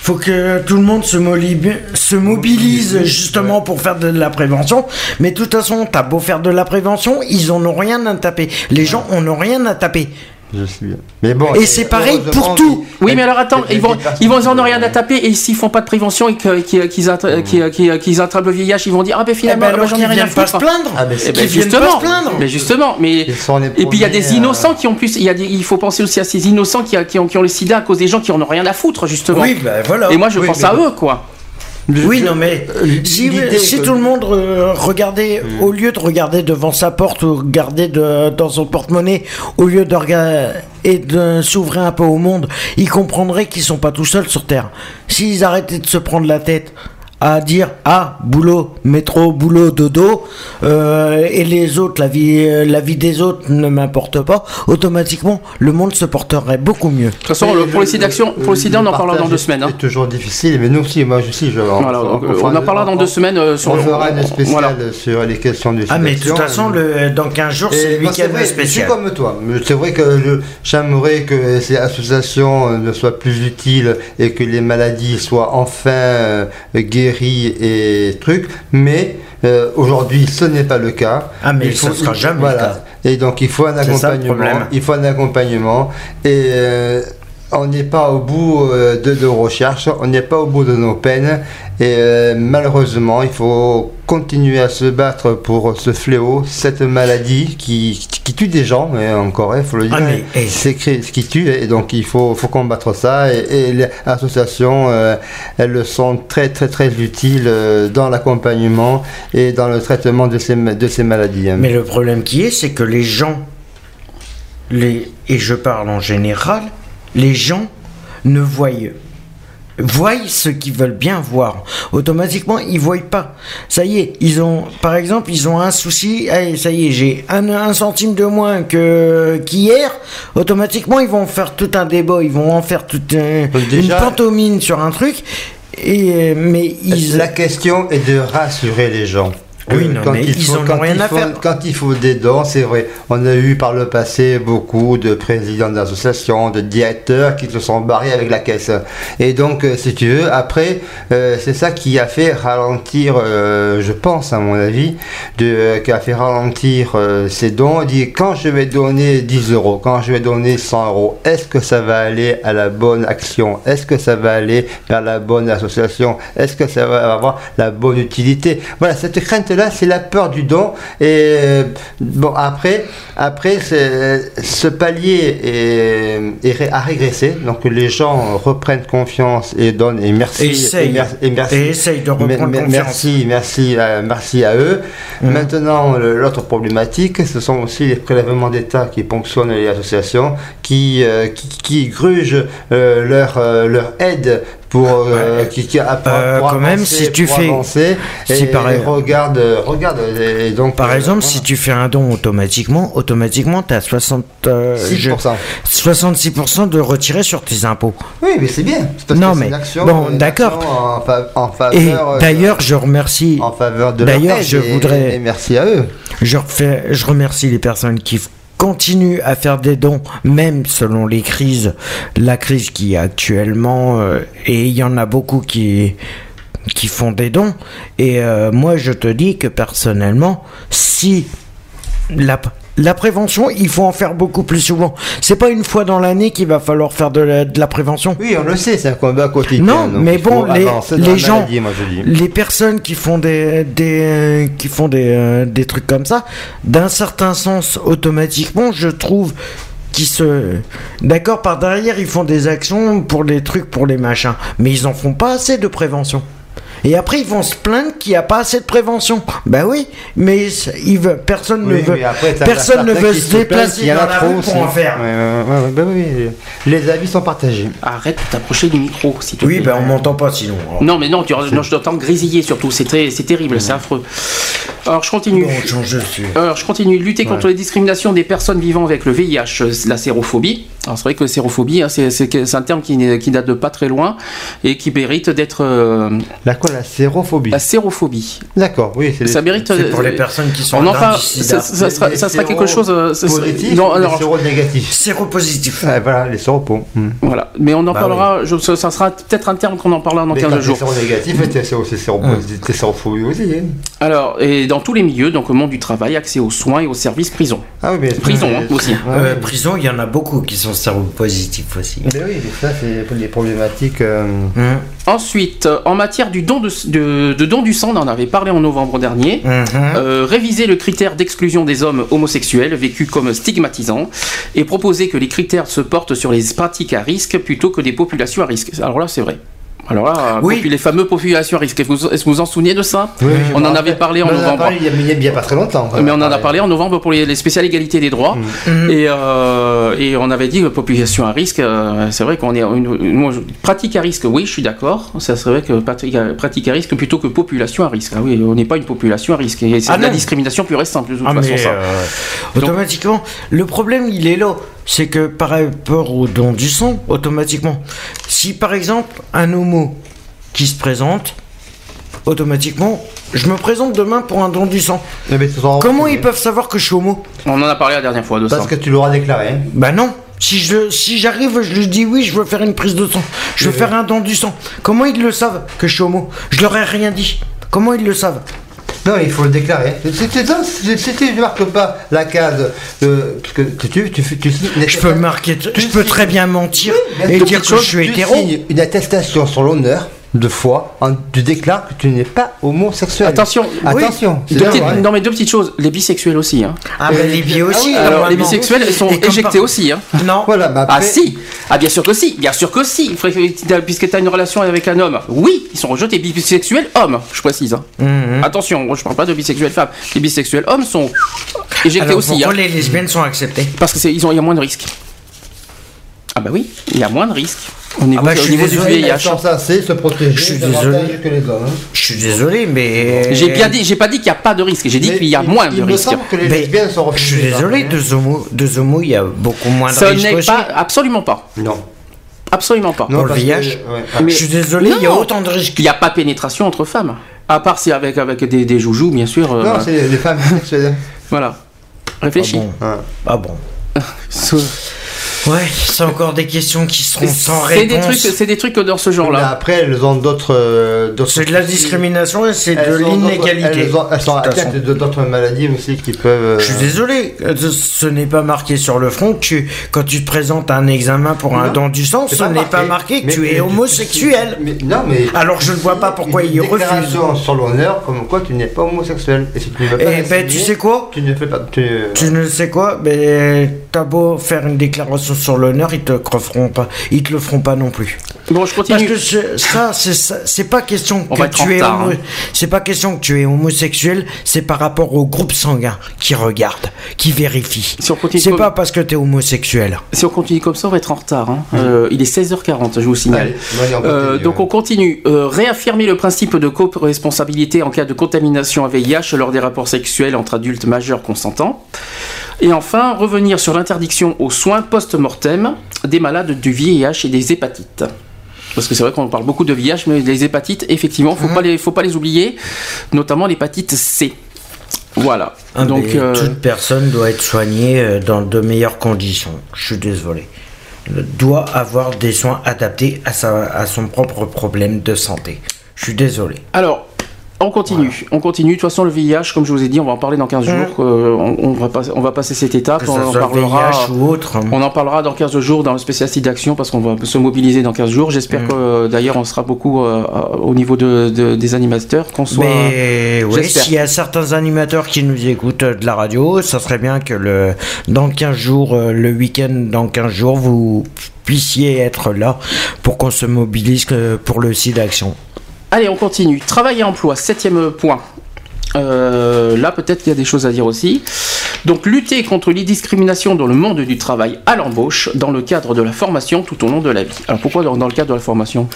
faut que tout le monde se, mobilise justement pour faire de la prévention. Mais de toute façon, t'as beau faire de la prévention, ils en ont rien à taper. Les gens en ont rien à taper. Je. Mais bon, Et c'est pareil pour tout. Oui, mais alors attends, il- ils vont, il- ils vont, ils en ont rien à taper et s'ils font pas de prévention et qu'ils qu'ils attra- qu'ils- qu'ils- qu'ils attrapent le VIH, ils vont dire ah ben Eh finalement ah ben, j'en ai rien à viennent pas se foutre. Ah, Eh ben, pas justement, se plaindre. mais justement, mais et puis il y a des à- innocents qui ont plus, il y a des, il faut penser aussi à ces innocents qui, ont, qui ont le SIDA à cause des gens qui en ont rien à foutre justement. Oui, ben voilà. Et moi je Oui, pense à eux quoi. Oui, non, mais si, l'idée si tout le monde euh, regardait, au lieu de regarder devant sa porte ou regarder de- dans son porte-monnaie, au lieu de regarder et de s'ouvrir un peu au monde, ils comprendraient qu'ils sont pas tout seuls sur Terre. S'ils arrêtaient de se prendre la tête à dire ah boulot métro boulot dodo euh, et les autres la vie euh, la vie des autres ne m'importe pas automatiquement le monde se porterait beaucoup mieux De toute façon, le- pour le sida action, pour le sida, on en parlera dans deux semaines. hein. C'est toujours difficile, mais nous aussi, moi aussi, je. Voilà, donc, on en parlera dans deux semaines euh, sur On fera une spéciale voilà. sur les questions du ah mais de toute façon le, dans 15 jours c'est le week-end vrai, Je suis spécial comme toi. C'est vrai que je- j'aimerais que ces associations euh, ne soient plus utiles et que les maladies soient enfin euh, guéries et trucs. Mais euh, aujourd'hui, ce n'est pas le cas. Ah, mais Il ça sera jamais le voilà. cas. Et donc, il faut un ça, accompagnement. il faut un accompagnement. Et euh, on n'est pas au bout euh, de nos recherches, on n'est pas au bout de nos peines. Et euh, malheureusement, il faut continuer à se battre pour ce fléau, cette maladie qui, qui tue des gens, et encore, il faut le dire, Ah, mais, hey. c'est ce qui tue, et donc il faut, faut combattre ça. Et, et les associations, euh, elles sont très très très utiles dans l'accompagnement et dans le traitement de ces, ma- de ces maladies. hein. Mais le problème qui est, c'est que les gens, les, et je parle en général, les gens ne voient, voient ce qu'ils veulent bien voir. Automatiquement, ils voient pas. Ça y est, ils ont, par exemple, ils ont un souci. Allez, ça y est, j'ai un, un centime de moins que qu'hier. Automatiquement, ils vont faire tout un débat. Ils vont en faire toute un- déjà- une pantomime sur un truc. Et mais ils, La question est de rassurer les gens. Oui, non, mais ils en ont quand rien il à faut- faire. Quand il faut des dons, c'est vrai. On a eu par le passé beaucoup de présidents d'associations, de directeurs qui se sont barrés avec la caisse. Et donc, euh, si tu veux, après, euh, c'est ça qui a fait ralentir, euh, je pense, à mon avis, de, euh, qui a fait ralentir ces dons. On dit, quand je vais donner 10 euros, quand je vais donner 100 euros, est-ce que ça va aller à la bonne action? Est-ce que ça va aller vers la bonne association? Est-ce que ça va avoir la bonne utilité? Voilà, cette crainte-là, c'est la peur du don. Et euh, bon, après, après ce palier est, est ré- a régressé. Donc les gens reprennent confiance et donnent. Et merci. Essaye. Et, mer- et merci. Et essaye de reprendre. Merci, merci, à- merci à eux. Mhm. Maintenant, l'autre problématique, ce sont aussi les prélèvements d'État qui ponctionnent les associations, qui, euh, qui, qui grugent euh, leur, euh, leur aide pour, euh, qui, qui, pour- Euh, pour quand même, si tu fais- avancer. si et, par- et regarde, regarde, et donc. Par euh, exemple, voilà. si tu fais un don automatiquement, automatiquement, tu as 60, euh, je- 6%. 66% de retiré sur tes impôts. Oui, mais c'est bien. parce Non, que mais- une action- bon, d'accord. En, en Et faveur. euh, d'ailleurs, je remercie, en faveur de leur d'ailleurs, je et- voudrais- et merci à eux. je, refais, je remercie les personnes qui continuent à faire des dons, même selon les crises, la crise qui est actuellement, euh, et il y en a beaucoup qui qui font des dons. Et euh, moi, je te dis que personnellement, si la, la prévention, il faut en faire beaucoup plus souvent. C'est pas une fois dans l'année qu'il va falloir faire de la, de la prévention. Oui, on le sait, c'est un combat quotidien. Non, donc mais bon, les, gens, maladie, moi, les personnes qui font des, des qui font des, euh, des trucs comme ça, d'un certain sens, automatiquement, je trouve qu'ils se, d'accord, par derrière, ils font des actions pour les trucs, pour les machins, mais ils en font pas assez de prévention. Et après, ils vont se plaindre qu'il n'y a pas assez de prévention. Ben oui, mais ils veulent, personne Oui, ne veut, après, personne ne veut se déplacer qu'il y en dans a la trop rue pour aussi. en faire. Ouais, ouais, ouais, ouais, ben oui, les avis sont partagés. Arrête de t'approcher du micro, s'il te Oui, plaît. ben on m'entend pas sinon. alors. Non, mais non, tu, non je t'entends grésiller surtout, c'est très- c'est terrible, c'est affreux. Alors, je continue. Bon. Alors, je continue. Lutter contre les discriminations des personnes vivant avec le VIH, la sérophobie. Alors, c'est vrai que la sérophobie, hein, c'est un terme qui, qui date de pas très loin et qui mérite d'être. euh, La quoi, la sérophobie la sérophobie. D'accord, oui, c'est Ça mérite. C'est pour euh, les personnes qui sont On en parle. Ça, ça sera, ça sera quelque chose. euh, positif non, ou alors, les séronégatifs Séropositif. Ouais, Voilà, les séropos. Hmm. voilà. Mais on en Bah parlera. je- ça, sera peut-être un terme qu'on en parlera dans Mais 15 quand jours. c'est séronégatif, séro- c'est séropositif, t'es sérophobie aussi. hein. Alors, et dans tous les milieux, donc au monde du travail, accès aux soins et aux services prison. Ah oui, mais Prison, hein, aussi. Ouais, Euh, oui. prison, il y en a beaucoup qui sont séropositifs aussi. Mais oui, mais ça, c'est pour les problématiques. euh, Hum, Ensuite, euh, en matière du don de, de- de don du sang, on en avait parlé en novembre dernier. Euh, réviser le critère d'exclusion des hommes homosexuels vécu comme stigmatisant et proposer que les critères se portent sur les pratiques à risque plutôt que des populations à risque. Alors là, c'est vrai. Alors là, Oui. les fameux populations à risque. Est-ce que vous vous en souvenez de ça oui, On en avait parlé en On en a novembre. parlé il y a- pas très longtemps. Mais on en a parlé en novembre pour les, les spéciales égalité des droits. Mhm. Et, euh, et on avait dit que population à risque, euh, c'est vrai qu'on est. Une, une- pratique à risque, oui, je suis d'accord. Ça serait vrai que pratique à, risque plutôt que population à risque. Ah oui, on n'est pas une population à risque. Et c'est Ah de la discrimination pure et simple, de toute Ah, façon, mais, ça. euh, automatiquement, le problème il est là, c'est que par rapport au don du sang, automatiquement, si par exemple un homo qui se présente, automatiquement, je me présente demain pour un don du sang. Mais mais ce sont- Comment ils peuvent savoir que je suis homo? On en a parlé la dernière fois de Parce ça. que tu l'auras déclaré. hein. Bah non. Si je si j'arrive, je lui dis oui, je veux faire une prise de sang, je veux faire un don du sang. Comment ils le savent que je suis homo? Je leur ai rien dit. Comment ils le savent? Non, il faut le déclarer. Si tu ne marques pas la case, euh, parce que tu, tu, tu, tu, Je peux marquer, je peux très bien mentir et dire que je suis hétéro. une attestation sur l'honneur de foi, en- tu déclares que tu n'es pas homosexuel. Attention, attention. Deux petites- ouais. non mais deux petites choses, les bisexuels aussi. Hein. Ah ben les biais aussi. Alors les bisexuels ils sont éjectés par- aussi. Hein. Non. Voilà, mais Ah si Ah bien sûr que si, bien sûr que si. Puisque tu as une relation avec un homme, oui, ils sont rejetés bisexuels hommes, je précise. hein. Mhm. Attention, je parle pas de bisexuels femmes. Les bisexuels hommes sont éjectés Alors aussi. pourquoi hein. les lesbiennes sont acceptées? Parce que c'est- ils ont, il y a moins de risques. Ah bah oui, il y a moins de risques au niveau, bah, je au suis niveau du désolé, VIH. se protéger Je suis désolé. que les hommes. hein. Je suis désolé, mais J'ai bien dit, j'ai pas dit qu'il n'y a pas de risque, j'ai dit qu'il y a il- moins il de me risques. je suis désolé, deux homos, deux homos, il y a beaucoup moins de Ce risques n'est pas, absolument pas, Non. absolument pas. Non, Pour le que- VIH ouais. Mais- Je suis désolé, il y a autant de risques. Il n'y a pas pénétration entre femmes. À part si avec, avec des, des joujoux, bien sûr. euh, Non, c'est les femmes sexuelles. Voilà. Réfléchis. Ah bon Ouais. Ah bon. Ouais, c'est encore des questions qui seront sans réponse. c'est des trucs dans ce Mais genre-là. après, elles ont d'autres. euh, C'est de la discrimination et c'est de l'inégalité. Elles, ont- d'autres maladies aussi qui peuvent. euh, Je suis désolé, euh, ce- n'est pas marqué sur le front que tu, quand tu te présentes à un examen pour un don du sang, ce n'est pas marqué que tu es homosexuel. non, mais. Alors je ne vois pas pourquoi une il refuse. déclaration sur l'honneur comme quoi tu n'es pas homosexuel. Et si tu ne veux pas. Eh ben, tu sais quoi Tu ne fais pas. Tu... Tu ne sais quoi Mais t'as beau faire une déclaration sur l'honneur, ils te feront pas, ils te le feront pas non plus. Bon, je Parce continue. que je- ça, c'est pas question On que tu es hein. c'est pas question que tu es homosexuel, c'est par rapport au groupe sanguin qui regarde, qui vérifie. Si on continue C'est comme- pas parce que t'es homosexuel. Si on continue comme ça, on va être en retard. hein. Euh, il est 16h40, je vous signale. Allez, allez, on Euh, donc on continue. Euh, réaffirmer le principe de co-responsabilité en cas de contamination à VIH lors des rapports sexuels entre adultes majeurs consentants. Et enfin, revenir sur l'interdiction aux soins post-mortem des malades du VIH et des hépatites. Parce que c'est vrai qu'on parle beaucoup de VIH, mais les hépatites, effectivement, faut pas les, faut pas les oublier, notamment l'hépatite C. Voilà. Ah, Donc, euh, toute personne doit être soignée euh, dans de meilleures conditions. Je suis désolé. Doit avoir des soins adaptés à, sa, à son propre problème de santé. Je suis désolé. Alors, on continue. On continue. De toute façon, le VIH, comme je vous ai dit, on va en parler dans 15 jours. Euh, on, on va pas- on va passer cette étape. Que on en parlera. Ou autre. On en parlera dans 15 jours dans le spécialiste d'action parce qu'on va se mobiliser dans 15 jours. J'espère Mm. que euh, d'ailleurs on sera beaucoup euh, au niveau de, de- des animateurs, qu'on soit. Mais oui, s'il y a certains animateurs qui nous écoutent de la radio, ça serait bien que le, dans 15 jours, le week-end, dans 15 jours, vous puissiez être là pour qu'on se mobilise pour le site d'action. Allez, on continue. Travail et emploi, septième point. Euh, là, peut-être qu'il y a des choses à dire aussi. Donc, lutter contre les discriminations dans le monde du travail à l'embauche dans le cadre de la formation tout au long de la vie. Alors, pourquoi dans, dans le cadre de la formation?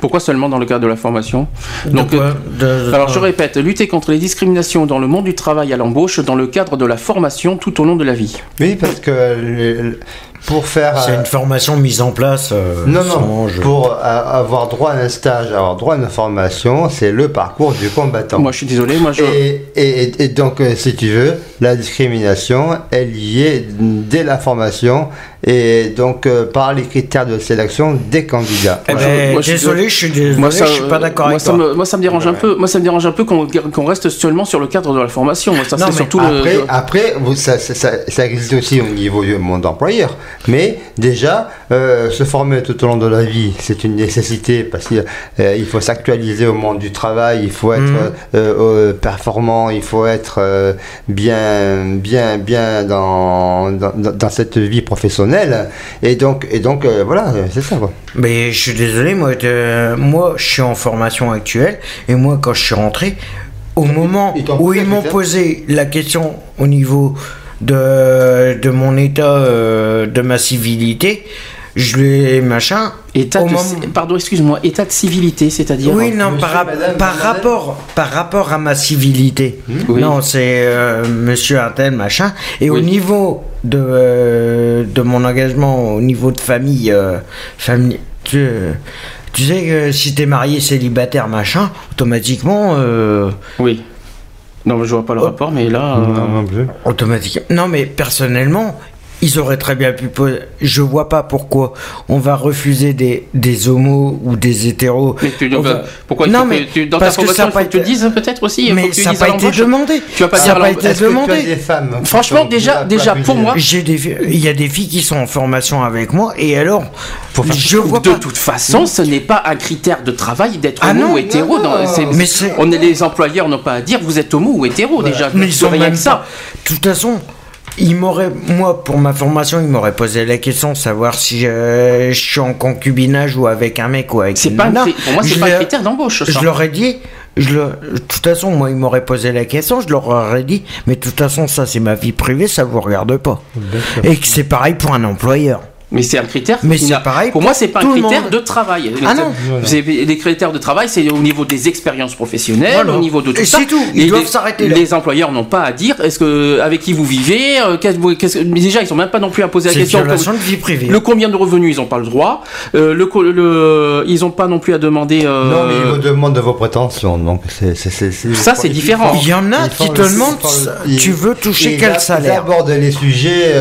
Pourquoi seulement dans le cadre de la formation? Donc, De quoi De- de- Alors je répète, lutter contre les discriminations dans le monde du travail à l'embauche dans le cadre de la formation tout au long de la vie. Oui, parce que le- pour faire. C'est euh, une formation mise en place. euh, Non, non, pour euh, avoir droit à un stage, avoir droit à une formation, c'est le parcours du combattant. Moi je suis désolé, moi je... Et, et- et donc, euh, si tu veux, la discrimination, est dès la formation et donc euh, par les critères de sélection des candidats. Eh ben, moi, désolé, je suis désolé, Moi, ça, je suis pas d'accord moi, avec ça toi. me, moi ça me dérange un peu. Moi ça me dérange un peu qu'on reste seulement sur le cadre de la formation. Moi ça Non, c'est mais surtout Après, le. après vous, ça, ça- ça- ça existe aussi au niveau du monde employeur. Mais déjà, euh, se former tout au long de la vie, c'est une nécessité parce qu'il euh, faut s'actualiser au monde du travail, il faut être Mhm. euh, euh, performant, il faut être euh, bien, bien, bien dans, dans, dans cette vie professionnelle. Et donc, et donc euh, voilà, c'est ça. Quoi. Mais je suis désolé, moi, euh, moi, je suis en formation actuelle et moi, quand je suis rentré, au moment où ils m'ont posé la question au niveau de, de mon état, euh, de ma civilité, je l'ai machin. État de, moment- pardon, excuse-moi, état de civilité, c'est-à-dire. Oui, non, Monsieur, par, madame, par rapport, par rapport à ma civilité. Oui. Non, c'est euh, monsieur un tel, machin. Et au niveau de, euh, de mon engagement, au niveau de famille, euh, famille tu, tu sais que si t'es marié célibataire, machin, automatiquement, euh, Oui. Non, je vois pas le Oh. rapport, mais là. euh, automatiquement. Non, mais personnellement, ils auraient très bien pu poser. Je vois pas pourquoi on va refuser des, des homos ou des hétéros. mais tu, va- pourquoi Non, tu, mais tu- dans parce ta que ça a il faut pas que tu le été- dises peut-être aussi. Mais ça n'a pas été demandé. Tu vas pas ça n'a pas été demandé. des femmes Franchement, déjà- pour déjà, pour moi- J'ai des, il y a des filles qui sont en formation avec moi et alors, je vois de pas. toute façon, ce n'est pas un critère de travail d'être Ah homo non, ou hétéro. non, dans- non. c'est- Mais on est les employeurs n'ont pas à dire vous êtes homo ou hétéro déjà. Mais ils sont rien que ça. De toute façon, ils m'auraient, moi, pour ma formation, ils m'auraient posé la question de savoir si euh, je suis en concubinage ou avec un mec ou avec C'est une pas nana. pour moi, c'est Je pas un critère d'embauche. Je leur ai dit, je le- de toute façon, moi, ils m'auraient posé la question, je leur aurais dit, mais de toute façon, ça, c'est ma vie privée, ça vous regarde pas. Et que c'est pareil pour un employeur. Mais c'est un critère. Mais c'est pareil Pour moi, c'est pas un critère monde. de travail. Ah non. Les critères de travail, c'est au niveau des expériences professionnelles, Voilà. au niveau de tout Et ça. c'est tout. Ils Et doivent les- s'arrêter là. Les employeurs n'ont pas à dire est-ce que avec qui vous vivez. euh, mais déjà, ils sont même pas non plus à poser la question. violation de vie privée. Le combien de revenus, ils n'ont pas le droit. Euh, le, ils n'ont pas non plus à demander. euh, Non, mais ils vous demandent de vos prétentions, donc Ça, c'est différent. Il y en a qui te demandent Tu veux toucher quel a- Ils salaire abordent les sujets,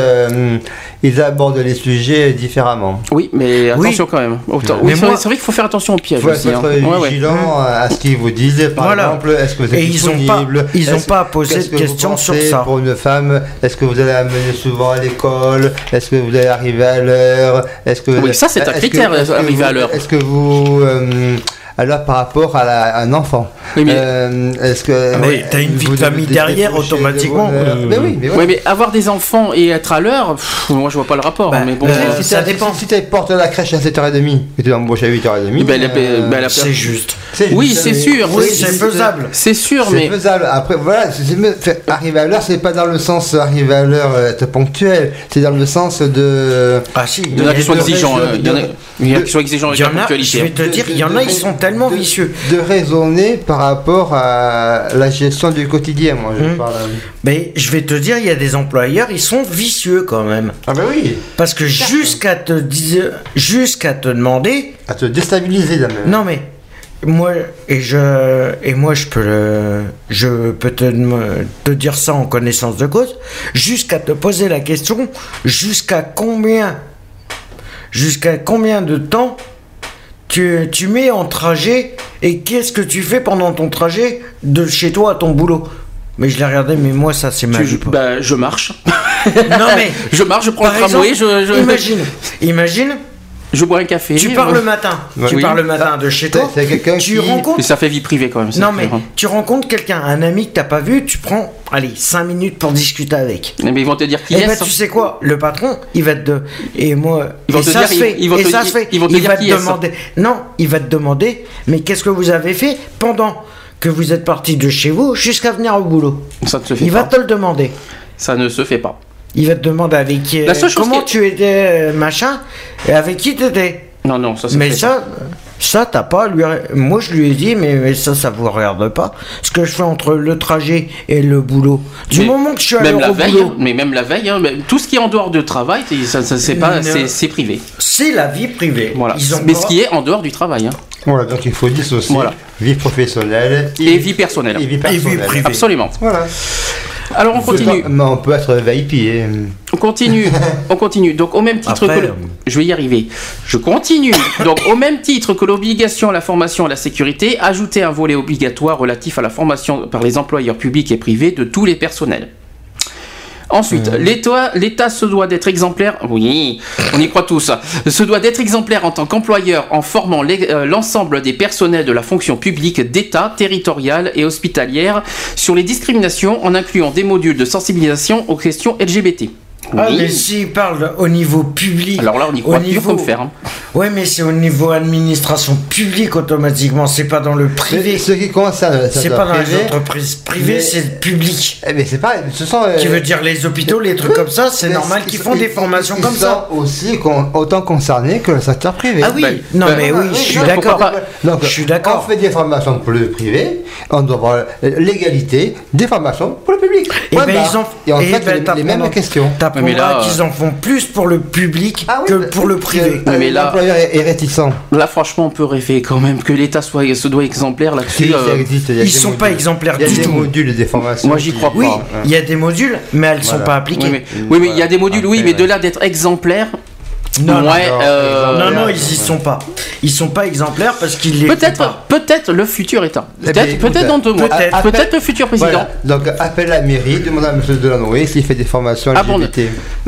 ils abordent les sujets différemment. Oui, mais Oui. attention quand même. Autant- Mais oui, c'est moi- c'est vrai qu'il faut faire attention au piège Il faut aussi. être hein. Ouais, ouais. vigilant à ce qu'ils vous disent. Par Voilà. exemple, est-ce que vous êtes Et pas- disponible ils ont Est-ce- pas à poser qu'est-ce de que vous questions sur ça. Pour une femme, est-ce que vous allez amener souvent à l'école Est-ce que vous allez arriver à l'heure Est-ce que Oui, ça, c'est un critère, arriver à l'heure. Est-ce que vous euh, alors par rapport à, la- à un enfant Oui, mais- euh, est-ce que Mais t'as une vie de famille derrière, de automatiquement. Euh, Mais oui, mais voilà. Ouais, mais avoir des enfants et être à l'heure, pff, moi je vois pas le rapport. Bah, mais bon, euh, si ça dépend. Si, tu portes la crèche à 7h30 et tu es embauché à 8h30, Eh ben, ben, C'est juste. c'est Oui, juste, c'est sûr. Oui, c'est- c'est faisable. c'est sûr, C'est mais faisable. Après, voilà, c'est- c'est mieux- fait- arriver à l'heure, c'est pas dans le sens arriver à l'heure, être ponctuel, c'est dans le sens de. Ah si. de- de- euh, Il y en a- qui sont exigeants avec Il y la en a, je vais te dire, il y en a, ils sont tellement de- vicieux. De raisonner par rapport à la gestion du quotidien, moi je Hmm. parle. Mais je vais te dire, il y a des employeurs, ils sont vicieux quand même. Ah ben oui, Parce que jusqu'à te dire, jusqu'à te demander, à te déstabiliser là même. non mais moi et je et moi je peux le, je peux te, te dire ça en connaissance de cause, jusqu'à te poser la question, jusqu'à combien, jusqu'à combien de temps tu, tu mets en trajet et qu'est-ce que tu fais pendant ton trajet de chez toi à ton boulot? Mais je l'ai regardé, mais moi ça c'est ma vie. bah, je marche. Non mais Je marche, je prends le tramway, exemple, je, je, imagine, imagine, je bois un café. tu pars le matin, Ouais. tu Oui. pars le matin de chez C'est- toi, c'est quelqu'un tu qui- rencontres Mais ça fait vie privée quand même. Non mais tu rencontres quelqu'un, un ami que t'as pas vu, tu prends, allez, 5 minutes pour discuter avec. Mais ils vont te dire qui Et est. ben tu sais quoi, le patron, il va te et moi, Ils vont et te ça dire- se ils- fait, ils vont et te ça dire- se fait, ils vont te il dire va qui te est-ce. demander, non, il va te demander, mais qu'est-ce que vous avez fait pendant que vous êtes parti de chez vous jusqu'à venir au boulot? Ça ne se fait Il pas. va te le demander. Ça ne se fait pas. Il va te demander avec qui, La seule chose comment qui- tu étais, euh, machin, et avec qui t'étais. Non, non, ça se Mais ça, ça t'as pas lui. Moi je lui ai dit, mais, mais ça, ça vous regarde pas. Ce que je fais entre le trajet et le boulot. Du Mais moment que je suis à même l'heure la au veille, boulot, mais même la veille, hein, mais tout ce qui est en dehors de travail, c'est- ça, ça, c'est pas, c'est, c'est privé. c'est la vie privée. Voilà. Ils ont Mais pas- ce qui est en dehors du travail, hein. Voilà, donc il faut dissocier Voilà. vie professionnelle et vie personnelle. et vie personnelle. privée. Absolument. Voilà. Alors on continue. Mais on peut être VIP. hein. On continue, on continue. Donc au même titre Après, que le- euh, je vais y arriver. Je continue. Donc au même titre que l'obligation à la formation à la sécurité, ajouter un volet obligatoire relatif à la formation par les employeurs publics et privés de tous les personnels. Ensuite, l'État, l'État se doit d'être exemplaire. Oui, on y croit tous. Se doit d'être exemplaire en tant qu'employeur en formant euh, l'ensemble des personnels de la fonction publique d'État, territoriale et hospitalière sur les discriminations en incluant des modules de sensibilisation aux questions LGBT. Ah, Oui. mais s'ils parlent au niveau public. Alors là, on y au croit dur niveau- comme fer. hein. Ouais, mais c'est au niveau administration publique automatiquement. C'est pas dans le privé. Ce qui concerne C'est pas dans les entreprises privées, mais- c'est public. eh, mais c'est pas. Ce sont. euh, Qui veut dire les hôpitaux, les trucs comme ça, c'est normal ils qu'ils font des formations comme ça. sont aussi con- autant concernés que le secteur privé. Ah oui, Ben, non ben, mais oui, oui, je suis d'accord. Donc, Je suis On fait des formations pour le privé, on doit avoir l'égalité des formations pour le public. Et Point ben ils en Et on eh fait ben, les, mêmes questions. T'apprendras Mais là, qu'ils en font plus pour le public Ah oui, que pour le privé. euh, mais là- L'employeur est, est réticent. Là, franchement, on peut rêver quand même que l'État soit, se doit exemplaire là-dessus. Euh, Ils sont modules. pas exemplaires Il y a du des tout. modules et des formations. Moi, j'y qui- crois pas. Oui, il y a des modules, mais elles sont Voilà. pas appliquées. Oui, mais, oui, mais il y a des modules, oui, Après, mais de là d'être exemplaire. Non, non, ouais, non, euh, Non, non, Ouais. ils y sont pas. Ils sont pas exemplaires parce qu'ils les font Peut-être, peut-être le futur État. Eh Peut-être, peut-être dans deux mois. peut-être. Le futur président. Voilà. Donc, appelle la mairie, demande à M. Delanoë s'il fait des formations Ah bon.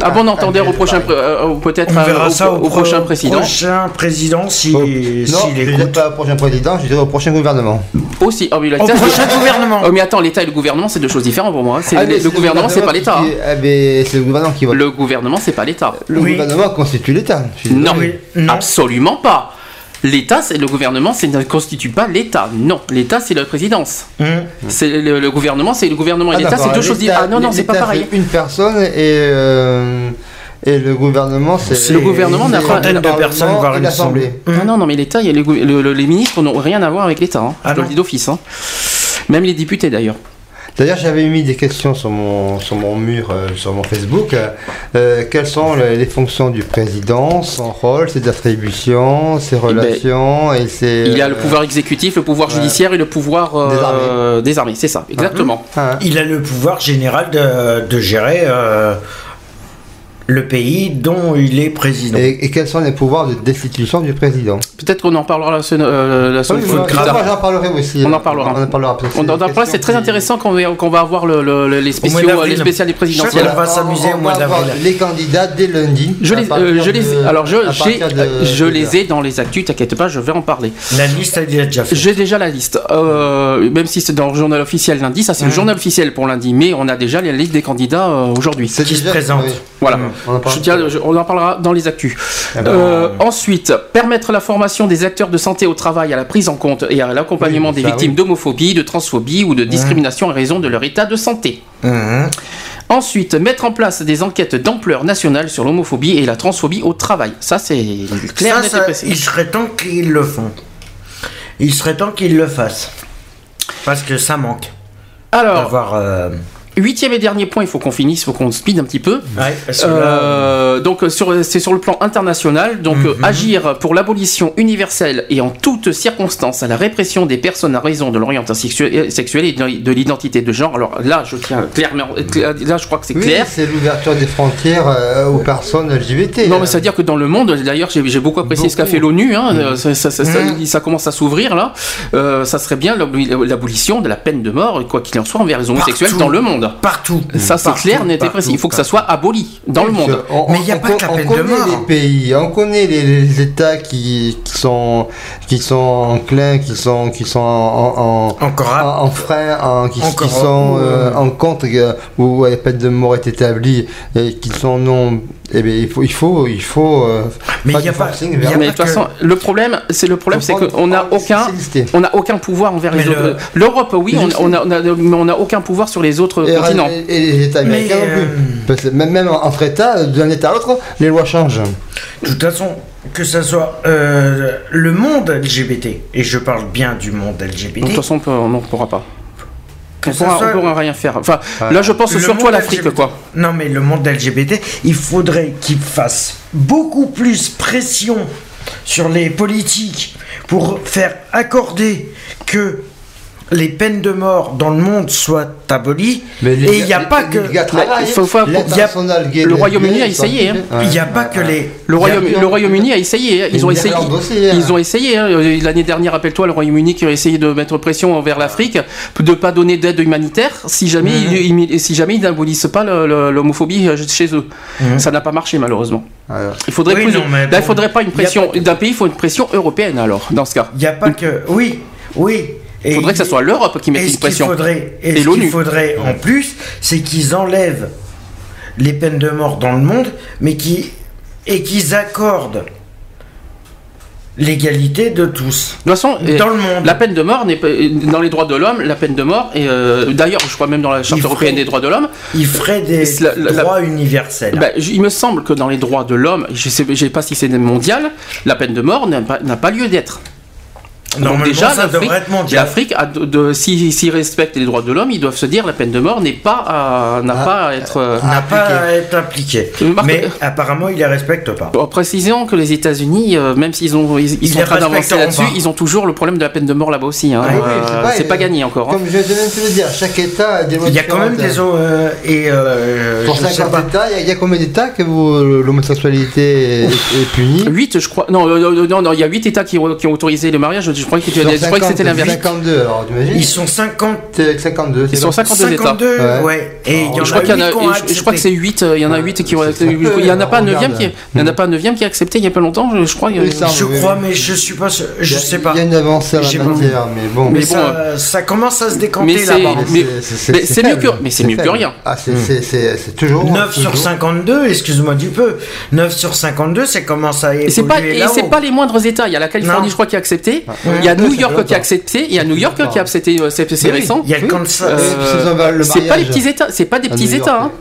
Ah bon entendeur Ah, au prochain, euh, peut-être On euh, verra au, ça au, au pro- prochain président. prochain président si, Oh, s'il non, écoute. pas au prochain président, je dirais au prochain gouvernement. Aussi. Oh, mais Au l'État, c'est- prochain gouvernement. Oh, mais attends, l'État et le gouvernement, c'est deux choses différentes pour moi. hein. Ah, le, le gouvernement, c'est pas l'État. ah, c'est le gouvernement qui vote. Le gouvernement, c'est pas l'État. Le gouvernement constitue l'État. Non, non. absolument pas. L'État, c'est le gouvernement, c'est ne constitue pas l'État. Non, l'État, c'est la présidence. Hum. C'est le, le gouvernement, c'est le gouvernement et Ah, l'État, c'est deux choses différentes. Ah non, non, c'est pas pareil. Une personne et, euh, Et le gouvernement, c'est. Le gouvernement n'a pas- de personnes, l'Assemblée. Ah non, non, mais l'État, les, gou- le- le- les ministres n'ont rien à voir avec l'État. hein. Ah je le non. dis d'office. hein. Même les députés d'ailleurs. D'ailleurs, j'avais mis des questions sur mon, sur mon mur, euh, sur mon Facebook. Euh, euh, quelles sont les, les fonctions du président, son rôle, ses attributions, ses relations et ses. Il y a le pouvoir exécutif, le pouvoir ouais. judiciaire et le pouvoir euh, des armées. C'est ça, exactement. hein. Il a le pouvoir général de, de gérer euh, le pays dont il est président. Et, et quels sont les pouvoirs de destitution du président Peut-être qu'on en parlera la semaine, euh, la semaine Oui, plus moi, tard. moi, j'en parlerai aussi. On en parlera. On en parlera. On c'est en parlera, c'est très intéressant qu'on va, avoir le- le- le- les spéciaux, d'avril. les spéciales présidentielles. Chacun va s'amuser au mois on d'avril. Les candidats dès lundi. Je les, euh, je les, de- alors je, à j'ai- partir de- je de- les ai dans les actus, t'inquiète pas, je vais en parler. La liste, elle est déjà faite. J'ai déjà la liste, Euh, même si c'est dans le journal officiel lundi, ça c'est le journal officiel pour lundi, mais on a déjà la liste des candidats euh, aujourd'hui. C'est qui se déjà- présente. oui. On en parle. Je tiens- je- on en parlera dans les actus. Ah ben, Euh, ensuite, permettre la formation des acteurs de santé au travail à la prise en compte et à l'accompagnement Oui, des ça, victimes oui. d'homophobie, de transphobie ou de discrimination en raison de leur état de santé. Mhm. Ensuite, mettre en place des enquêtes d'ampleur nationale sur l'homophobie et la transphobie au travail. Ça, c'est clair, Ça, net ça, et précis. il serait temps qu'ils le font. Il serait temps qu'ils le fassent. Parce que ça manque Alors, d'avoir. euh, huitième et dernier point, il faut qu'on finisse, il faut qu'on speed un petit peu. Ouais, Euh, donc euh, sur, c'est sur le plan international, donc euh, Mhm. agir pour l'abolition universelle et en toutes circonstances à la répression des personnes à raison de l'orientation sexuelle, sexuelle et de de l'identité de genre. Alors là, je tiens clairement, là je crois que c'est Oui, clair. c'est l'ouverture des frontières euh, aux personnes LGBT. Non, mais ça veut dire que dans le monde, d'ailleurs, j'ai j'ai beaucoup apprécié ce qu'a fait l'ONU, hein, euh, ça, ça- ça- ça- Mhm. ça commence à s'ouvrir là. Euh, ça serait bien l'aboli- l'abolition de la peine de mort, quoi qu'il en soit, envers les homosexuels Partout. dans le monde. Partout. Ça, c'est clair, net et précis. Il faut que ça soit aboli dans le monde. On- Mais il y a on- pas que la on peine de connaît mort. les pays, on connaît les, les États qui, qui sont qui sont enclins, qui sont qui sont en, en, Encore un- en, en frein, en- qui, Encore qui sont euh, en contre euh, où la peine de mort est établie et qui sont non. Eh bien, il faut il faut il faut. euh, Mais il y a pas- forcing il y a vers- Mais de toute façon, le problème, c'est le problème, c'est qu'on n'a aucun, on n'a aucun pouvoir envers Mais les le- autres. L'Europe, oui, Mais on, a, on a- mais on n'a aucun pouvoir sur les autres Et, continents. et- les États Mais, américains non plus. euh, Parce que même, même entre États, d'un État à l'autre, les lois changent. De toute façon, que ça soit euh, le monde LGBT, et je parle bien du monde LGBT. De toute façon, on peut- on ne pourra pas. Que On ça pourra, soit- on pourra rien faire. Enfin, là, je pense surtout à l'Afrique, quoi. Non, mais le monde LGBT, il faudrait qu'il fasse beaucoup plus pression sur les politiques pour faire accorder que les peines de mort dans le monde soient abolies. Mais les Et il n'y a les- pas les que. travaillent. il faut- faut- gay le Royaume-Uni a essayé, hein. Il n'y a Ouais, pas ouais, que ouais. les. Le, Royaume-Uni a essayé. hein. Ils ont essayé. Hein. Ils ont essayé. hein. L'année dernière, rappelle-toi, le Royaume-Uni qui a essayé de mettre pression envers l'Afrique de pas donner d'aide humanitaire si jamais Mhm. ils, si jamais ils n'abolissent pas l'homophobie euh, chez eux. Mhm. Ça n'a pas marché malheureusement. Alors, Il faudrait Oui, plus. non, mais là, bon, il faudrait pas une pression d'un pays. Il faut une pression européenne alors dans ce cas. Il n'y a pas que. Oui, oui. Il faudrait que ce soit l'Europe qui mette Et une pression. faudrait, et Et ce qu'il faudrait en plus, c'est qu'ils enlèvent les peines de mort dans le monde, mais qui et qu'ils accordent l'égalité de tous De toute façon, euh, dans le monde. la peine de mort n'est pas dans les droits de l'homme. La peine de mort et euh, d'ailleurs, je crois même dans la charte européenne des droits de l'homme. Il ferait des La- la- la- droits universels. J- il me semble que dans les droits de l'homme, je sais, je sais pas si c'est mondial, la peine de mort n'a pas, n'a pas lieu d'être. Donc déjà, ça l'Afrique, devrait être mondial. l'Afrique a de, de- si- s'ils respectent les droits de l'homme, ils doivent se dire la peine de mort n'est pas à, n'a Ah. pas à être. euh, n'a pas à être appliqué. Euh, Marc- Mais apparemment, il les respecte pas. En précisant que les États-Unis, euh, même s'ils ont, ils, ils Ils sont en train d'avancer là-dessus, pas. ils ont toujours le problème de la peine de mort là-bas aussi. hein. Ah oui, Euh, pas, c'est euh, pas gagné encore. hein. Comme je viens de te le dire, chaque État a des Il y a quand même des euh, et euh, Pour je sais 50 pas. États, il y a- combien d'États que vous- l'homosexualité est, est punie? 8, je crois. Non, euh, euh, non, non, il y a 8 États qui, ont- qui ont autorisé le mariage. Je crois que, je crois que c'était 50, l'inverse. 52, alors tu imagines Ils sont 50 C'est 52. Ils c'est sont bon. 52 États. 52, Ouais. ouais. Et il y en Je crois a qu'il y en a, je, je crois que c'est accepté. 8, il y en a 8 qui ont accepté. Il y en a pas un regarde. neuvième qui, il y en a pas un neuvième qui a accepté il y a pas longtemps, je, crois. Je crois, mais je suis pas sûr. Il y Je a- sais pas. Il y a une avancée en J'ai la matière, mais bon. Mais Mais bon, ça, commence à se décanter là-bas. mais- c'est mieux que- faible, mais c'est mieux que faible. rien. Ah, c'est c'est- c'est- c'est toujours. 9 sur toujours. 52, excuse-moi du peu. 9 sur 52, ça commence à Et c'est pas, évoluer et c'est pas les moindres États. Il y a la Californie, je crois, qui a accepté. Il y a New York qui a accepté. Il y a New York qui a accepté. euh, C'est récent. Il y a le Oui. Kansas. Euh, Euh, C'est pas les mariage petits États. C'est pas des petits New York. États. hein.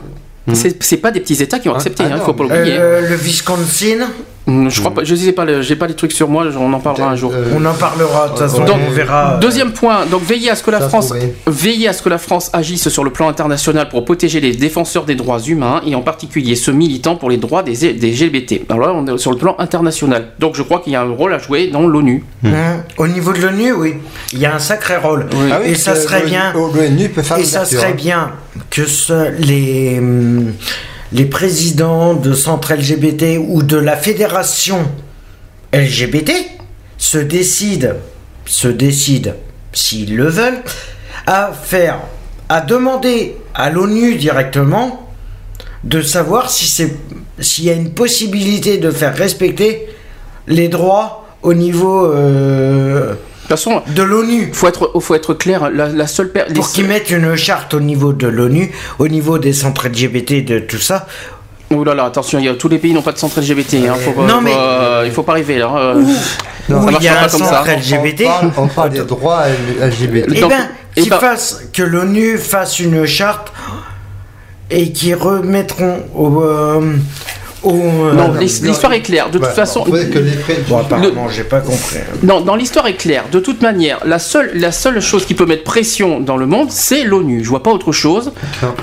C'est pas des petits États qui ont Ah, accepté, ah il non, faut pas mais- l'oublier. Euh, le Wisconsin, Je crois pas, je sais pas, j'ai pas les trucs sur moi, on en parlera un jour. Euh, on en parlera, de toute façon, Donc, on verra. Deuxième point, donc veiller à ce que la France veiller à ce que la France agisse sur le plan international pour protéger les défenseurs des droits humains et en particulier ceux militants pour les droits des, des LGBT. Alors là, on est sur le plan international. Donc je crois qu'il y a un rôle à jouer dans l'ONU. Hum, Au niveau de l'ONU, oui, il y a un sacré rôle. Ah oui, et ça serait bien. L'ONU peut faire Et ça serait hein. bien que ce- les, hum, les présidents de centres LGBT ou de la fédération LGBT se décident, se décident, s'ils le veulent, à faire, à demander à l'ONU directement de savoir si c'est, s'il y a une possibilité de faire respecter les droits au niveau euh, toute façon, de l'ONU. faut être, faut être clair, la, la seule per- Pour qu'ils mettent une charte au niveau de l'ONU, au niveau des centres LGBT, de tout ça. Oh là là, attention, il y a, tous les pays n'ont pas de centre LGBT. Hein, faut pas- Non, faut- mais- euh, il faut pas arriver là. euh, Non, ça où il y marchera a un pas comme ça. centre LGBT. On parle, on parle des droits LGBT. Eh eh qu'ils ben- fassent, que l'ONU fasse une charte et qu'ils remettront au. Euh, euh, non, l'his- l'histoire est claire. De toute façon, faudrait que les Bon, apparemment, j'ai pas compris. Non, dans l'histoire est claire. De toute manière, la seule, la seule chose qui peut mettre pression dans le monde, c'est l'ONU. Je vois pas autre chose.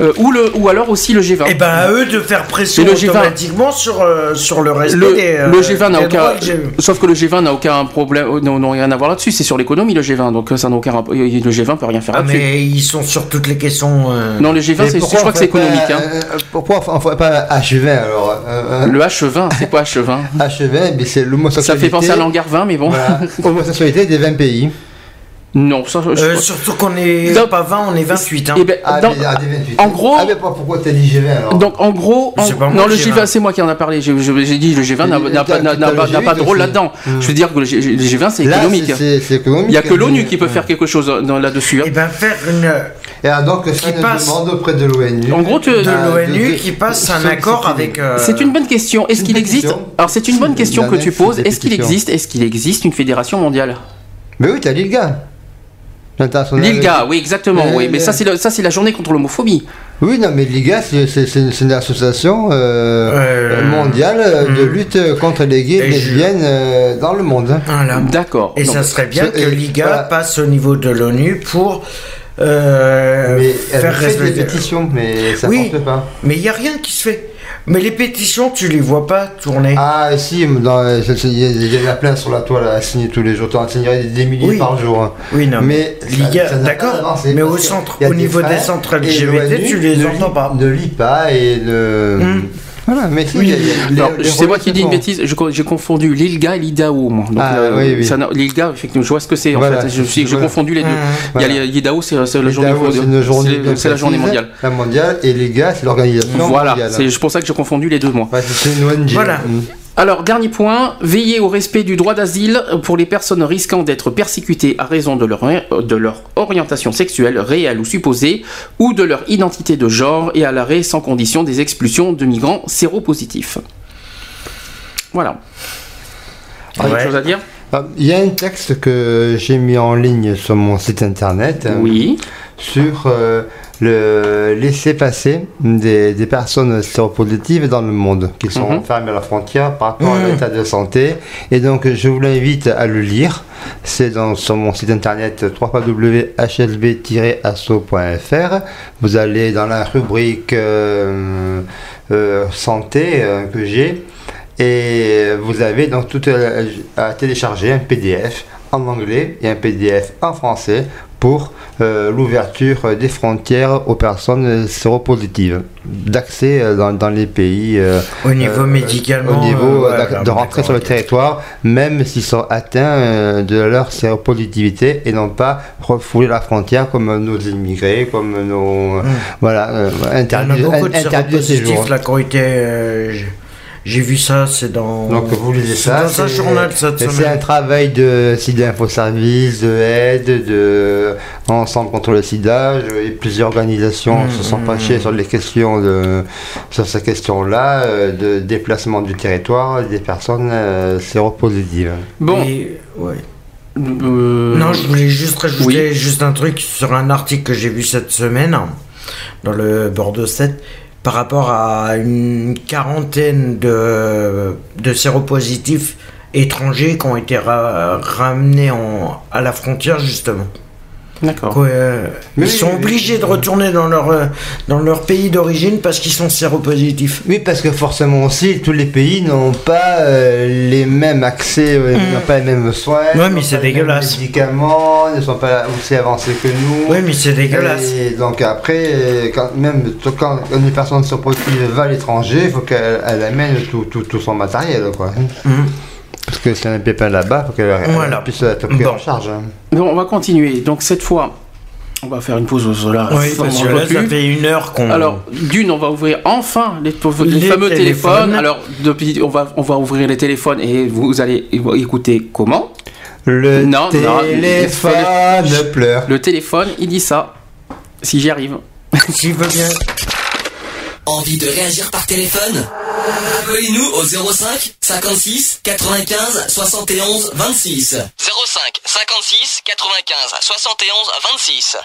Euh, ou, le, ou alors aussi le G20. Eh ben, à eux de faire pression le G20 automatiquement sur, euh, sur le respect le, des. euh, le G20 n'a aucun. Sauf que le G20 n'a aucun problème, euh, non, non, rien à voir là-dessus. C'est sur l'économie le G20, donc euh, ça n'a aucun. Le G20 peut rien faire Ah, là-dessus. mais ils sont sur toutes les questions. euh, Non, le G20, Mais c'est- je crois que c'est économique. hein. euh, pourquoi on ferait pas H20 alors euh, Le H20, c'est quoi H20 H20, mais c'est Ça l'homosexualité. fait penser à l'hangar 20, mais bon. Voilà, homosexualité des 20 pays. Non, ça, je- euh, surtout qu'on est pas 20, on est 28. Hein. Eh ben, Ah, dans- mais, ah, des 28. en gros- Ah, mais pas- pourquoi t'as dit G20 alors? Donc en gros, en- pas non le le G20. G20 c'est moi qui en a parlé. J'ai dit le G20 n'a Et n'a pas, de G8 rôle là-dedans. Hmm. Je veux dire que le G- le G20 c'est Là, économique. c'est- économique. Il n'y a que l'ONU qui peut faire quelque chose dans- là-dessus. hein. Eh ben, faire une. Et alors, donc, ça Qui une passe- demande auprès de l'ONU. En gros, tu- de l'ONU de- qui passe un accord avec. euh, C'est une bonne question. Est-ce qu'il existe. Alors c'est une bonne question que tu poses. Est-ce qu'il existe? Est-ce qu'il existe une fédération mondiale? Mais oui, t'as l'ILGA. L'international- L'ILGA, oui exactement. Euh, Oui, mais le- ça c'est le- ça c'est la journée contre l'homophobie. Oui, non, mais l'ILGA, c'est une, une association euh, Euh, mondiale euh, de hmm. lutte contre les gays et je- lesbiennes euh, dans le monde. Voilà. D'accord. Et Donc, ça serait bien que l'IGA voilà. passe au niveau de l'ONU pour euh, mais faire des pétitions, mais ça Oui. porte pas. Mais il n'y a rien qui se fait. Mais les pétitions, tu les vois pas tourner. Ah, si, c'est- il y, en a plein sur la toile à signer tous les jours. Tu en signerais des, milliers Oui. par jour. hein. oui, non. Mais d'accord. Mais au centre, au niveau des centres LGBT, tu les ne entends pas. Ne lit pas et de. Voilà, mais. Oui. c'est moi qui dis une bêtise, j'ai confondu l'ILGA et l'IDAO. Ah, euh, oui, oui. ça n'a- L'ILGA, effectivement, je vois ce que c'est. En fait, j'ai voilà. confondu les deux. Mmh. Il y a Voilà. l'IDAO, c'est c'est la Les journée, c'est une journée c'est- bien c'est la journée mondiale. La mondiale et gars, c'est l'organisation Voilà, mondiale. c'est pour ça que j'ai confondu les deux, moi. Ouais, c'est une ONG. Voilà. Mm. Alors, dernier point, veiller au respect du droit d'asile pour les personnes risquant d'être persécutées à raison de leur, de leur orientation sexuelle réelle ou supposée, ou de leur identité de genre, et à l'arrêt sans condition des expulsions de migrants séropositifs. Voilà. Quelque Ouais. chose à dire? Il y a un texte que j'ai mis en ligne sur mon site internet Oui. sur euh, le laisser-passer des, des personnes séropositives dans le monde qui sont Mhm. fermées à la frontière par rapport à Mhm. l'état de santé. Et donc, je vous l'invite à le lire. C'est sur mon site internet www.hsb-asso.fr. Vous allez dans la rubrique euh, euh, santé que j'ai et vous avez donc tout euh, à télécharger un PDF en anglais et un PDF en français pour euh, l'ouverture des frontières aux personnes séropositives, d'accès euh, dans, dans les pays, euh, Au niveau médicalement. au niveau de rentrer sur le territoire, même s'ils sont atteints de leur séropositivité et non pas refouler la frontière comme nos immigrés, comme nos voilà en a interdits beaucoup de séjour. là j'ai- vu ça, c'est dans. Donc vous lisez ça. dans un c'est- journal cette et C'est un semaine. travail de SIDA Info Service, de aide, de Ensemble contre le SIDA. Et plusieurs organisations Mmh, se sont mmh, penchées mmh. sur les questions de sur ces questions-là euh, de déplacement du territoire des personnes euh, séropositives. Bon. Et- ouais. euh, Non, je voulais juste rajouter Oui. juste un truc sur un article que j'ai vu cette semaine dans le Bordeaux 7. Par rapport à une quarantaine de, séropositifs étrangers qui ont été ra- ramenés en- à la frontière justement. D'accord. Euh, Oui, ils sont oui, obligés de retourner dans leur, euh, dans leur pays d'origine parce qu'ils sont séropositifs. Oui, parce que forcément aussi, tous les pays n'ont pas euh, les mêmes accès, euh, n'ont pas les mêmes soins. Mm. Ouais, mais c'est pas les mêmes dégueulasse. médicaments, ne sont pas aussi avancés que nous. Oui, mais c'est dégueulasse. Et donc après, quand, même quand une personne surpositive va à l'étranger, il faut qu'elle elle amène tout, tout, tout son matériel, quoi. Mhm. Parce que a un pépin là-bas, il faut qu'elle elle Voilà. puisse être prise Bon. en charge. hein. Bon, on va continuer. Donc cette fois, on va faire une pause au solar. Oui, parce que là, ça fait une heure qu'on. Alors, d'une, on va ouvrir enfin les, les Les fameux téléphones. téléphones. Alors, depuis, on va, on va ouvrir les téléphones et vous allez écouter comment Le Non, non, téléphone il- pleure. Le téléphone, il dit ça. Si j'y arrive. S'il veut bien. Envie de réagir par téléphone? Appelez-nous au 05 56 95 71 26. 05 56 95 71 26.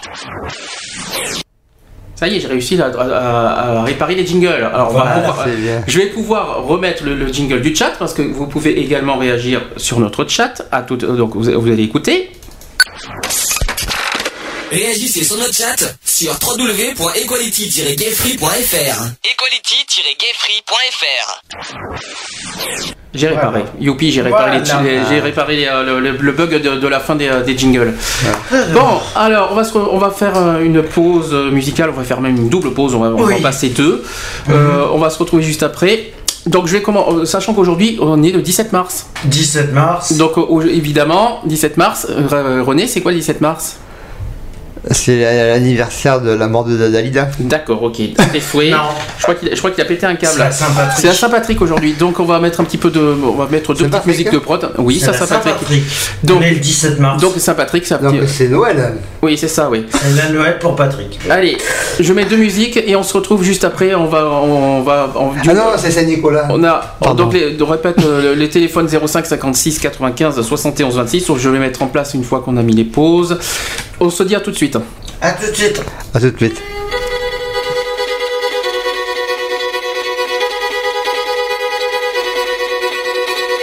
Ça y est, j'ai réussi à, à- à réparer les jingles. Alors, on va Voilà, pouvoir- c'est bien. je vais pouvoir remettre le, le jingle du chat parce que vous pouvez également réagir sur notre chat. À tout, donc, vous, vous allez écouter. Réagissez sur notre chat sur www.equality-gayfree.fr. Equality-gayfree.fr. J'ai réparé. Youpi, j'ai réparé, les- Voilà. les- j'ai réparé les, euh, le, le- le bug de, de la fin des, euh, des jingles. Bon, alors on va, se re- on va faire euh, une pause musicale, on va faire même une double pause, on va, on va Oui. en passer deux. Euh, on va se retrouver juste après. Donc je vais comment, sachant qu'aujourd'hui on est le 17 mars. 17 mars. Donc évidemment, 17 mars, René, c'est quoi le 17 mars? C'est l'anniversaire de la mort de Dalida. D'accord, ok. Non. Je crois qu'il je crois qu'il a pété un câble. C'est la Saint-Patrick. C'est la Saint-Patrick aujourd'hui, donc on va mettre un petit peu de, on va mettre deux petites musiques de prod. Oui, C'est ça Saint-Patrick. Donc- On est le 17 mars. Donc Saint-Patrick, c'est un Donc petit- c'est Noël. Oui, c'est ça, oui. c'est la Noël pour Patrick. Allez, je mets deux musiques et on se retrouve juste après. On va, on va, on, du- Ah non, c'est Saint-Nicolas. on a, Pardon. donc les, répète euh, les téléphones 05 56 95 71 26. Je vais mettre en place une fois qu'on a mis les pauses. On se dit à tout de suite. A tout de suite. À tout de suite.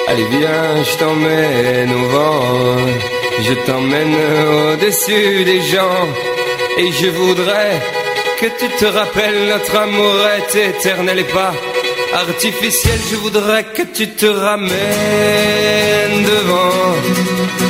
Allez viens, je t'emmène au vent, je t'emmène au-dessus des gens, et je voudrais que tu te rappelles notre amour est éternel et pas artificiel. Je voudrais que tu te ramènes devant,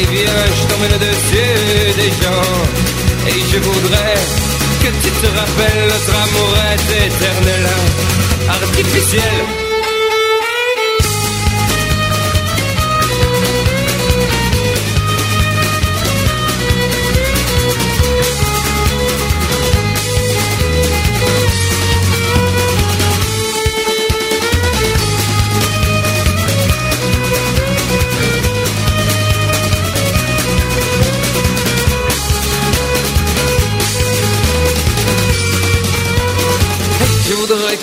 Allez viens, je t'emmène au-dessus des gens. Et je voudrais que tu te rappelles notre amour est éternel, artificiel.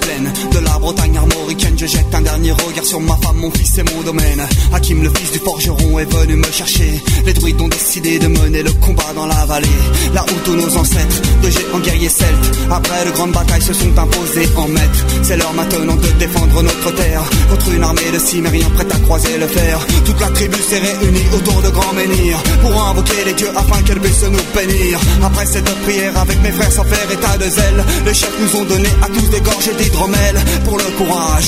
de la Bretagne armoricaine. Je jette un dernier regard sur ma femme, mon fils et mon domaine. Hakim, le fils du forgeron, est venu me chercher. Les druides ont décidé de mener le combat dans la vallée. Là où tous nos ancêtres, de géants guerriers celtes, après de grandes batailles, se sont imposés en maîtres. C'est l'heure maintenant de défendre notre terre contre une armée de cimériens prête à croiser le fer. Toute la tribu s'est réunie autour de grands menhirs pour invoquer les dieux afin qu'elle puisse nous bénir. Après cette prière avec mes frères sans faire état de zèle, les chefs nous ont donné à tous des gorges d'hydromel pour le courage,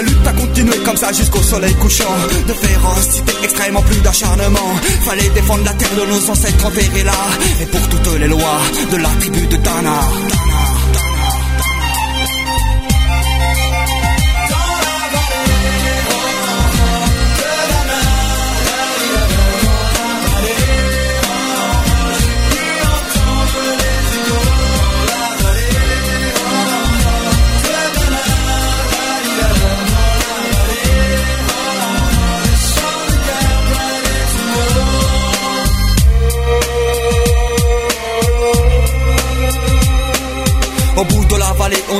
Lutte a continué comme ça jusqu'au soleil couchant. De férocité extrêmement plus d'acharnement. Fallait défendre la terre de nos ancêtres enterrés là. Et pour toutes les lois de la tribu de Dana.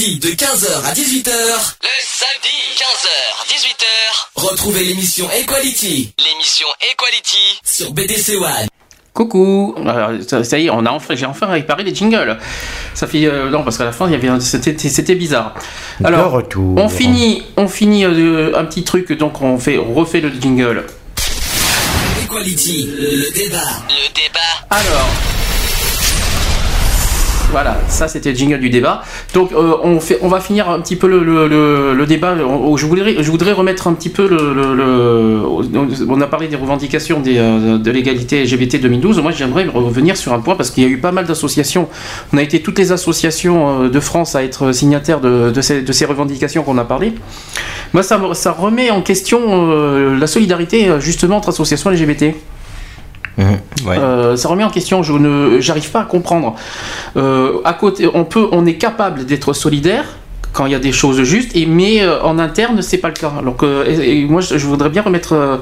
Samedi de 15h à 18h. Le samedi 15h 18h. Retrouvez l'émission Equality. L'émission Equality sur BDC One. Coucou, Alors, ça, y est, on a enfin, j'ai enfin réparé les jingles. Ça fait euh, non parce qu'à la fin il y avait un- c'était c'était bizarre. De Alors retour. on finit on finit euh, un petit truc donc on fait on refait le jingle. Equality, le débat. Le débat. Alors voilà, ça c'était le jingle du débat. Donc euh, on, va finir un petit peu le, débat. Je voudrais, remettre un petit peu le, On a parlé des revendications euh, de l'égalité LGBT 2012. Moi j'aimerais revenir sur un point parce qu'il y a eu pas mal d'associations. On a été toutes les associations euh, de France à être signataires de, ces, revendications qu'on a parlé. Moi ça, ça remet en question la solidarité justement entre associations LGBT. Euh, ça remet en question. Je ne, j'arrive pas à comprendre. Euh, à côté, on peut, on est capable d'être solidaire quand il y a des choses justes, et mais euh, en interne, c'est pas le cas. Donc, euh, et- et moi, je, je voudrais bien remettre. euh,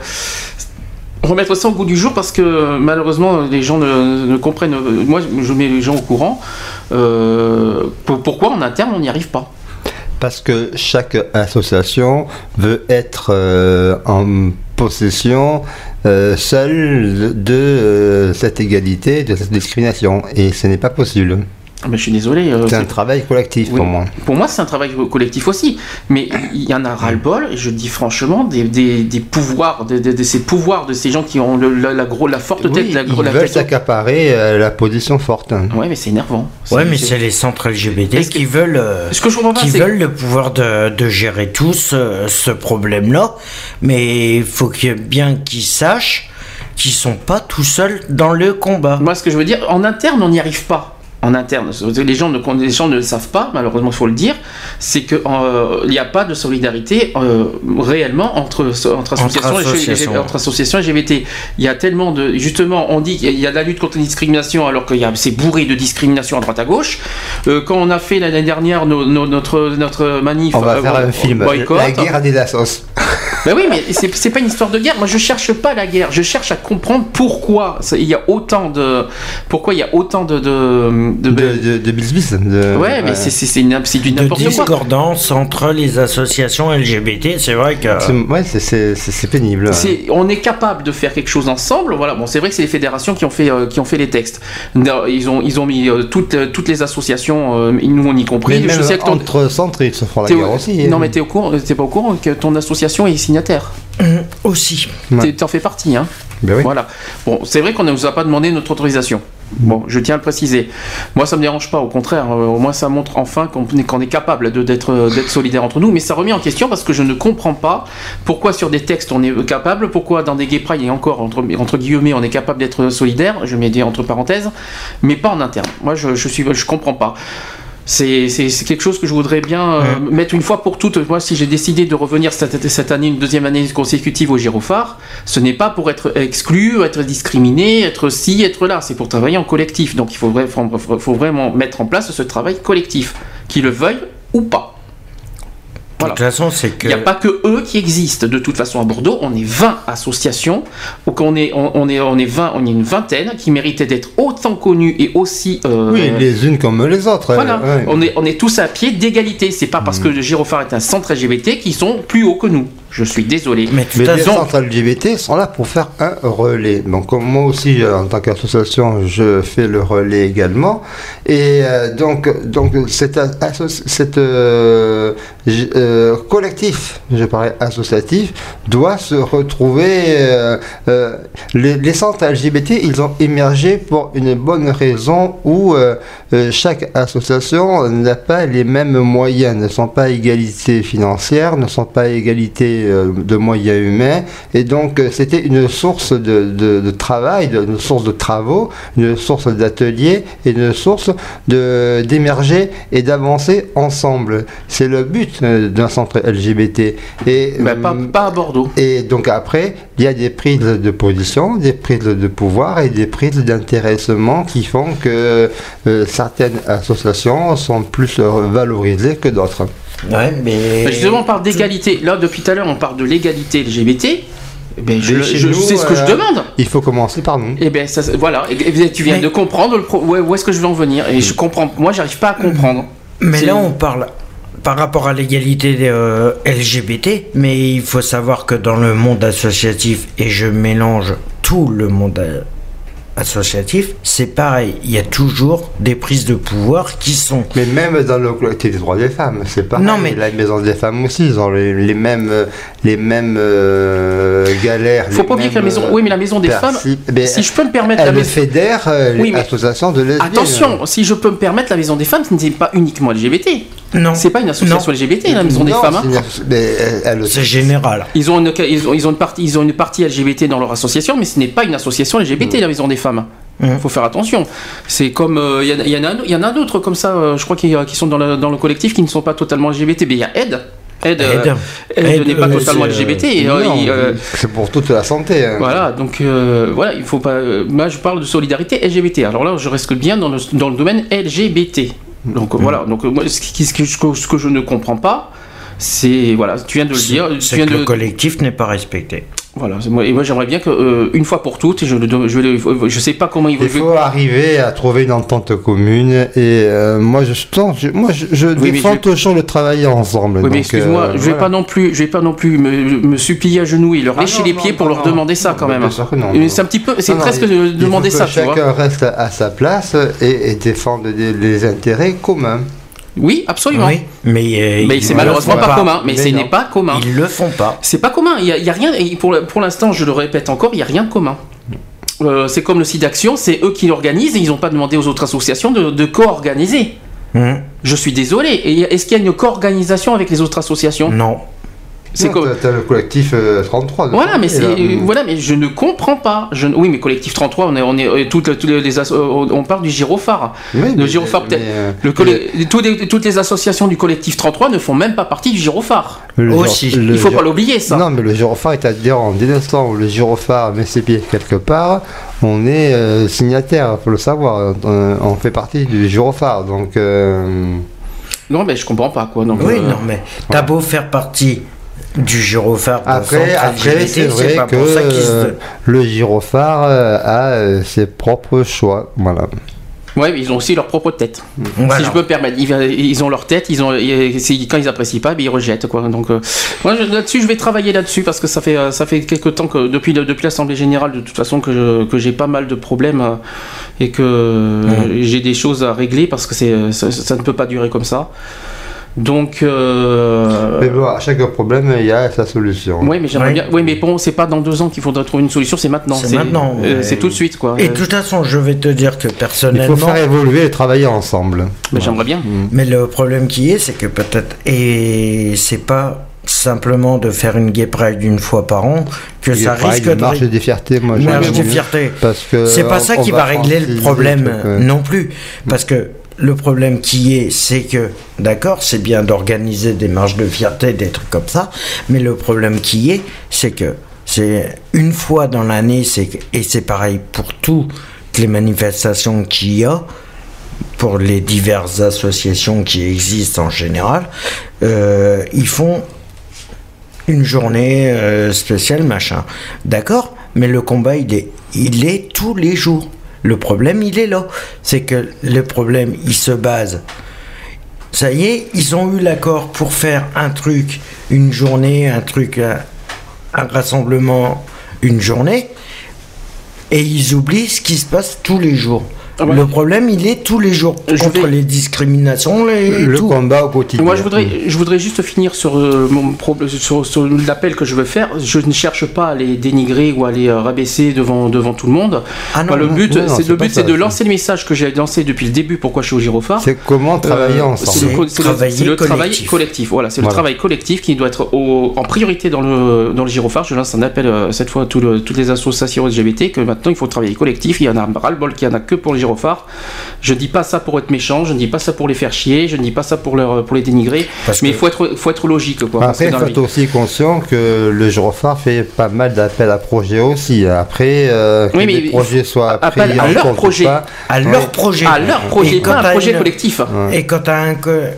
remettre ça au goût du jour parce que malheureusement les gens ne, ne comprennent moi je mets les gens au courant euh, pour- pourquoi en interne on n'y arrive pas? Parce que chaque association veut être euh, en possession euh, seule de euh, cette égalité, de cette discrimination. Et ce n'est pas possible. Mais je suis désolé. euh, C'est un travail collectif Oui. pour moi. Pour moi, c'est un travail collectif aussi. Mais il y en a ras-le-bol, et je dis franchement, des, des, des pouvoirs, de, de- de ces pouvoirs de ces gens qui ont le- la, la gros, la forte tête, Oui, la, gros- ils la veulent tête. s'accaparer euh, la position forte. Ouais, mais c'est énervant. Ouais, mais c'est les centres LGBT que- qui veulent, euh, Ce que je pas, qui veulent le pouvoir de, de gérer tout ce, ce problème-là. Mais il faut bien qu'ils sachent qu'ils sont pas tout seuls dans le combat. Moi, ce que je veux dire, en interne, on n'y arrive pas. En interne, les gens ne, les gens ne le savent pas, malheureusement, il faut le dire, c'est qu'il n'y a pas de solidarité euh, réellement entre, entre, associations, et- associations. entre associations LGBT. Il y a tellement de. Justement, on dit qu'il y a de la lutte contre la discrimination, alors qu'il y a c'est bourré de discrimination à droite à gauche. Euh, quand on a fait l'année dernière nos- nos- notre, notre manif. On va euh, faire un film. boycott, La guerre des assos. Ben oui, mais c'est pas une histoire de guerre. Moi, je cherche pas la guerre. Je cherche à comprendre pourquoi il y a autant de, pourquoi il y a autant de, de, de- De, de, de de- ouais, mais c'est c'est c'est une- c'est du De n'importe quoi. discordance entre les associations LGBT, c'est vrai que. Ouais, c'est- c'est c'est- c'est pénible. C'est- on est capable de faire quelque chose ensemble. Voilà. Bon, c'est vrai que c'est les fédérations qui ont fait euh, qui ont fait les textes. Ils ont ils ont mis euh, toutes euh, toutes les associations. euh, nous on y compris. Mais je même sais que ton- entre centres, ils se font la guerre aussi. hein. Non, mais t'es au courant, t'es pas au courant que ton association est signataire. Aussi. Ouais. T'en fais partie, hein. Ben oui. Voilà. Bon, c'est vrai qu'on ne nous a pas demandé notre autorisation. Bon, je tiens à le préciser. Moi, ça me dérange pas, au contraire. euh, au moins, ça montre enfin qu'on est, qu'on est capable de- d'être euh, d'être solidaire entre nous. Mais ça remet en question parce que je ne comprends pas pourquoi sur des textes on est capable, pourquoi dans des gay pride et encore entre, entre guillemets on est capable d'être solidaire. Je mets des entre parenthèses, mais pas en interne. Moi, je je suis je comprends pas. C'est quelque chose que je voudrais bien euh, mettre une fois pour toutes. Moi, si j'ai décidé de revenir cette, cette année, une deuxième année consécutive au Girophare, ce n'est pas pour être exclu, être discriminé, être ci, être là. C'est pour travailler en collectif. Donc, il faut, vra- faut- faut vraiment mettre en place ce travail collectif, qu'ils le veuillent ou pas. Voilà. De toute façon, c'est que. Il n'y a pas que eux qui existent. De toute façon, à Bordeaux, on est 20 associations, donc on est, on, on est, on est 20, on est une vingtaine qui méritaient d'être autant connues et aussi. euh, Oui, les unes comme les autres. voilà, ouais. on, est, on est tous à pied d'égalité. C'est pas parce que le Girophare est un centre LGBT qu'ils sont plus hauts que nous. Je suis désolé. Mais Mais les centres LGBT sont là pour faire un relais. Donc moi aussi, euh, en tant qu'association, je fais le relais également. Et euh, donc, donc cet, a- asso- cet, euh, euh, collectif, je parlais associatif, doit se retrouver. euh, euh, les, les centres LGBT, ils ont émergé pour une bonne raison où chaque association n'a pas les mêmes moyens, ne sont pas à égalité financière, ne sont pas à égalité euh, de moyens humains. Et donc, euh, c'était une source de, de- de travail, une source de travaux, une source d'ateliers et une source d'émerger et d'avancer ensemble. C'est le but euh, d'un centre LGBT. Et, Bah, pas, pas à Bordeaux. et donc après, il y a des prises de position, des prises de pouvoir et des prises d'intéressement qui font que euh, certaines associations sont plus valorisées que d'autres. Ouais, mais. Mais Justement, on parle d'égalité. Là, depuis tout à l'heure, on parle de l'égalité LGBT. Eh ben, je, je nous, sais ce que je euh, demande. Il faut commencer par nous. Et ben ça, voilà. Et- tu viens Mais- de comprendre le pro- où où est-ce que je veux en venir? Et je comprends. Moi, j'arrive pas à comprendre. Mais là, on parle par rapport à l'égalité euh, LGBT, mais il faut savoir que dans le monde associatif, et je mélange tout le monde euh, associatif, c'est pareil. Il y a toujours des prises de pouvoir qui sont. Mais même dans le collectif des droits des femmes, c'est pareil. Non, mais- La maison des femmes aussi, ils ont les, les mêmes, euh, les mêmes euh, galères. Faut les pas oublier que la maison. euh, Oui, mais la maison des femmes. perci- mais Si je peux me permettre la elle maison. fédère euh, Oui, mais- l'association de lesbiennes. Attention, si je peux me permettre, la maison des femmes, ce n'est pas uniquement LGBT. Non. C'est pas une association Non. LGBT, la maison des Non, femmes. hein. c'est aussi. C'est général. Ils ont, une, ils, ont, ils, ont une partie, ils ont une partie LGBT dans leur association, mais ce n'est pas une association LGBT, la Maison des Femmes. Il Mm. faut faire attention. C'est comme. euh, Il y, en a- y a, il y en a d'autres comme ça, euh, je crois, qui, qui sont dans le, dans le collectif qui ne sont pas totalement LGBT. Mais il y a Ed. Ed, euh, Aide. Ed Aide, n'est pas euh, totalement euh, LGBT. euh, euh, c'est pour toute la santé. hein. voilà, donc euh, voilà, il faut pas. euh, moi, je parle de solidarité LGBT. Alors là, je reste bien dans le, dans le domaine LGBT. Donc euh, voilà, donc euh, moi, ce, qui- ce que, ce que je ne comprends pas, c'est voilà, tu viens de le dire, tu viens que de le collectif n'est pas respecté. Voilà, et moi j'aimerais bien que euh, une fois pour toutes, je ne je, le- je sais pas comment ils vont. Il faut arriver à trouver une entente commune et euh, moi je, non, je- moi je, je mais défends je- toujours le travail ensemble. Oui, mais excuse-moi, euh, je vais voilà. pas non plus, je vais pas non plus me, me supplier à genoux et leur Ah lécher non, les non, pieds pour non, leur non. demander ça quand même. C'est un petit peu, c'est presque il- il faut demander que ça, tu vois. Chacun reste à sa place et, et défende des- les intérêts communs. Oui, absolument. Oui, mais, euh, Mais c'est malheureusement pas, commun. Mais, Mais ce n'est pas commun. Ils le font pas. C'est pas commun. Il y a, il y a rien. et pour l'instant, je le répète encore, il y a rien de commun. Euh, c'est comme le site d'action, c'est eux qui l'organisent et ils n'ont pas demandé aux autres associations de, de co-organiser. Hum, Je suis désolé. Et est-ce qu'il y a une co-organisation avec les autres associations? Non. C'est comme. t'as- le collectif euh, 33. de Voilà, mais c'est euh, voilà, mais je ne comprends pas. Je, oui, mais collectif 33, on est on est euh, toutes, toutes les euh, on parle du gyrophare. Oui, le mais- gyrophare peut-être. euh, Le les- toutes les associations du collectif 33 ne font même pas partie du gyrophare. le Aussi. le Il faut gyro- pas l'oublier ça. Non, mais le gyrophare est adhérent. Dès l'instant où le gyrophare met ses pieds quelque part, on est euh, signataire, faut le savoir. Euh, on fait partie du gyrophare, donc. euh, Non, mais je comprends pas quoi. Donc, Oui, euh, non, mais t'as beau faire partie du gyrophare Après, après c'est vrai pas que pour ça qu'ils se- euh, le gyrophare euh, a euh, ses propres choix. Voilà. Ouais, mais ils ont aussi leur propre tête. Voilà. Si je peux me permettre, ils, ils ont leur tête, ils ont, ils- c'est- quand ils apprécient pas, ben, ils rejettent quoi. Donc euh, là-dessus, je vais travailler là-dessus parce que ça fait euh, ça fait quelques temps que depuis depuis l'assemblée générale de toute façon que je- que j'ai pas mal de problèmes euh, et que euh, j'ai des choses à régler parce que c'est euh, ça, ça ne peut pas durer comme ça. Donc euh, Mais bon, à chaque problème, il y a sa solution. oui, mais j'aimerais Oui. bien. Oui, mais bon, c'est pas dans deux ans qu'il faudra trouver une solution, c'est maintenant. C'est maintenant, euh, mais- c'est tout de suite quoi. Et de toute façon, je vais te dire que Il faut personnellement, faire évoluer et travailler ensemble. mais j'aimerais bien. mais le problème qui est, c'est que peut-être, et c'est pas simplement de faire une gay pride une fois par an que ça risque une de marche des fiertés, moi. marche j'aime de bien. fierté. Parce que C'est pas ça qui va régler le problème non plus. Parce que le problème qui est, c'est que, d'accord, c'est bien d'organiser des marches de fierté, des trucs comme ça, mais le problème qui est, c'est que c'est une fois dans l'année, et c'est pareil pour toutes les manifestations qu'il y a, pour les diverses associations qui existent en général, euh, ils font une journée euh, spéciale, machin. D'accord? Mais le combat, il est tous les jours. Le problème, il est là. C'est que le problème, il se base. Ça y est, ils ont eu l'accord pour faire un truc, une journée, un truc, un, rassemblement, une journée. Et ils oublient ce qui se passe tous les jours. Ah ouais. Le problème, il est tous les jours. Je contre vais- les discriminations, les, Le tout. combat au quotidien. Moi, je voudrais, je voudrais juste finir sur, euh, mon sur, sur l'appel que je veux faire. Je ne cherche pas à les dénigrer ou à les euh, rabaisser devant, devant tout le monde. Ah non, le non, but, c'est le but, c'est de lancer le message que j'ai lancé depuis le début. Pourquoi je suis au gyrophare C'est comment travailler Euh, ensemble. C'est le, le- Travailler le travail collectif. Voilà, c'est Voilà. le travail collectif qui doit être au- en priorité dans le, dans le gyrophare. Je lance un appel cette fois à tout le- toutes les associations LGBT que maintenant il faut travailler collectif. Il y en a un ras-le-bol qui en a que pour le Je dis pas ça pour être méchant, je ne dis pas ça pour les faire chier, je ne dis pas ça pour, leur, pour les dénigrer. Parce mais que- il faut être, faut être logique. Quoi, parce Après, il faut être aussi conscient que le gyrophare fait pas mal d'appels à projets aussi. Après, euh, que Oui, mais les projets soient appel pris à leur projet. pas. À Ouais. leur projet. à leur projet, Et quand pas un t'as projet une- collectif. Et quand un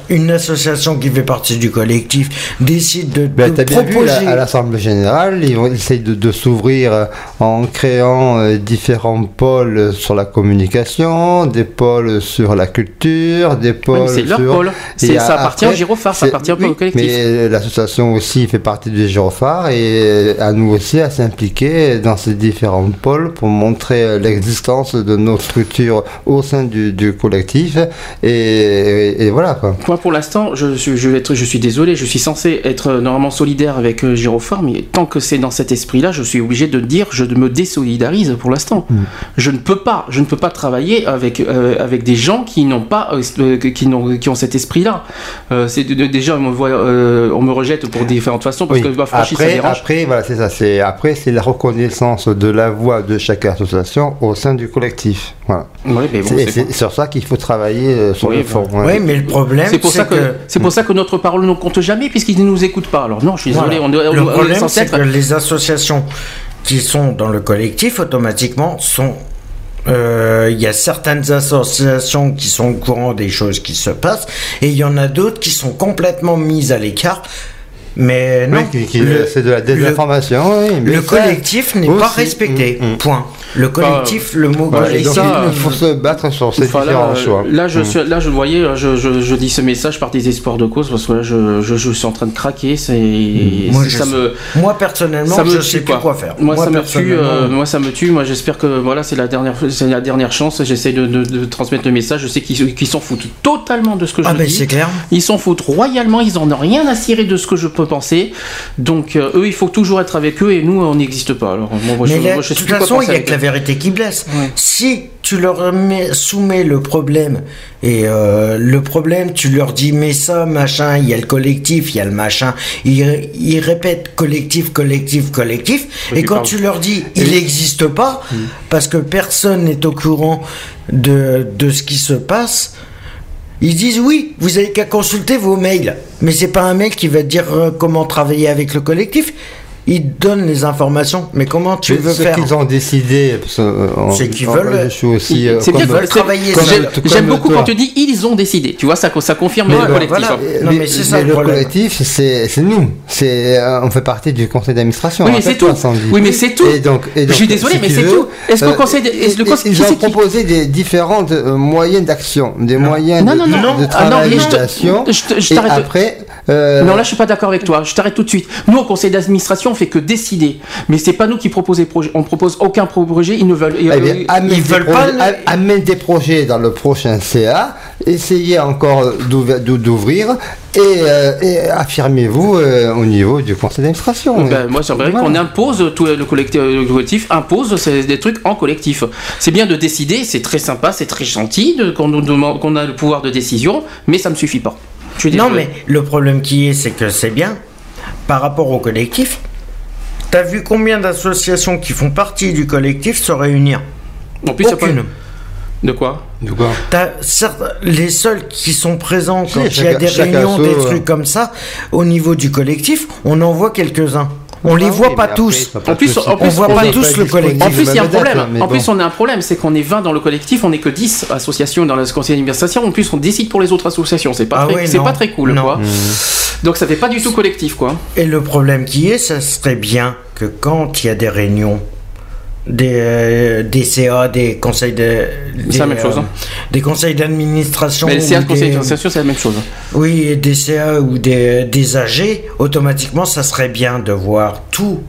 une association qui fait partie du collectif décide de, Ben, de t'as bien vu proposer. là, à l'Assemblée générale, ils, vont, ils essayent de, de s'ouvrir euh, en créant euh, différents pôles sur la communication, des pôles sur la culture, des Oui, pôles mais c'est leur sur... pôle. Ça après, appartient au gyrophare, ça appartient oui, au collectif. Mais l'association aussi fait partie du gyrophare et à nous aussi à s'impliquer dans ces différents pôles pour montrer l'existence de nos structures au sein du, du collectif. Et, et- et voilà quoi. Moi, pour l'instant, je, suis- je, vais être, je suis désolé, je suis censé être normalement solidaire avec euh, Gyrophare, mais tant que c'est dans cet esprit-là, je suis obligé de dire, je me désolidarise pour l'instant. Je ne peux pas, je ne peux pas travailler avec euh, avec des gens qui n'ont pas, euh, qui n'ont, qui ont cet esprit-là. Euh, c'est déjà, on me voit, euh, on me rejette pour différentes façons parce Oui. que ma franchise ça après, dérange. après, voilà, c'est ça. C'est après, c'est la reconnaissance de la voix de chaque association au sein du collectif. Voilà. Oui, mais bon, c'est sur ça qu'il faut travailler euh, sur Oui, le fond. Oui, mais le problème, C'est pour, ça que, que c'est pour ça que notre parole ne compte jamais puisqu'ils ne nous écoutent pas. Alors non, je suis désolé, on, est- on- le problème, censé c'est être que les associations qui sont dans le collectif, automatiquement, sont. Euh, Il y a certaines associations qui sont au courant des choses qui se passent, et il y en a d'autres qui sont complètement mises à l'écart mais non. Oui, c'est de la désinformation. oui, mais Le collectif n'est pas respecté. mm, mm. Point. Le collectif, le mot Voilà, collectif. il faut se battre sur ces Enfin, là, différents euh, choix. là, je Mm. suis, là, je le voyais, euh, je, je, je dis ce message par des espoirs de cause parce que là, je, je, je suis en train de craquer. C'est, Moi, c'est- je ça me, Moi, personnellement, ça me je tue, sais plus quoi. faire. Moi, ça me tue. euh, moi, ça me tue. Moi, j'espère que voilà, c'est la dernière, c'est la dernière chance. J'essaie de, de, de transmettre le message. Je sais qu'ils, qu'ils s'en foutent totalement de ce que Ah, je ben dis. c'est clair. Ils s'en foutent royalement, ils en ont rien à cirer de ce que je peux penser. Donc euh, eux, il faut toujours être avec eux et nous, on n'existe pas. Alors moi, moi, je, Mais là, moi, je de toute façon, il n'y a que la. Vérité qui blesse. Ouais. Si tu leur mets- soumets le problème, et euh, le problème, tu leur dis, mais ça, machin, il y a le collectif, il y a le machin, ils, ils répètent collectif, collectif, collectif, Oui, et tu quand parles. tu leur dis, il n'existe pas, Hmm. parce que personne n'est au courant de, de ce qui se passe, ils disent oui, vous avez qu'à consulter vos mails. Mais c'est pas un mail qui va te dire euh, comment travailler avec le collectif. Il donne les informations. Mais comment tu Mais veux ce faire qu'ils ont décidé, euh, C'est qu'ils veulent- Je suis aussi. euh, C'est que veulent travailler comme- J'aime beaucoup toi. quand tu dis ils ont décidé. Tu vois, ça, ça confirme Mais le bon, collectif. voilà. hein. Non, mais ça, le collectif, c'est nous. C'est euh, on fait partie du conseil d'administration. Oui, mais c'est tout. Oui, mais c'est tout. Et donc, et Je donc, suis désolé, si mais c'est tout. Est-ce que le euh, conseil le ils- conseil- ils qui ont proposé des différentes euh, moyens d'action, des moyens Non, de, non, non. de Ah, je je te- je et t'arrête. après, euh, Non, là, je suis pas d'accord avec toi. Je t'arrête tout de suite. Nous, au conseil d'administration, on fait que décider. Mais c'est pas nous qui proposons les projets. On propose aucun projet. Ils ne veulent. Eh bien, euh, amène, ils des veulent projets, pas- amène des projets dans le prochain CA, essayez encore d'ouvrir- et, euh, et affirmez-vous euh, au niveau du conseil d'administration. Ben, moi, j'aimerais Voilà. qu'on impose tout le collectif, le collectif impose des trucs en collectif. C'est bien de décider, c'est très sympa, c'est très gentil qu'on nous demande qu'on a le pouvoir de décision, mais ça me suffit pas. Non, désolé. mais le problème qui est, c'est que c'est bien. Par rapport au collectif, t'as vu combien d'associations qui font partie du collectif se réunir en plus, y a pas- Aucune. de quoi? De quoi? T'as certes- les seuls qui sont présents quand il y a chaque- des réunions, des euh. trucs comme ça, au niveau du collectif, on en voit quelques-uns. On les voit pas tous. En plus, on voit pas tous le collectif. En plus, il y a un problème. En plus, on a un problème, c'est qu'on est 20 dans le collectif, on n'est que 10 associations dans le conseil d'administration. En plus, on décide pour les autres associations. C'est pas, Ah très, pas très cool, quoi. Donc, ça fait pas du tout collectif, quoi. Et le problème qui est, ça serait bien que quand il y a des réunions, des, euh, des CA, des conseils de. C'est la des, même chose, hein. Des conseils d'administration. Mais le CA, ou le conseil des- d'administration, c'est la même chose. Oui, et des CA ou des, des AG, automatiquement, ça serait bien de voir tout.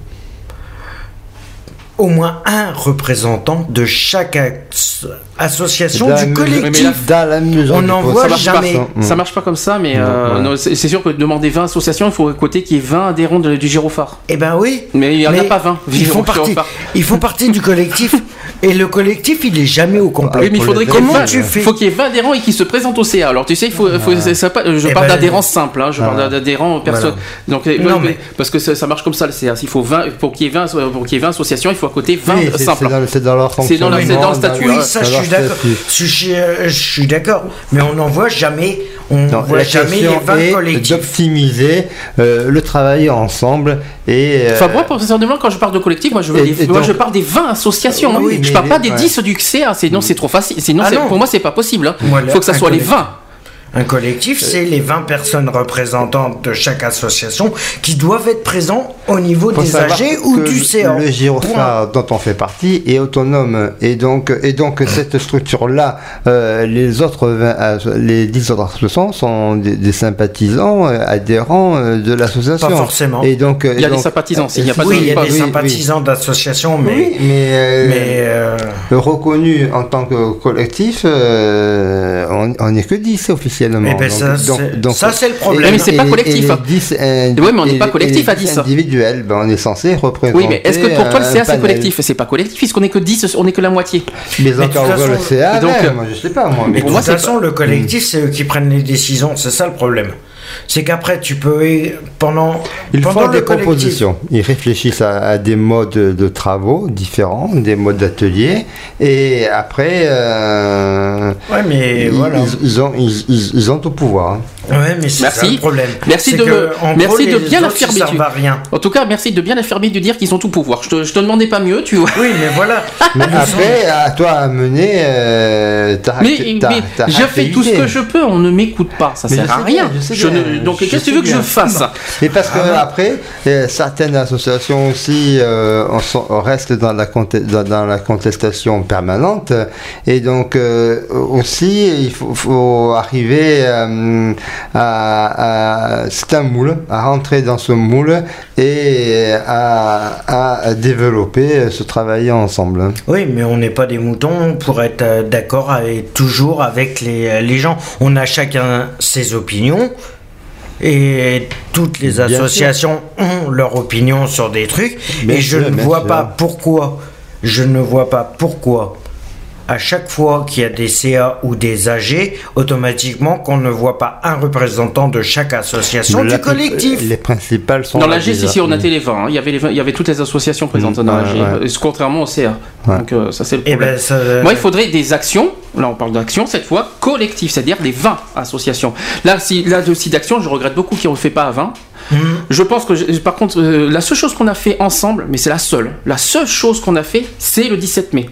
Au moins un représentant de chaque as- association du collectif. là, On n'en voit ça jamais. Pas, ça marche pas comme ça, mais euh, ouais. c'est sûr que demander 20 associations, il faut côté qu'il y ait 20 adhérents de- du gyrophare. Eh ben oui. Mais il n'y en a pas 20. Ils font, partie, ils font partie du collectif. Et le collectif, il est jamais au complet. Oui, mais il faudrait qu'il y ait Comment 20 tu fais Il faut qu'il y ait 20 adhérents et qu'ils se présentent au CA. Alors tu sais, il faut, je parle ben, d'adhérents simples, hein, je parle d'adhérents personnes. Donc euh, Non, ouais, mais- parce que ça, ça marche comme ça le CA. Il faut 20 pour qu'il y ait 20 pour qu'il y ait 20 associations, il faut à côté 20 Oui, c'est- simples. c'est dans, leur C'est dans dans le fonctionnement, statut, Oui, ça, je suis d'accord. euh, je suis d'accord. Mais on n'en voit jamais. On Non, voit la jamais les question 20 est collectifs. d'optimiser euh, le travail ensemble et euh, Enfin, moi, personnellement, quand je parle de collectif, moi, je, veux Et- des- et moi, donc- je parle des 20 associations. hein. Oui, je mais parle pas des ouais. 10 du CA, sinon c'est trop facile. Sinon, Ah non. pour moi, c'est pas possible. Il Moi, faut que ça soit les collectif. 20. Un collectif, c'est les 20 personnes représentantes de chaque association qui doivent être présents au niveau faut des AG ou du CA. Le gyrophare dont on fait partie est autonome et donc et donc cette structure-là, euh, les autres 20 as- les 10 autres associations sont des, des sympathisants euh, adhérents euh, de l'association. Pas forcément. Et donc Il y a des sympathisants, s'il n'y a pas de- Oui, il y a pas- des oui, oui. sympathisants d'associations, mais, Oui, mais, euh, mais euh, reconnu en tant que collectif, euh, on on n'est que 10 officiellement. Eh ben, ça, c'est- ça, c'est le problème. Mais c'est pas collectif, hein. 10, Ouais, mais on n'est pas collectif à 10. individuels, ben, on est censé représenter. Oui, mais est-ce que pour toi le CA c'est panel. collectif? C'est pas collectif puisqu'on est que 10, on est que la moitié. Mais encore le CA, donc, même, euh, moi je sais pas moi. Mais Mais de pour moi, toute c'est façon, le collectif, c'est eux qui prennent les décisions. C'est ça le problème. C'est qu'après, tu peux pendant Ils pendant font des collectif- propositions. Ils réfléchissent à, à des modes de travaux différents, des modes d'atelier, et après, euh, Ouais, mais ils, voilà. ils- ils ont, ils, ils- ils ont tout pouvoir. hein. Ouais, mais c'est Merci. ça le problème. Merci de que, en merci gros, de les bien l'affirmer. En tout cas, merci de bien affirmer de dire qu'ils ont tout pouvoir. Je te, je te demandais pas mieux, tu vois. Oui, mais voilà. Mais après, à toi à mener euh, ta, Mais, ta- mais je fais tout ce que je peux, on ne m'écoute pas, ça Mais sert à rien. bien, je sais Je. Je- donc qu'est-ce que tu veux que je fasse? Et parce que Ah après, euh, certaines associations aussi euh, on sont- on reste dans la, conte- dans, dans la contestation permanente. Et donc euh, aussi, il faut, faut arriver euh, à, à- c'est un moule, à rentrer dans ce moule et à, à développer, se travailler ensemble. hein. Oui, mais on n'est pas des moutons pour être euh, d'accord avec- toujours avec les, les gens. On a chacun ses opinions. Et toutes les Bien associations ont leur opinion sur des trucs. Bien et je ne vois sûr. pas pourquoi. Je ne vois pas pourquoi. À chaque fois qu'il y a des CA ou des AG, automatiquement qu'on ne voit pas un représentant de chaque association La- du collectif. Les principales sont Dans l'AG, si, si, on a les 20. hein. Il, y avait les 20 il y avait toutes les associations présentes Mm, dans ouais, l'AG, ouais. euh, contrairement au CA. Ouais. Donc, euh, ça, c'est le Eh problème. ben, ça- Moi, il faudrait des actions. Là, on parle d'actions cette fois collectives, c'est-à-dire des 20 associations. Là, si, là aussi d'actions, je regrette beaucoup qu'ils ne le fait pas à 20. Mhm. Je pense que, je- par contre, euh, la seule chose qu'on a fait ensemble, mais c'est la seule, la seule chose qu'on a fait, c'est le 17 mai.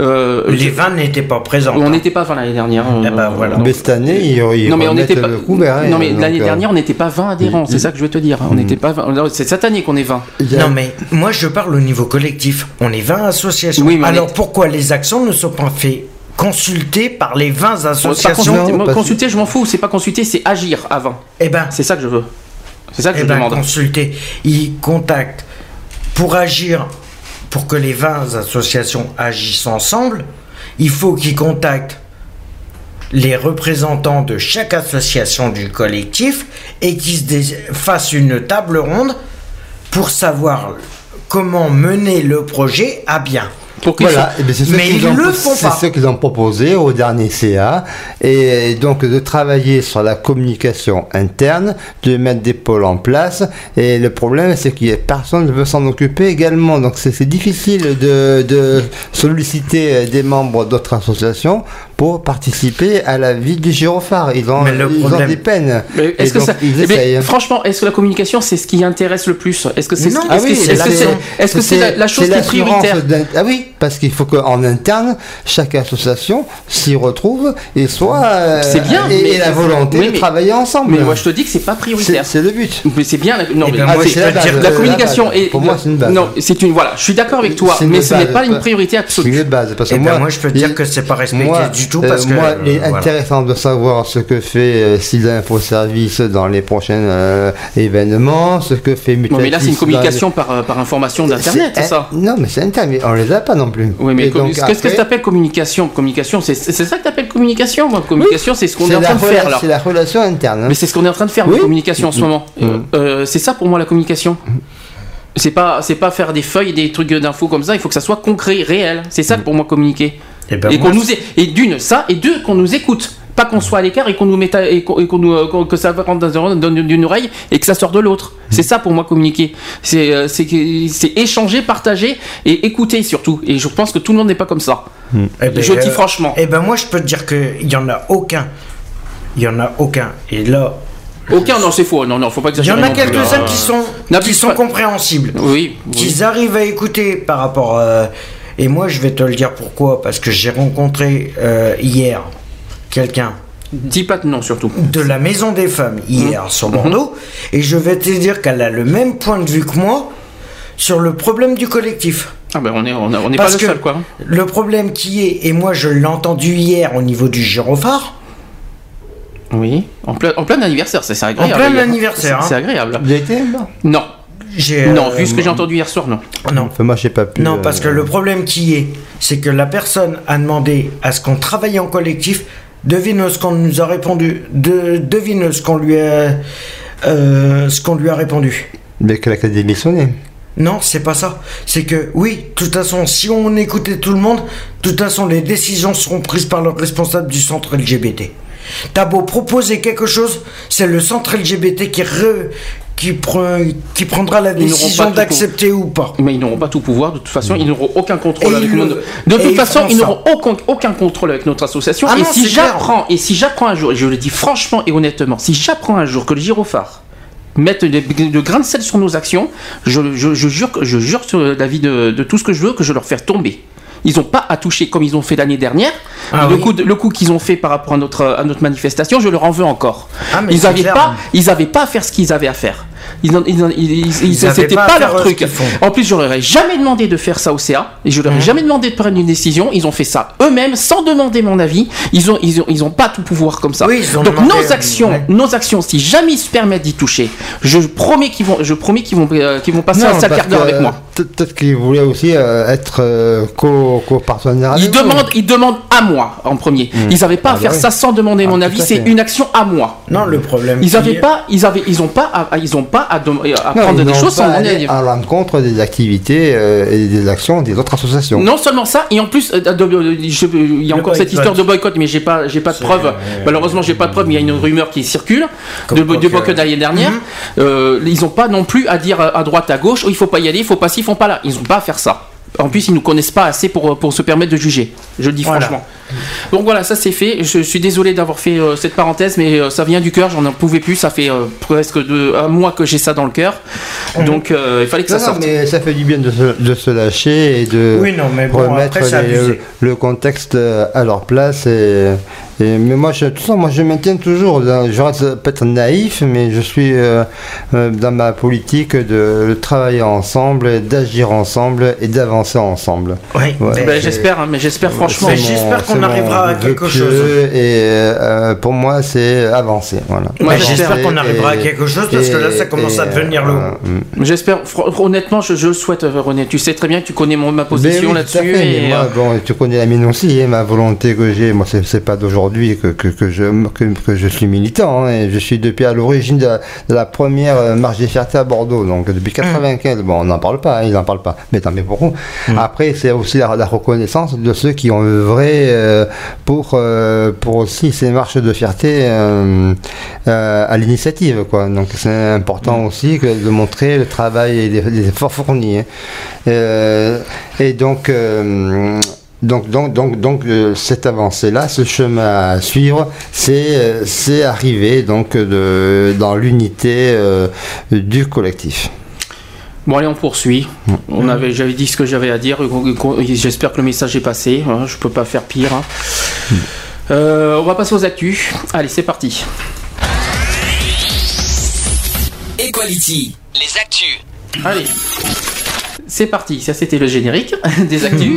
Euh, les 20 n'étaient pas présents. on n'était pas 20 l'année dernière. Eh ben, voilà. Mais cette année, ils, ils non mais on n'était pas. couvert, hein, non mais l'année euh, dernière on n'était pas 20 adhérents, c'est ça que je veux te dire. On n'était pas 20. non, C'est cette année qu'on est 20. il y a- Non mais moi je parle au niveau collectif. On est 20 associations. Oui, Alors est- pourquoi les actions ne sont pas faites consulter par les 20 C'est pas associations? consulter, parce- consulter, je m'en fous. C'est pas consulter, c'est agir avant. Eh ben, C'est ça que je veux. C'est ça que eh je ben demande. consulter. Ils contactent pour agir, pour que les 20 associations agissent ensemble. Il faut qu'ils contactent les représentants de chaque association du collectif et qu'ils fassent une table ronde pour savoir comment mener le projet à bien. Pour qu'ils Voilà, eh c'est ce Mais qu'ils ils ont, le font c'est pas. ce qu'ils ont proposé au dernier CA, et donc de travailler sur la communication interne, de mettre des pôles en place, et le problème c'est qu'il y a personne ne veut s'en occuper également, donc c'est c'est difficile de, de solliciter des membres d'autres associations pour participer à la vie du gyrophare. Ils ont, ils ont des peines. Mais Et Est-ce que donc, ça, ils franchement, est-ce que la communication c'est ce qui intéresse le plus? Est-ce que c'est Non. ce- Ah est-ce que oui, c'est c'est c'est l'action. est-ce que c'est la, chose qui est prioritaire? d'un- Ah oui, parce qu'il faut qu'en interne, chaque association s'y retrouve et soit. euh, C'est bien, Et, mais- et la volonté oui, de mais- travailler ensemble. Mais moi je te dis que c'est pas c'est prioritaire. c'est le but. Mais c'est bien. la- Non, Eh mais ben, Ah, moi, c'est je la base, dire euh, la communication est. Pour moi, c'est une base. Non, c'est une. Voilà, je suis d'accord avec toi, C'est mais ce n'est pas une priorité C'est absolue. une base. Parce que Eh ben, moi, moi, je peux te dire que c'est pas respecté moi, du tout euh, parce que. moi, il est euh, voilà. intéressant de savoir ce que fait euh, SIDA Info Service dans les prochains événements, ce que fait Non, mais là c'est une communication par, par information d'internet, c'est C'est- ça? Non, mais c'est internet. On les a pas non plus. Oui, mais qu'est-ce que tu appelles communication? Communication, c'est c'est ça que tu appelles communication moi? Communication, c'est ce qu'on est, en train de faire là. C'est la relation interne. hein. Mais c'est ce qu'on est en train de faire, Oui. la communication en ce moment. Mm. Euh, c'est ça pour moi la communication. C'est pas, c'est pas faire des feuilles, des trucs d'infos comme ça. Il faut que ça soit concret, réel. C'est ça pour moi communiquer. Ben, et moi, qu'on nous é- et d'une ça et deux qu'on nous écoute. Pas qu'on soit à l'écart et qu'on nous mette à- et qu'on, et qu'on nous, euh, qu'on- que ça rentre d'une oreille et que ça sort de l'autre. C'est ça pour moi communiquer. C'est euh, c'est échanger, partager et écouter surtout. Et je pense que tout le monde n'est pas comme ça. Eh ben, je dis euh, franchement. Eh ben moi je peux te dire qu'il y en a aucun. Il y en a aucun. Et là, Aucun, non, c'est faux. Non, non, faut pas il y exagérer. en a quelques-uns qui sont, qui sont pas. compréhensibles. Oui. oui. Qu'ils arrivent à écouter par rapport. euh, et moi je vais te le dire pourquoi. Parce que j'ai rencontré euh, hier quelqu'un Dis pas de non surtout. de la Maison des Femmes hier sur Bordeaux. Et je vais te dire qu'elle a le même point de vue que moi sur le problème du collectif. Ah ben on est, on, a- on n'est pas le seul quoi. le problème qui est, et moi je l'ai entendu hier au niveau du gyrophare, Oui. En plein, en plein anniversaire, c'est c'est agréable. plein y a- anniversaire, C'est hein. c'est agréable. Vous y avez été non Non. j'ai. Non, euh, vu ce que j'ai entendu hier soir, non. Non. Enfin, moi, j'ai pas pu. Non, euh, parce que le problème qui est, c'est que la personne a demandé à ce qu'on travaille en collectif. Devine ce qu'on nous a répondu. De, devine ce qu'on lui a, euh, ce qu'on lui a répondu. Mais que la démissionné. Non, c'est pas ça. C'est que oui, de toute façon, si on écoutait tout le monde, de toute façon, les décisions seront prises par le responsable du centre LGBT. T'as beau proposer quelque chose, c'est le centre LGBT qui, re- qui, pre- qui prendra la décision d'accepter ou pas. Mais ils n'auront pas tout pouvoir, de toute façon, ils n'auront aucun contrôle Et avec nous. De toute façon, ils n'auront aucun, aucun contrôle avec notre association. Ah et non, si j'apprends, et si j'apprends un jour, et je le dis franchement et honnêtement, si j'apprends un jour que le gyrophare mette de, de grains de sel sur nos actions, je, je- je jure, je jure sur la vie de, de tout ce que je veux que je leur faire tomber. Ils n'ont pas à toucher comme ils ont fait l'année dernière. Ah le, oui. coup de- le coup qu'ils ont fait par rapport à notre, à notre manifestation, je leur en veux encore. Ah, ils n'avaient clair. pas, ils avaient pas à faire ce qu'ils avaient à faire. Ils, c'était pas faire, leur euh, truc. En plus, je leur aurais jamais demandé de faire ça au CA et je leur ai jamais demandé de prendre une décision. Ils ont fait ça eux-mêmes sans demander mon avis. Ils ont, ils ont, ils ont pas tout pouvoir comme ça. Oui, Donc demandé, nos euh, actions, ouais. nos actions, si jamais ils se permettent d'y toucher, je promets qu'ils vont, je promets qu'ils vont, euh, qu'ils vont passer un sale quart d'heure avec moi. peut- Peut-être qu'ils voulaient aussi euh, être euh, co- co-partenaires Ils demandent, ils demandent à moi en premier. Ils n'avaient pas Ah à faire bah oui. ça sans demander Ah, mon avis. C'est une action à moi. Non, le problème. Ils qui avaient est- pas, ils avaient, ils ont pas, ils ont pas à, dem- à Non, prendre des n'ont choses sans à l'encontre des activités euh, et des actions des autres associations. Non seulement ça, et en plus, euh, je- il y a encore cette boycott. histoire de boycott, mais j'ai pas, j'ai pas de preuves. euh, Malheureusement, j'ai pas de preuves, mais il y a une rumeur qui circule de, boycott l'année dernière. Mhm. Euh, ils ont pas non plus à dire à droite, à gauche, oh, il faut pas y aller, il faut pas ci, il faut pas là. Ils ont pas à faire ça. En plus, ils nous connaissent pas assez pour, pour se permettre de juger. Je le dis Voilà. franchement. Donc voilà, ça c'est fait. Je suis désolé d'avoir fait euh, cette parenthèse, mais euh, ça vient du cœur. J'en en pouvais plus. Ça fait euh, presque deux, un mois que j'ai ça dans le cœur. Donc euh, il fallait que ça Non, non, sorte. mais ça fait du bien de se, de se lâcher et de Oui, non, mais bon, remettre après, les- le contexte à leur place. Et, et- mais moi, je, toute façon, moi, je maintiens toujours, dans- je reste peut-être naïf, mais je suis dans ma politique de travailler ensemble, d'agir ensemble et d'avancer ensemble. Oui, Ouais. Ben, j'espère, hein, mais j'espère franchement. J'espère qu'on c'est arrivera à quelque chose. Et euh, pour moi, c'est avancer. Voilà. Moi, Mais j'espère qu'on Et- arrivera à quelque chose parce que là, ça commence à devenir euh, le. mm. J'espère, honnêtement, je, je le souhaite, euh, René. Tu sais très bien que tu connais mon, ma Ben position oui, là-dessus. euh, bon, tu connais la mienne aussi, hein, ma volonté que j'ai. Moi, c'est, c'est pas d'aujourd'hui que, que, que je, que, que je suis militant. hein, et je suis depuis à l'origine de, la- de la première euh, marche des fiertés à Bordeaux. Donc, depuis 95. Bon, on n'en parle pas, hein, ils n'en parlent pas. Mais tant mieux pour nous. Après, c'est aussi la, la reconnaissance de ceux qui ont œuvré euh, pour, euh, pour aussi ces marches de fierté euh, euh, à l'initiative. Quoi. Donc, c'est important aussi que de montrer le travail et les, les efforts fournis. hein. Euh, et donc, euh, donc, donc, donc, donc euh, cette avancée-là, ce chemin à suivre, c'est, euh, arriver donc de, dans l'unité euh, du collectif. Bon, allez, on poursuit. Mm. On avait, j'avais dit ce que j'avais à dire. J'espère que le message est passé. hein, Je peux pas faire pire. hein. Mm. Euh, on va passer aux actus. Allez, c'est parti. Equality. Les actus. Allez. C'est parti. Ça, c'était le générique des actus.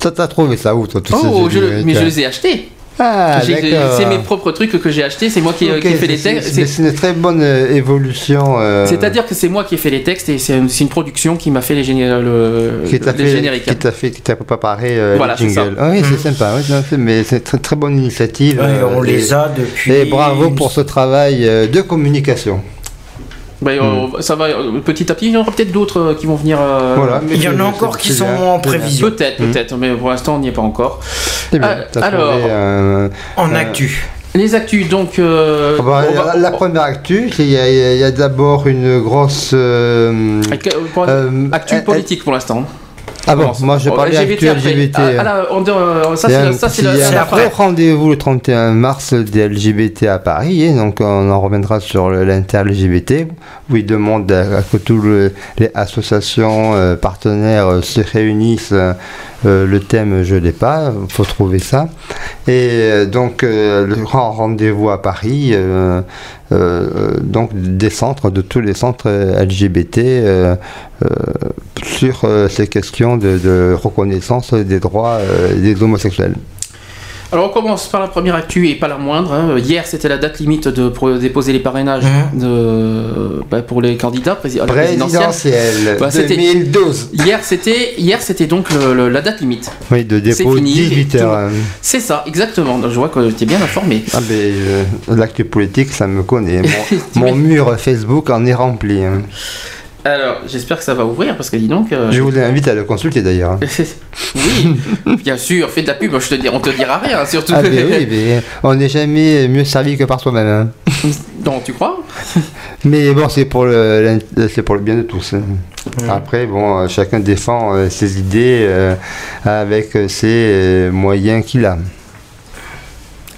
Toi, t'as trouvé ça où, toi, tous Oh, je- mais je hein les ai achetés. Ah. C'est mes propres trucs que j'ai achetés. C'est moi qui, ai fait les textes. c'est- une très bonne euh, évolution. euh, C'est-à-dire que c'est moi qui ai fait les textes et c'est une production qui m'a fait les, géné- le, qui les fait, génériques. qui t'a fait, qui t'a préparé euh, Voilà, les jingles. Ah oui, c'est sympa. oui, non, c'est- mais c'est une très, très bonne initiative. Ouais, euh, on et- les a depuis. Et bravo pour ce travail euh, de communication. Ben, euh, ça va euh, petit à petit. Il y en aura peut-être d'autres euh, qui vont venir. euh, Voilà, mais Il y en a encore qui sont bien, en prévision. Peut-être, Hmm. peut-être, mais pour l'instant on n'y est pas encore. C'est bien. Euh, alors, trouvé, euh, En Euh, actu. Les actus, donc. euh, ah bah, va- la, la première actu, c'est- il y a, d'abord une grosse. euh, actu euh, politique pour l'instant. Ah bon, Commence. moi je parlais après. LGBT. Ah, là, on- euh, ça, y c'est la- la- un rendez-vous le 31 mars des LGBT à Paris, et donc on en reviendra sur l'inter-LGBT, où ils demandent à, à que toutes le- les associations euh, partenaires euh, se réunissent. Euh, le thème, je l'ai pas, faut trouver ça. Et euh, donc euh, le grand rendez-vous à Paris, donc des centres, de tous les centres LGBT sur ces questions de, reconnaissance des droits des homosexuels. Alors on commence par la première actu et pas la moindre. hein. Hier c'était la date limite de, pour déposer les parrainages de, bah, pour les candidats prési- à la présidentielle. Présidentielle Bah, c'était- 2012. Hier c'était hier c'était donc le- le- la date limite. Oui, de dépôt fini, 18 tout- heures. C'est ça exactement. Donc, je vois que tu es bien informé. Ah ben, euh, l'actu politique, ça me connaît. Mon, mon mets- mur Facebook en est rempli. hein. Alors j'espère que ça va ouvrir parce que dis donc. euh, Je vous invite à le consulter d'ailleurs. oui, bien sûr, fais de la pub. Je te dis, on te dira rien surtout. Ah ben oui, mais on n'est jamais mieux servi que par soi-même. hein. Non, tu crois? Mais bon, c'est pour le, pour le bien de tous. hein. Après, bon, euh, chacun défend euh, ses idées euh, avec ses euh, moyens qu'il a.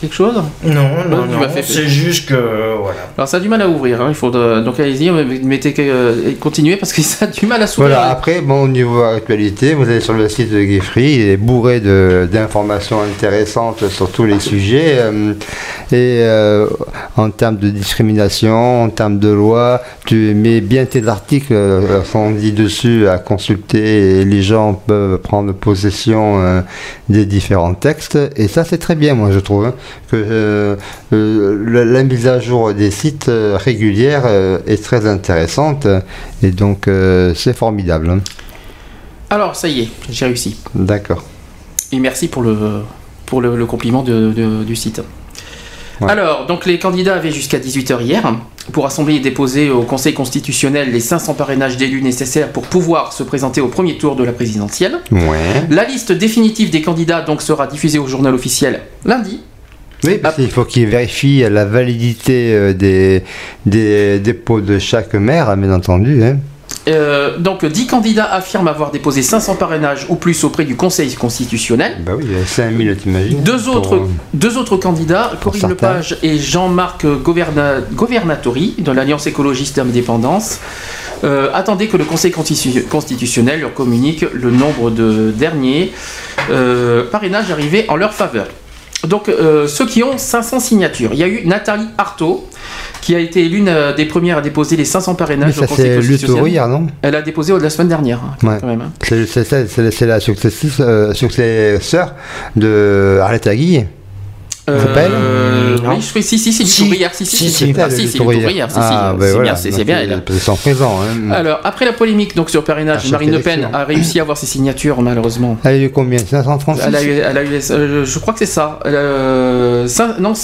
quelque chose? Non, non, tu non. m'as fait- C'est juste que voilà. Alors ça a du mal à ouvrir, hein. il faut de- donc allez-y, mettez euh, continuez parce que ça a du mal à s'ouvrir. Voilà, après, bon, au niveau actualité, vous allez sur le site de Geoffrey, il est bourré de- d'informations intéressantes sur tous les sujets. euh, et euh, en termes de discrimination, en termes de loi, tu mets bien tes articles, euh, sont dit dessus à consulter et les gens peuvent prendre possession euh, des différents textes. Et ça, c'est très bien, moi, je trouve, hein, que euh, euh, la, la mise à jour des sites euh, régulière est très intéressante. Et donc, c'est formidable. hein. Alors ça y est, j'ai réussi. D'accord. Et merci pour le, pour le, le compliment de- de- du site. Ouais. Alors, donc les candidats avaient jusqu'à 18h hier pour assembler et déposer au Conseil constitutionnel les 500 parrainages d'élus nécessaires pour pouvoir se présenter au premier tour de la présidentielle. Ouais. La liste définitive des candidats donc sera diffusée au journal officiel lundi. Oui, parce qu'il faut qu'il vérifie la validité euh, des, des dépôts de chaque maire, bien entendu. hein. Euh, donc 10 candidats affirment avoir déposé 500 parrainages ou plus auprès du Conseil constitutionnel. Bah oui, il y a 5000, t'imagines Deux autres, deux autres candidats, Corinne. Lepage et Jean-Marc Governa- Governatori de l'Alliance écologiste d'indépendance. Euh, attendez que le Conseil constitu- constitutionnel leur communique le nombre de derniers euh, parrainages arrivés en leur faveur. Donc, euh, ceux qui ont 500 signatures, il y a eu Nathalie Artaud, qui a été l'une euh, des premières à déposer les 500 Mais parrainages au ça, Conseil c'est constitutionnel. Hier, non? Elle a déposé la semaine dernière, hein, Ouais. hein. C'est la euh, successeur de Arlette Aguille. Euh, C'est oui, je fais si, si, c'est Si. Lutte ouvrière, si, si, Si, si, ah, c'est Ah, c'est bien, c'est c'est elle. Ils sont présents. Hein. Alors, après la polémique donc sur parrainage, chaque Marine Le Pen a réussi à avoir ses signatures, malheureusement. Elle a eu combien? 536 Elle a eu, elle a eu euh, je crois que c'est ça. Euh, non,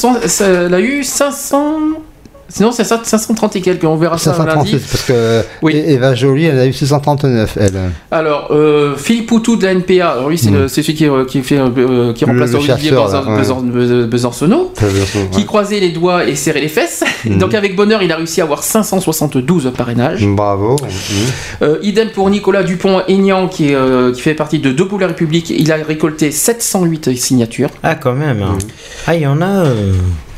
elle a eu 500. Sinon, c'est ça, 530 et quelques. On verra ça lundi. 536, parce que Oui. Eva Jolie, elle a eu 639, elle. Alors, euh, Philippe Poutou de la NPA, alors lui, c'est Mm. c'est celui qui, euh, qui, fait, euh, qui remplace le Olivier ouais. Besancenot. Qui ouais. croisait les doigts et serrait les fesses. Mhm. Donc, avec bonheur, il a réussi à avoir 572 parrainages. Bravo. Euh, idem pour Nicolas Dupont-Aignan, qui, est, euh, qui fait partie de Debout la République. Il a récolté 708 signatures. Ah, quand même. Ah, il y en a.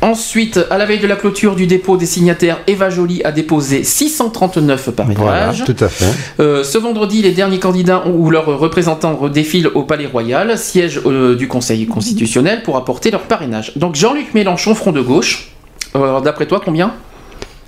Ensuite, à la veille de la clôture du dépôt des signataires, Eva Joly a déposé 639 Voilà, parrainages. tout à fait. Euh, ce vendredi, les derniers candidats ou leurs représentants défilent au Palais Royal, siège euh, du Conseil constitutionnel, pour apporter leur parrainage. Donc Jean-Luc Mélenchon, Front de gauche. Euh, D'après toi, combien?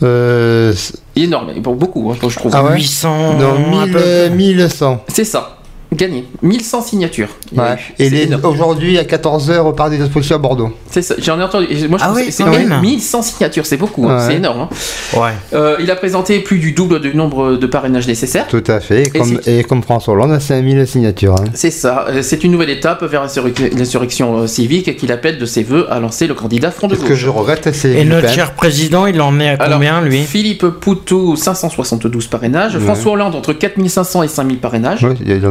Euh, Énorme, pour beaucoup, hein, je trouve. Ah ouais? 800. non, un 1000, peu- euh, 1100. C'est ça gagné. 1100 signatures. Il ouais. Aujourd'hui, à 14h, au Parc des Expositions à Bordeaux. C'est ça, j'en ai entendu. Moi, je ah oui, c'est 1100 signatures, c'est beaucoup, hein. c'est énorme. Hein. Euh, il a présenté plus du double du nombre de parrainages nécessaires. Tout à fait. Et, comme, François Hollande, à 5000 signatures. Hein. C'est ça. Euh, c'est une nouvelle étape vers l'insurrection euh, civique qu'il appelle de ses voeux à lancer le candidat Front de Gauche. Ce que je regrette, c'est. Et notre cher président, il en est à combien, lui? Philippe Poutou, 572 parrainages. François Hollande, entre 4500 et 5000 parrainages. Oui, il y a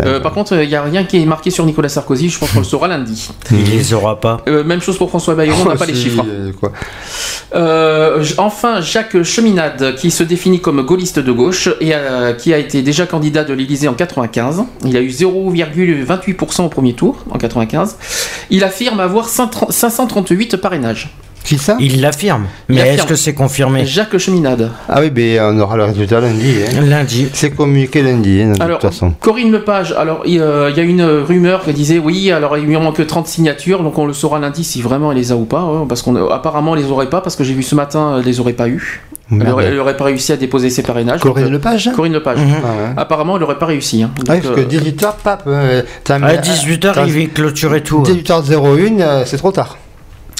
euh, par contre, il n'y a rien qui est marqué sur Nicolas Sarkozy. Je pense qu'on le saura lundi. Il ne les aura pas. Euh, même chose pour François Bayrou, on n'a pas les chiffres. Euh, enfin, Jacques Cheminade, qui se définit comme gaulliste de gauche et qui a été déjà candidat de l'Élysée en 95. Il a eu 0,28% au premier tour en 95. Il affirme avoir 538 parrainages. Qui ça Il l'affirme. Mais est-ce que c'est confirmé Jacques Cheminade. Ah oui, mais on aura le résultat lundi. hein. Lundi. C'est communiqué lundi, hein, de Alors, toute façon. Corinne Lepage, alors il euh, il y a une rumeur qui disait oui, alors il lui en manque 30 signatures, donc on le saura lundi si vraiment elle les a ou pas, hein, parce qu'on apparemment elle les aurait pas, parce que j'ai vu ce matin elle les aurait pas eu. Elle aurait, elle aurait pas réussi à déposer ses parrainages. Corinne donc, euh, Lepage Corinne Lepage. Mhm. Ah ouais. Apparemment elle aurait pas réussi. hein. Ah oui, Donc, parce que euh, 18h, pape. euh, mis- À 18h, t'as- il va clôturer tout. 18h01, euh, c'est trop tard.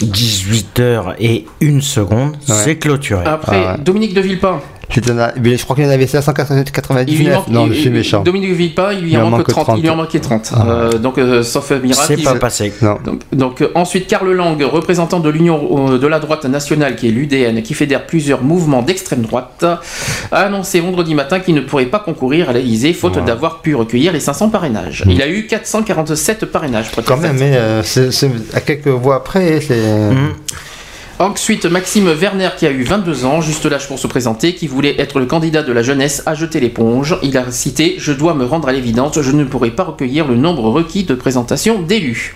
18h et une seconde, Ouais. c'est clôturé. Après, Ah ouais. Dominique de Villepin. Je crois qu'il y en avait 599. Il lui manque- non, il- je suis méchant. Dominique Villepin, il lui en manque manque 30. 30. Il lui en manquait 30. Ah. Euh, donc, euh, sauf miracle. C'est pas passé. Non. Donc, donc, euh, ensuite, Karl Lang, représentant de l'Union euh, de la droite nationale, qui est l'UDN, qui fédère plusieurs mouvements d'extrême droite, a annoncé vendredi matin qu'il ne pourrait pas concourir à l'Elysée, faute Ouais. d'avoir pu recueillir les 500 parrainages. Il a eu 447 parrainages. Quand même, mais euh, à quelques voix près, c'est. Mhm. Ensuite, Maxime Werner, qui a eu 22 ans, juste l'âge pour se présenter, qui voulait être le candidat de la jeunesse, a jeté l'éponge. Il a cité Je dois me rendre à l'évidence, je ne pourrai pas recueillir le nombre requis de présentation d'élus.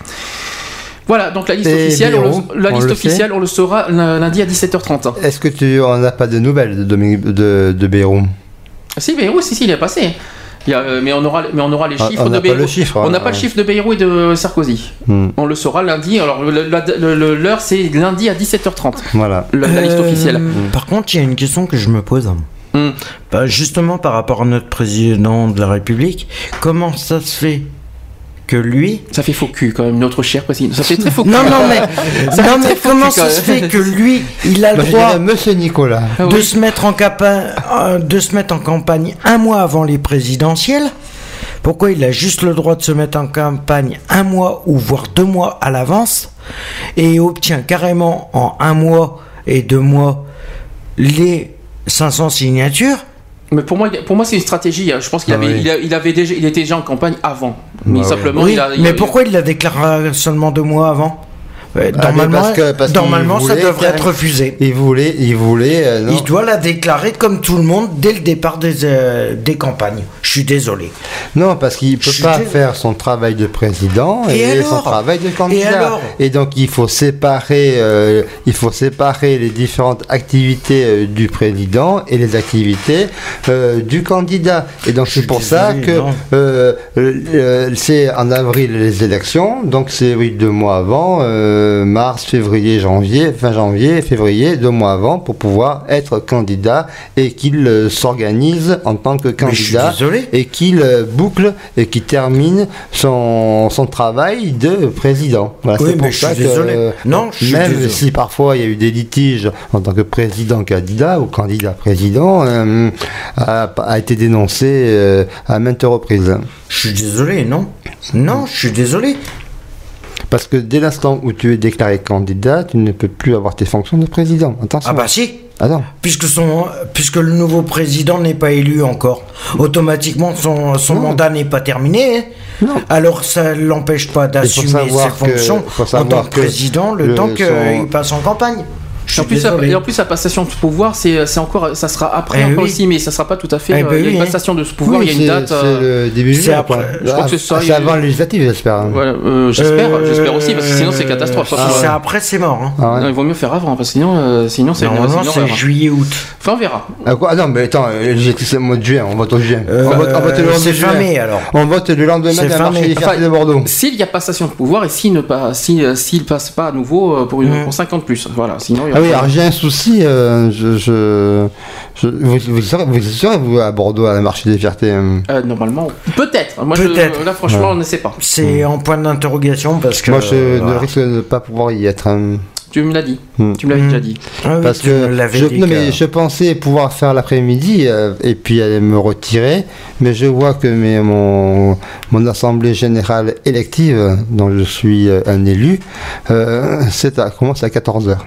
Voilà, donc la liste Et officielle, on le, la on liste sait officielle, on le saura lundi à 17h30. Est-ce que tu en as pas de nouvelles de, de, de Bayrou Si, Bayrou, si, si, il est passé. Il y a, euh, mais, on aura, mais on aura les Ah, chiffres on de n'a pas Bayrou. le chiffre, on n'a hein, pas le chiffre de Bayrou et de Sarkozy. Hmm, On le saura lundi. Alors, l'heure, c'est lundi à 17h30. Voilà. La, la liste Euh, officielle. Par contre, il y a une question que je me pose. Hmm. Bah, justement, par rapport à notre président de la République, comment ça se fait que lui. Ça fait faux cul quand même, notre cher président. Ça fait très faux cul. Non, non, mais, non, comment ça se fait que lui, il a le droit Monsieur Nicolas. Ah de oui. se mettre en capa- euh, de se mettre en campagne un mois avant les présidentielles? Pourquoi il a juste le droit de se mettre en campagne un mois ou voire deux mois à l'avance et obtient carrément en un mois et deux mois les 500 signatures? Mais pour moi, pour moi c'est une stratégie. hein. Je pense qu'il Ah avait, oui. il, a- il avait déjà, il était déjà en campagne avant. Mais Bah oui. simplement, Oui, il a. il mais a- pourquoi il l'a déclaré seulement deux mois avant? Ouais, Ah, Normalement, parce que- parce qu'il normalement ça devrait être refusé. Il voulait, il voulait. euh. Il doit la déclarer comme tout le monde dès le départ des, euh, des campagnes. Je suis désolé. Non, parce qu'il peut Je suis pas dé- faire son travail de président Et et, son travail de Et candidat. alors donc il faut séparer, euh, il faut séparer les différentes activités du président et les activités du candidat. Et donc c'est pour ça que c'est en avril les élections, donc c'est oui deux mois avant, euh, mars, février, janvier, fin janvier, février, deux mois avant pour pouvoir être candidat et qu'il euh, s'organise en tant que candidat et qu'il euh, boucle et qu'il termine son, son travail de président. Voilà, Oui, c'est pour mais je ça suis que, désolé. euh, Non, je suis même désolé. si parfois il y a eu des litiges en tant que président candidat ou candidat président, a, a été dénoncé à maintes reprises. Je suis désolé, non Non, je suis désolé. Parce que dès l'instant où tu es déclaré candidat, tu ne peux plus avoir tes fonctions de président. Attention. Ah bah si. Puisque, son, puisque le nouveau président n'est pas élu encore, automatiquement son, mandat n'est pas terminé. hein. Non. Alors ça ne l'empêche pas d'assumer ses que- fonctions en tant que que président le, le- temps qu'il son- passe en campagne. Et en, plus, la, et en plus, la passation de pouvoir, c'est c'est encore, ça sera après Eh encore oui. aussi, mais ça sera pas tout à fait. Eh euh, ben il y a une passation de ce pouvoir, Oui, il y a une date. C'est euh, le début juillet. après. Je crois que c'est ça, Ah, il y C'est a- avant les législatives, j'espère. hein. voilà, euh, j'espère, Euh, j'espère aussi, parce que sinon c'est catastrophe. euh, Attention, c'est euh, après, c'est mort. hein. Ah ouais. non, il vaut mieux faire avant, parce que sinon, euh, sinon c'est Normalement, c'est juillet-août. Enfin, on verra. Ah, quoi? Ah non, mais attends, euh, c'est le mois de juin, on vote au juin. Euh, on vote, on vote le lendemain c'est de fin juin. mai alors. On vote le lendemain la marche mai. des de Bordeaux. S'il y a passation de pouvoir et s'il ne si, euh, s'il passe pas à nouveau euh, pour, une, Mm. pour 50 plus, voilà. Sinon, il Ah oui, alors j'ai un souci. euh, je, je, je- vous, vous, serez, vous serez, vous à Bordeaux à la marche des fiertés euh, Euh, normalement, peut-être. Moi, je- là, franchement, Ouais. on ne sait pas. C'est en point d'interrogation parce que. Moi, je euh, ne voilà. risque de ne pas pouvoir y être. hein. Tu me l'as dit. Mm. Tu me l'avais déjà dit. Ah oui, Parce tu que je, dit non, mais je pensais pouvoir faire l'après-midi euh, et puis aller me retirer, mais je vois que mes, mon, mon assemblée générale élective, dont je suis un élu, euh, c'est à, commence à 14h.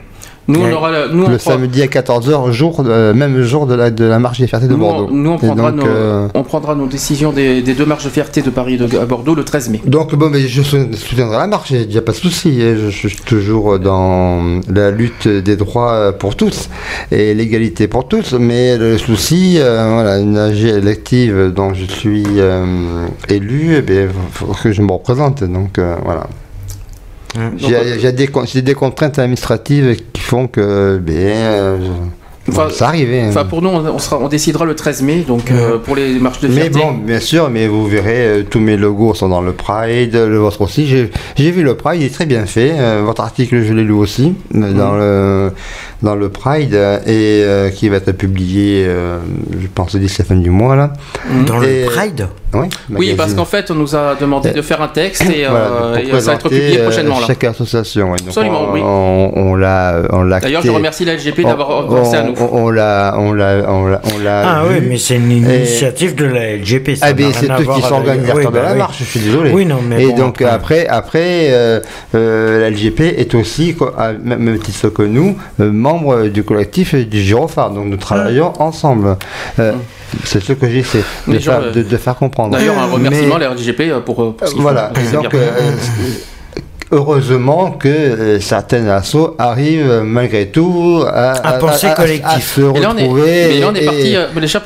Nous, on aura, la- nous, on Le prend- samedi à 14h, jour, de- même jour de la, de la marche des fiertés de nous, Bordeaux. on, nous, on prendra, donc, nos, euh, on prendra nos décisions des, des deux marches de fierté de Paris et de, à Bordeaux le 13 mai. Donc bon, mais je sou- soutiendrai la marche, il n'y a pas de souci. hein. Je, je suis toujours dans la lutte des droits pour tous et l'égalité pour tous. Mais le souci, euh, voilà, une AG élective dont je suis euh, élu, eh bien, faut que je me représente. Donc euh, voilà. J'ai des, contraintes administratives qui font que, ben, euh, je- Enfin, bon, ça arrive. hein. Enfin, pour nous, on, on sera, on décidera le 13 mai, donc euh, pour les marches de Mais fierté. bon, bien sûr, mais vous verrez, euh, tous mes logos sont dans le Pride, le vôtre aussi. J'ai vu le Pride, il est très bien fait. Euh, votre article, je l'ai lu aussi, dans, le, dans le Pride, et euh, qui va être publié, euh, je pense, d'ici la fin du mois. Là. Dans Et- le Pride? Oui, parce qu'en fait, on nous a demandé de faire un texte et, euh, Voilà, et ça va être publié euh, prochainement. là. Chaque association, ouais. Donc, Absolument, on, oui. On, on l'a on l'a D'ailleurs, je remercie la LGP d'avoir pensé à nous. on- On l'a on l'a on l'a Ah oui, mais c'est une initiative de la LGP. Ça Ah ben c'est eux qui organisateurs Oui, de bah la marche, je suis désolé. Oui, non, mais Et bon, donc après, après, euh, euh, la LGP est aussi, à même titre que nous, euh, membre du collectif du Girophare. Donc nous travaillons ensemble. Euh, C'est ce que j'essaie de, euh, de, de faire comprendre. D'ailleurs, un Mais- remerciement à la LGP pour, pour ce voilà. donc, euh, heureusement que euh, certains assos arrivent euh, malgré tout à, À penser collectif. à se Et là, on est, retrouver. mais là, on est et- parti. euh, je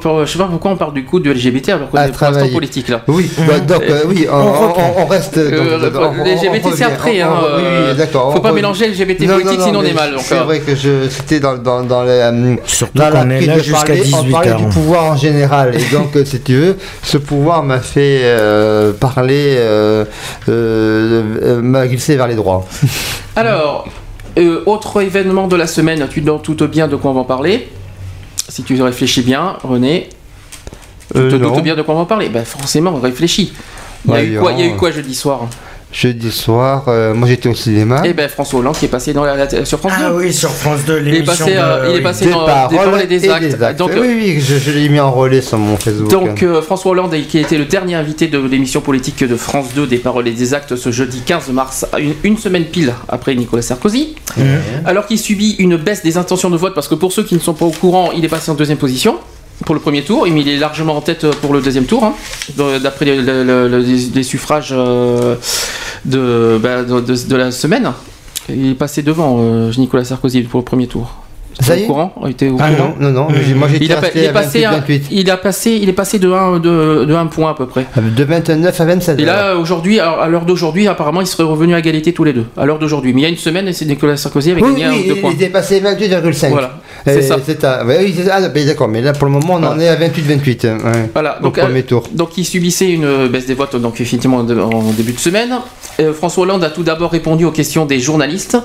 pour- je sais pas pourquoi on parle du coup de LGBT alors qu'on À est pour l'instant travailler. politique là. Oui, bah, donc euh, oui, on, On on- reprend. on reste. Euh, LGBT c'est après, hein, oui, oui, d'accord. Faut pas revient. mélanger LGBT Non, politique, non, sinon on est mal. C'est vrai que je, c'était dans, dans, dans les, Surtout dans la qu'on est là jusqu'à parler, on 18 parlait du pouvoir en général. Et donc, si tu veux, ce pouvoir m'a fait parler, m'a glissé vers les droits. Alors, euh, autre événement de la semaine, tu te doutes bien de quoi on va en parler. Si tu réfléchis bien, René, tu Euh, te non. doutes bien de quoi on va en parler. Ben forcément, réfléchis. Il y, a eu Voyons. quoi, il y a eu quoi jeudi soir? Jeudi soir, euh, moi j'étais au cinéma. Eh ben François Hollande qui est passé dans la, la- sur France 2. Ah oui, sur France 2, il est l'émission passé, euh, de- il est passé des dans paroles, des paroles et des actes. Donc, oui, oui, je, je l'ai mis en relais sur mon Facebook. Donc euh, François Hollande, qui a été le dernier invité de l'émission politique de France 2 des paroles et des actes ce jeudi 15 mars, une, une semaine pile après Nicolas Sarkozy, alors qu'il subit une baisse des intentions de vote, parce que pour ceux qui ne sont pas au courant, il est passé en deuxième position pour le premier tour, mais il est largement en tête pour le deuxième tour, hein, de- d'après le- le- le- le- les suffrages euh, de, bah, de, de- de la semaine. Il est passé devant euh, Nicolas Sarkozy pour le premier tour. Ça y au est courant Il était au Ah courant non, non, moi j'étais il, a, pas- resté il est à passé, 28, à- 28. il a passé, il est passé de 1 de, de un point à peu près. De 29 à 27 Et là aujourd'hui, à l'heure d'aujourd'hui, apparemment, ils seraient revenus à égalité tous les deux. À l'heure d'aujourd'hui, mais il y a une semaine, c'est Nicolas Sarkozy avait Oui, gagné un oui, ou deux il points. était passé 28,5. Voilà, Euh, c'est ça. C'est oui, ça. Ah, ben, d'accord, mais là pour le moment on en est à 28-28. hein, ouais. Voilà, Au donc, premier euh, tour. donc il subissait une baisse des votes donc effectivement en début de semaine. Euh, François Hollande a tout d'abord répondu aux questions des journalistes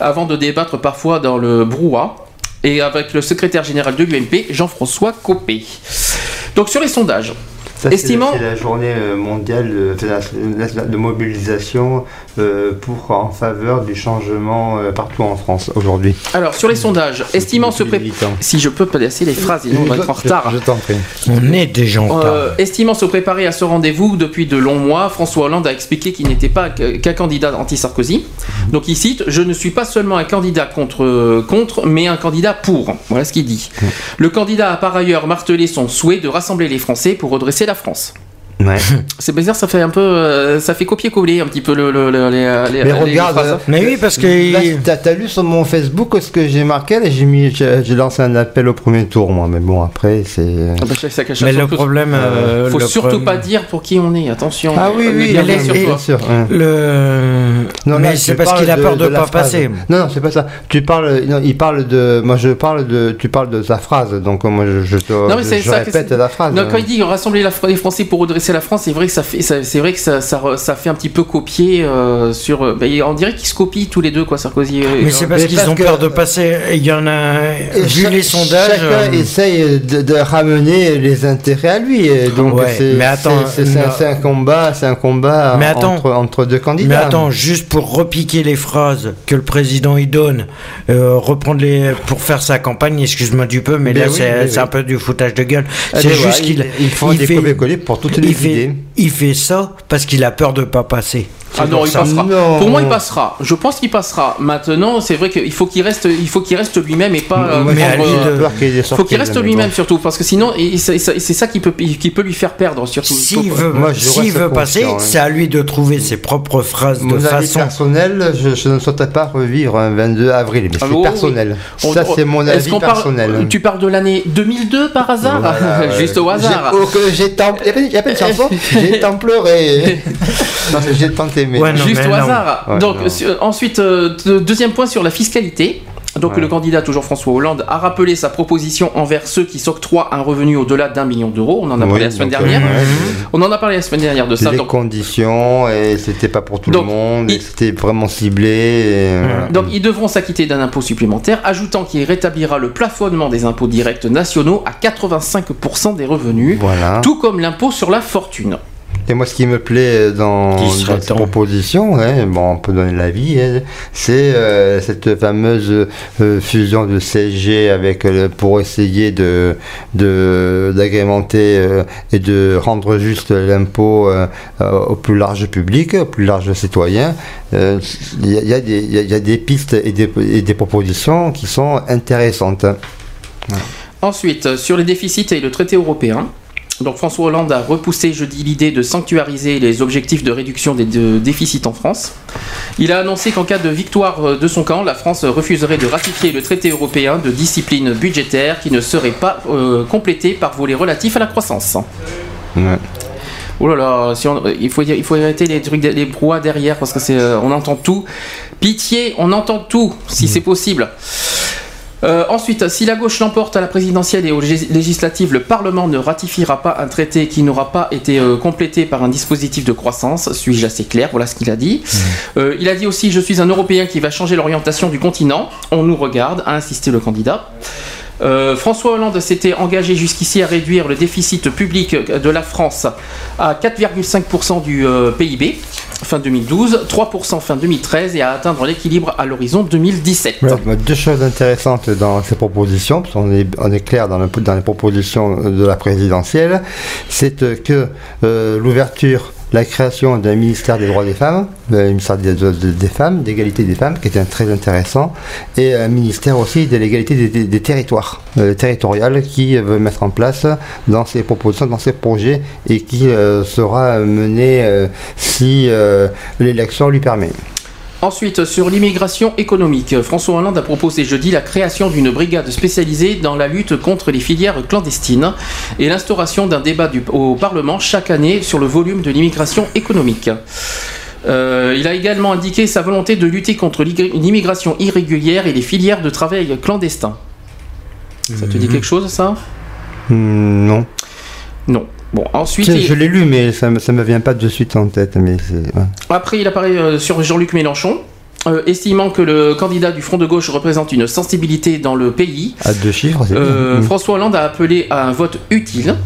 avant de débattre parfois dans le brouhaha et avec le secrétaire général de l'UMP, Jean-François Copé. Donc sur les sondages, Ça, Estimant- la- c'est la journée euh, mondiale de, mobilisation pour en faveur du changement euh, partout en France aujourd'hui. alors sur les sondages, estimant se préparer, si je peux placer les phrases, sinon on va être en Je- retard. Je, t'en prie. On est déjà en retard. Euh, estimant se préparer à ce rendez-vous depuis de longs mois, François Hollande a expliqué qu'il n'était pas qu'un candidat anti-Sarkozy. Donc il cite Je ne suis pas seulement un candidat contre, contre, mais un candidat pour. Voilà ce qu'il dit. Le candidat a par ailleurs martelé son souhait de rassembler les Français pour redresser la France. Ouais. C'est bizarre, ça fait un peu. euh, ça fait copier-coller un petit peu le, le- le- les, les- Mais les regarde, phrases. euh, Mais oui, parce que. T'as, t'as lu sur mon Facebook ce que j'ai marqué là, j'ai mis, j'ai, lancé un appel au premier tour moi, mais bon après c'est. Ah bah, Mais le surtout- problème. euh, Faut le surtout problème- pas dire pour qui on est, attention. Ah oui oui, bien les- sûr les- toi. bien sûr. hein. Le. Non, mais c'est parce qu'il a peur de, la pas phrase. passer. Non, non, c'est pas ça. Tu parles, non, il parle de, moi je parle de, tu parles de sa phrase, donc euh, moi je, je, te- Non, mais je- c'est je ça que répète la phrase. Non, quand il dit rassembler les Français pour redresser la France, c'est vrai que ça fait, c'est vrai que ça, ça, re- ça fait un petit peu copier euh, sur. euh, bah, on dirait qu'ils se copient tous les deux, quoi, Sarkozy. euh, Mais et- c'est parce qu'ils ont que- peur de passer. Il y en a. Et Vu les sondages. Chacun euh, essaye de, de ramener les intérêts à lui. et Donc Ouais, c'est, mais attends, c'est, c'est- c'est un, c'est combat, c'est un combat Mais attends. entre, entre deux candidats. Mais attends, juste pour repiquer les phrases que le président y donne, euh, reprendre les pour faire sa campagne, excuse-moi du peu, mais Ben là oui, c'est ben c'est oui. un peu du foutage de gueule. Ah, C'est mais juste voilà, qu'il il, il faut il des fait, pour toutes les il fait, il ça parce qu'il a peur de pas passer. Ah non, pour il ça. passera. Non. Pour moi, il passera. Je pense qu'il passera. Maintenant, c'est vrai qu'il faut qu'il reste, il faut qu'il reste lui-même et pas. mais euh, de- sorti, faut qu'il reste lui-même bon. surtout, parce que sinon, c'est ça qui peut, qui peut lui faire perdre surtout. S'il veut, Moi, passer, hein. c'est à lui de trouver ses propres phrases de Mon avis façon. personnel, je, je ne souhaite pas revivre un 22 avril, mais Ah, c'est oui, personnel. On- Ça, c'est mon avis parle- personnel. Tu parles de l'année 2002 par hasard? Voilà. Juste au hasard. J'ai- oh, tant... Il n'y a, chanson J'ai tant pleuré. non, j'ai tant aimé. Ouais, non, Juste au non. hasard. Ouais, Donc ensuite, euh, de- deuxième point sur la fiscalité. Donc Ouais. le candidat, toujours François Hollande, a rappelé sa proposition envers ceux qui s'octroient un revenu au-delà d'un million d'euros. On en a Oui, parlé la semaine dernière. euh, ouais, On en a parlé la semaine dernière de ça. les Donc, conditions, et c'était pas pour tout Donc, le monde, il- c'était vraiment ciblé. et voilà. donc ils devront s'acquitter d'un impôt supplémentaire, ajoutant qu'il rétablira le plafonnement des impôts directs nationaux à 85% des revenus, Voilà. tout comme l'impôt sur la fortune. Et moi, ce qui me plaît dans, cette proposition, hein, bon, on peut donner l'avis, hein, c'est euh, cette fameuse euh, fusion de CSG avec euh, pour essayer de de- d'agrémenter euh, et de rendre juste l'impôt euh, euh, au plus large public, au plus large citoyen. Euh, Il y, y a des- il y y a des pistes et des, et des propositions qui sont intéressantes. Ensuite, sur les déficits et le traité européen, Donc François Hollande a repoussé jeudi l'idée de sanctuariser les objectifs de réduction des de- déficits en France. Il a annoncé qu'en cas de victoire euh, de son camp, la France refuserait de ratifier le traité européen de discipline budgétaire qui ne serait pas euh, complété par volet relatif à la croissance. Ouais. Oh là là, si on- il, faut, il faut arrêter les trucs, les brouhahs derrière parce que c'est, euh, on entend tout. Pitié, on entend tout, si c'est possible. Euh, ensuite, si la gauche l'emporte à la présidentielle et aux légis- législatives, le Parlement ne ratifiera pas un traité qui n'aura pas été euh, complété par un dispositif de croissance. Suis-je assez clair Voilà ce qu'il a dit. Euh, il a dit aussi Je suis un Européen qui va changer l'orientation du continent. On nous regarde, a insisté le candidat. Euh, François Hollande s'était engagé jusqu'ici à réduire le déficit public de la France à 4,5% du euh, PIB fin 2012, 3% fin 2013 et à atteindre l'équilibre à l'horizon 2017. Ouais, bah, deux choses intéressantes dans ces propositions, on est clair dans, le- dans les propositions de la présidentielle, c'est que euh, l'ouverture, la création d'un ministère des droits des femmes, euh, ministère des, des- femmes, d'égalité des femmes, qui était très intéressant, et un ministère aussi de l'égalité des, territoires, euh, territoriales, qui veut mettre en place dans ses propositions, dans ses projets, et qui euh, sera mené si l'élection lui permet. Ensuite, sur l'immigration économique, François Hollande a proposé jeudi la création d'une brigade spécialisée dans la lutte contre les filières clandestines et l'instauration d'un débat du- au Parlement chaque année sur le volume de l'immigration économique. Euh, il a également indiqué sa volonté de lutter contre l'immigration irrégulière et les filières de travail clandestins. Ça te dit quelque chose, ça? Hmm, non. Non. Bon, ensuite, il- Je l'ai lu, mais ça ça me vient pas de suite en tête. Mais ouais. Après, il apparaît euh, sur Jean-Luc Mélenchon, euh, estimant que le candidat du Front de gauche représente une sensibilité dans le pays. À deux chiffres, c'est Euh, bien. Mm. François Hollande a appelé à un vote utile,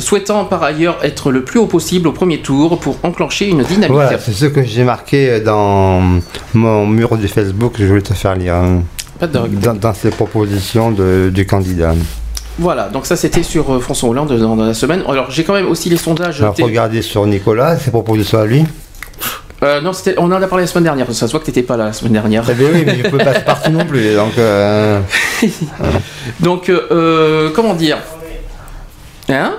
souhaitant par ailleurs être le plus haut possible au premier tour pour enclencher une dynamique. Voilà, c'est ce que j'ai marqué dans mon mur de Facebook. Je voulais te faire lire. hein, Pas de dans, dans ces propositions de- du candidat. Voilà, donc ça c'était sur euh, François Hollande dans, dans la semaine. Alors j'ai quand même aussi les sondages. Alors, T- regardez sur Nicolas, ses propositions à lui. Euh, non, c'était- on en a parlé la semaine dernière, parce que ça se voit que t'étais pas là la semaine dernière. Eh bien oui, mais je peux pas parti non plus. Donc, euh, Donc, euh, euh, comment dire? Hein?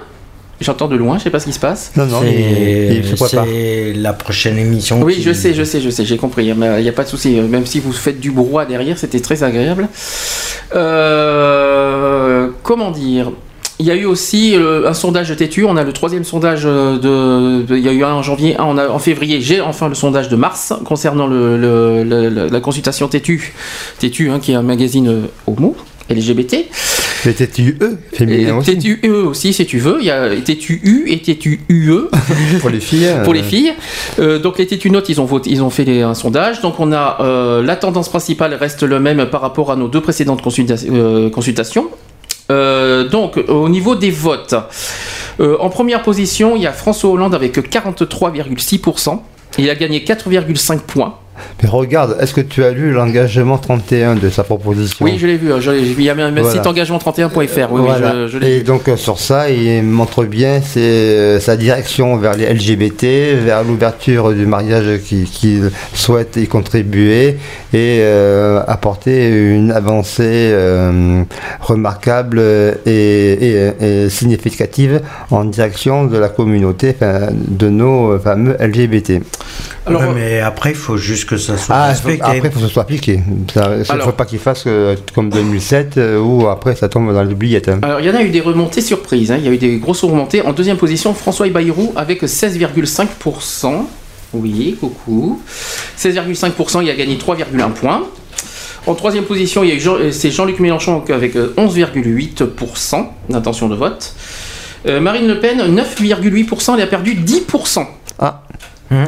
J'entends de loin, je sais pas ce qui se passe. non, non, il, il se C'est la prochaine émission. Oui, qui- je sais, je sais, je sais, j'ai compris. Il n'y a pas de souci. Même si vous faites du brouhaha derrière, c'était très agréable. Euh, comment dire? Il y a eu aussi euh, un sondage têtu. On a le troisième sondage euh, de, de- Il y a eu un en janvier, un en, février. J'ai enfin le sondage de mars concernant le, le- le- le- la consultation têtu. Têtu, hein, qui est un magazine euh, homo, LGBT. Mais TTUE, féminin aussi. TTUE aussi, si tu veux. Il y a TTUU et TTUE. Pour les filles. pour les filles. Euh, donc les tétunotes, ils ont voté, ils ont fait les- un sondage. Donc on a euh, la tendance principale reste le même par rapport à nos deux précédentes consulta- euh, consultations. Donc au niveau des votes, en première position, il y a François Hollande avec 43,6%. Il a gagné 4,5 points. Mais regarde, est-ce que tu as lu l'engagement 31 de sa proposition Oui, je l'ai vu. je l'ai- Il y a même un Voilà. site engagement31.fr. Oui, oui, Voilà. je, je l'ai Et donc euh, sur ça, il montre bien ses, euh, sa direction vers les LGBT, vers l'ouverture du mariage qui- qu'il souhaite y contribuer et euh, apporter une avancée euh, remarquable et, et- et significative en direction de la communauté, enfin, de nos fameux LGBT. Alors, Ouais, mais après, il faut juste que ça soit Ah, respecté. après, il faut que ce soit appliqué. Ça- ne Alors- faut pas qu'il fasse euh, comme 2007 euh, où après ça tombe dans l'oubliette. hein. Alors, il y en a eu des remontées surprises. hein. Il y a eu des grosses remontées. En deuxième position, François Bayrou avec 16,5%. Oui, coucou. 16,5%, il a gagné 3,1 points. En troisième position, il y a eu Jean- euh, c'est Jean-Luc Mélenchon avec euh, 11,8% d'intention de vote. Euh, Marine Le Pen, 9,8%, elle a perdu 10%. Ah.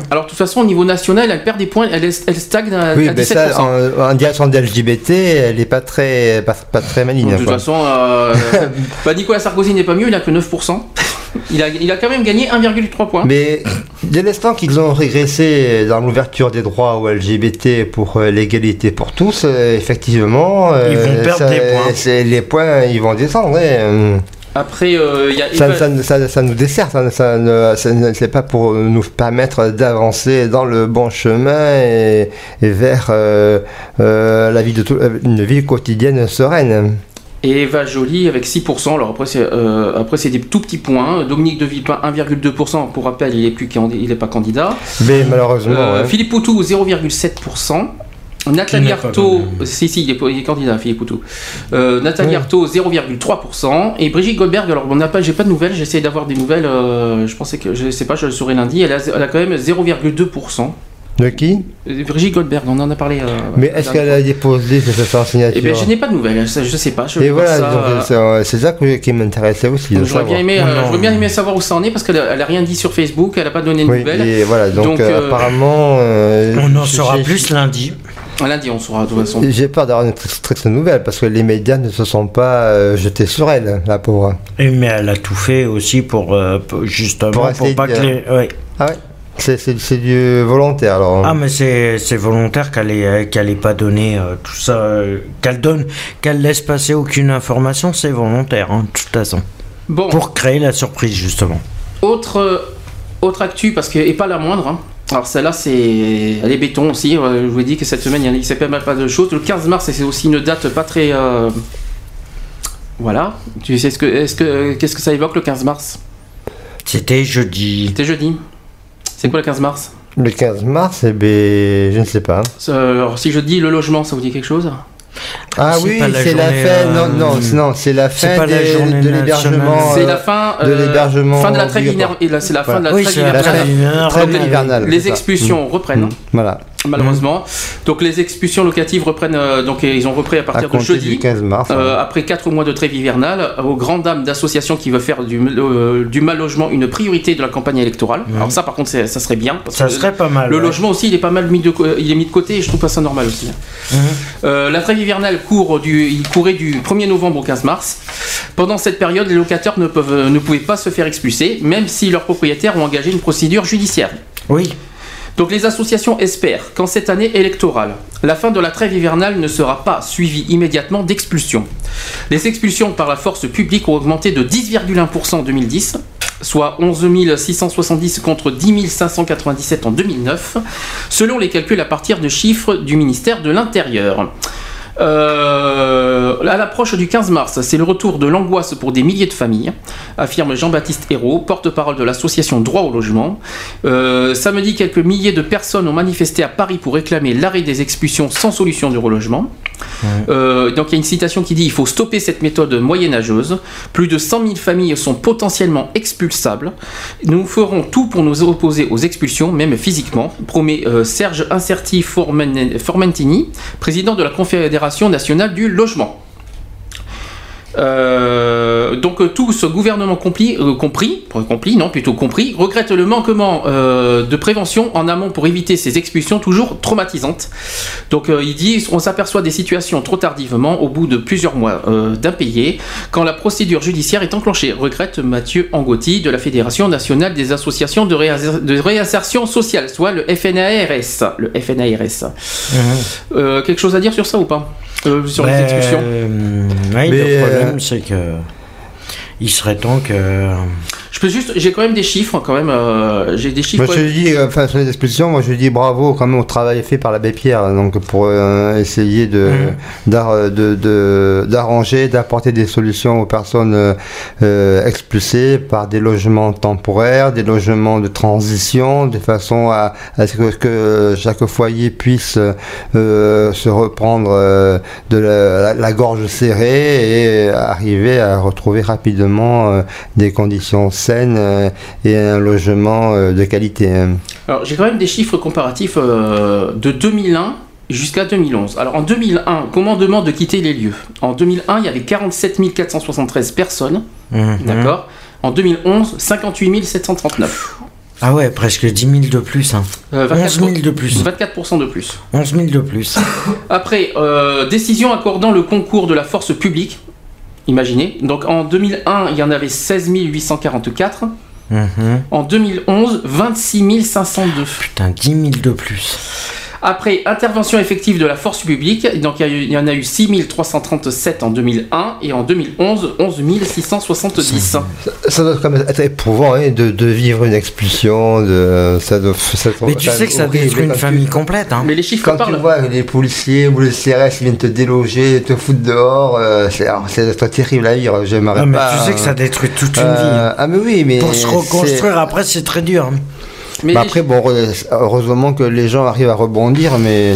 Alors, de toute façon, au niveau national, elle perd des points, elle, est- elle stagne à, Oui, à mais 17%. ça, en, en direction des LGBT, elle n'est pas très, pas, pas très maligne. de toute quoi. façon, euh, bah, Nicolas Sarkozy n'est pas mieux, il a que 9%. Il a, il a quand même gagné 1,3 points. Mais dès l'instant qu'ils ont régressé dans l'ouverture des droits aux LGBT pour euh, l'égalité pour tous, euh, effectivement, euh, Ils vont perdre ça- des points. c'est- Les points, ils vont descendre. hein. Après, euh, y a. Ça, Eva- ça- ça- ça nous dessert, ça, ne- c'est pas pour nous permettre d'avancer dans le bon chemin et, et vers euh, euh, la vie de tout- une vie quotidienne sereine. Et Eva Jolie avec 6%. Alors après, c'est euh, après, c'est des tout petits points. Dominique de Villepin, 1,2%. Pour rappel, il n'est plus candi- il est pas candidat. Mais malheureusement, Euh, ouais. Philippe Poutou, 0,7%. Nathalie Arthaud, candidat. si, si, il est, il est candidat, Philippe Poutou. Euh, Nathalie Oui. Arthaud, 0,3%. Et Brigitte Goldberg, alors on n'a pas, j'ai pas de nouvelles, j'essaie d'avoir des nouvelles, euh, je pensais que, je sais pas, je le saurai lundi, elle a, elle a quand même 0,2%. De qui? Euh, Brigitte Goldberg, on en a parlé. euh, Mais est-ce qu'elle a déposé sa signature? Eh bien, je n'ai pas de nouvelles, je sais pas. Je Et voilà, ça, euh, c'est- ça qui m'intéressait aussi. J'aurais bien, aimé, euh, bien aimé savoir où ça en est parce qu'elle a, elle a rien dit sur Facebook, elle a pas donné de Oui, nouvelles. et voilà, donc, Donc, euh, apparemment. euh, On en saura plus lundi. Lundi, on saura de toute façon. J'ai peur d'avoir une très, très, très nouvelle parce que les médias ne se sont pas euh, jetés sur elle, la pauvre. Et mais elle a tout fait aussi pour, euh, justement Pour pas de- que les. ouais. Ah ouais C'est- du volontaire alors. Ah mais c'est volontaire qu'elle ait euh, qu'elle pas donné euh, tout ça, euh, qu'elle donne, qu'elle laisse passer aucune information, c'est volontaire hein, de toute façon. Bon, Pour créer la surprise justement. autre, autre actu, parce que, et pas la moindre. hein. Alors celle-là, c'est, elle est béton aussi. euh, Je vous ai dit que cette semaine, il y a- il s'est pas mal pas de choses. Le 15 mars, c'est aussi une date pas très. euh, Voilà. Tu sais ce que, est-ce que, qu'est-ce que ça évoque le 15 mars? C'était jeudi. C'était jeudi. C'est quoi le 15 mars? Le 15 mars, eh ben, je ne sais pas. Euh, Alors si je dis le logement, ça vous dit quelque chose? Ah oui, c'est la journée, fête. euh, Non, non, c'est- non, c'est la fin pas la des- journée de l'hébergement. C'est euh, la fin de euh, l'hébergement fin de la trêve hivernale. C'est la fin Voilà. de la Oui, trêve hivernale. Les expulsions reprennent. Mm. Voilà. Malheureusement. Donc les expulsions locatives reprennent, euh, donc ils ont repris à À partir de compter jeudi. du 15 mars. Euh, après 4 mois de trêve hivernale, aux grandes dames d'associations qui veulent faire du, euh, du mal logement une priorité de la campagne électorale. Alors ça par contre ça serait bien. Parce Ça que serait pas mal. le ouais. logement aussi il est pas mal mis de, il est mis de côté et je trouve pas ça normal aussi. Mhm. Euh, la trêve hivernale court du, il courait du 1er novembre au 15 mars. Pendant cette période, les locataires ne, peuvent, euh, ne pouvaient pas se faire expulser, même si leurs propriétaires ont engagé une procédure judiciaire. Oui. Donc les associations espèrent qu'en cette année électorale, la fin de la trêve hivernale ne sera pas suivie immédiatement d'expulsions. Les expulsions par la force publique ont augmenté de 10,1% en 2010, soit 11 670 contre 10 597 en 2009, selon les calculs à partir de chiffres du ministère de l'Intérieur. Euh, à l'approche du 15 mars, c'est le retour de l'angoisse pour des milliers de familles, affirme Jean-Baptiste Hérault, porte-parole de l'association Droit au logement. Euh, samedi, quelques milliers de personnes ont manifesté à Paris pour réclamer l'arrêt des expulsions sans solution de relogement. Euh, donc il y a une citation qui dit il faut stopper cette méthode moyenâgeuse. Plus de 100 000 familles sont potentiellement expulsables. Nous ferons tout pour nous opposer aux expulsions, même physiquement, promet euh, Serge Incerti Formen- Formentini, président de la Confédération nationale du logement. Euh, donc euh, tous, gouvernement compris, euh, compris, compris, non, plutôt compris, regrette le manquement euh, de prévention en amont pour éviter ces expulsions toujours traumatisantes. Donc il dit, on s'aperçoit des situations trop tardivement, au bout de plusieurs mois d'impayés, quand la procédure judiciaire est enclenchée, regrette Mathieu Angotti de la Fédération nationale des associations de, réas- de réinsertion sociale, soit le FNARS. Le FNARS. Quelque chose à dire sur ça ou pas? Euh, Sur les Ben, expulsions euh, ouais, Mais, le problème, euh, c'est que. Il serait temps que. Je peux juste, j'ai quand même des chiffres, quand même, euh, j'ai des chiffres. Moi je dis, euh, enfin sur les expulsions, moi je dis bravo quand même au travail fait par l'abbé Pierre, donc pour euh, essayer de d'ar- de- de- d'arranger, d'apporter des solutions aux personnes euh, euh, expulsées par des logements temporaires, des logements de transition, de façon à, à ce que, que chaque foyer puisse euh, se reprendre euh, de la, la- la gorge serrée et arriver à retrouver rapidement euh, des conditions euh, et un logement euh, de qualité. hein. Alors j'ai quand même des chiffres comparatifs euh, de 2001 jusqu'à 2011. Alors en 2001, commandement de quitter les lieux? En 2001, il y avait 47 473 personnes, Mhm. d'accord? En 2011, 58 739. Ah ouais, presque 10 000 de plus. Hein. Euh, 11 000 de plus. 24% de plus. 11 000 de plus. Après, euh, décision accordant le concours de la force publique. Imaginez. Donc en 2001, il y en avait 16 844. Mhm. En 2011, 26 502. Putain, 10 000 de plus. Après intervention effective de la force publique, donc il y, en a eu 6337 en 2001 et en 2011 11 670. Ça doit quand même être éprouvant hein, de, de vivre une expulsion. De, ça doit, ça doit- Mais tu sais que ça détruit une tu- famille complète. Hein. Mais les chiffres Quand parlent. tu vois les policiers ou les CRS qui viennent te déloger, te foutre dehors, euh, c'est terrible à vivre. J'aimerais Ah, mais pas. tu sais que ça euh, détruit toute une euh, vie. Ah mais oui, mais Pour se reconstruire après, c'est très dur. Hein. Mais Bah après, bon, re- heureusement que les gens arrivent à rebondir, mais,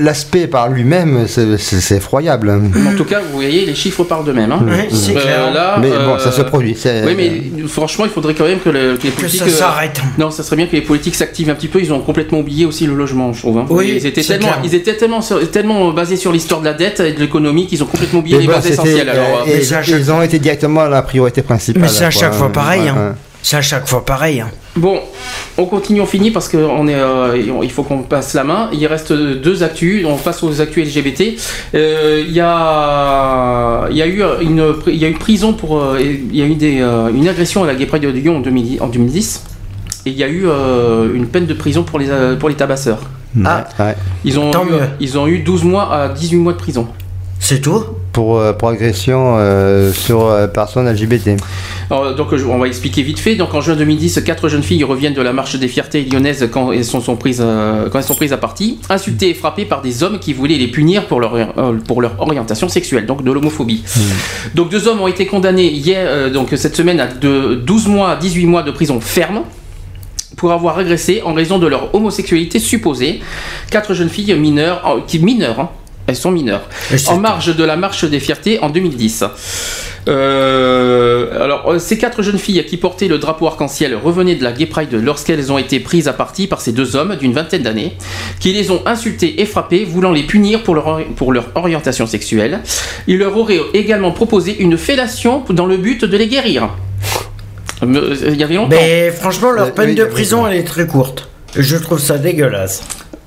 l'aspect par lui-même, c'est effroyable. En tout cas, vous voyez, les chiffres parlent d'eux-mêmes. hein. C'est Euh, là, mais bon, ça euh, se produit. Oui, mais franchement, il faudrait quand même que, le- que les Que politiques. ça euh. Non, ça serait bien que les politiques s'activent un petit peu. Ils ont complètement oublié aussi le logement, je trouve. hein. Oui, ils étaient tellement, clair. ils étaient tellement, sur- tellement basés sur l'histoire de la dette et de l'économie qu'ils ont complètement oublié Mais les bon, bases essentielles. Alors, et- chaque- ils ont été directement la priorité principale. Mais c'est à chaque fois pareil. Ouais, hein. ouais. C'est à chaque fois pareil. hein. Bon, on continue, on finit parce qu'on est, euh, il faut qu'on passe la main. Il reste deux actus. On passe aux actus LGBT. Euh, Il y a, il y a eu une, il y a eu prison pour, euh, il y a eu des, euh, une agression à la Gay Pride de Lyon en 2010. en 2010. Et il y a eu euh, une peine de prison pour les, pour les tabasseurs. Ah. Ouais. Ils ont, Tant eu, mieux. ils ont eu 12 mois à 18 mois de prison. C'est tout? Pour, euh, pour agression euh, sur euh, personnes LGBT. Alors, donc on va expliquer vite fait. Donc en juin 2010, quatre jeunes filles reviennent de la marche des fiertés lyonnaises quand elles sont, sont prises, euh, quand elles sont prises à partie, insultées et frappées par des hommes qui voulaient les punir pour leur, pour leur orientation sexuelle, donc de l'homophobie. Donc deux hommes ont été condamnés hier, donc cette semaine à de 12 mois à 18 mois de prison ferme pour avoir agressé en raison de leur homosexualité supposée quatre jeunes filles mineures, oh, qui mineures, hein, elles sont mineures, en marge de la marche des fiertés en 2010. Euh, alors, euh, ces quatre jeunes filles qui portaient le drapeau arc-en-ciel revenaient de la Gay Pride lorsqu'elles ont été prises à partie par ces deux hommes d'une vingtaine d'années, qui les ont insultées et frappées, voulant les punir pour leur, pour leur orientation sexuelle. Ils leur auraient également proposé une fellation dans le but de les guérir. Euh, Il y avait longtemps. Mais franchement, leur peine de prison, elle est très courte. Je trouve ça dégueulasse.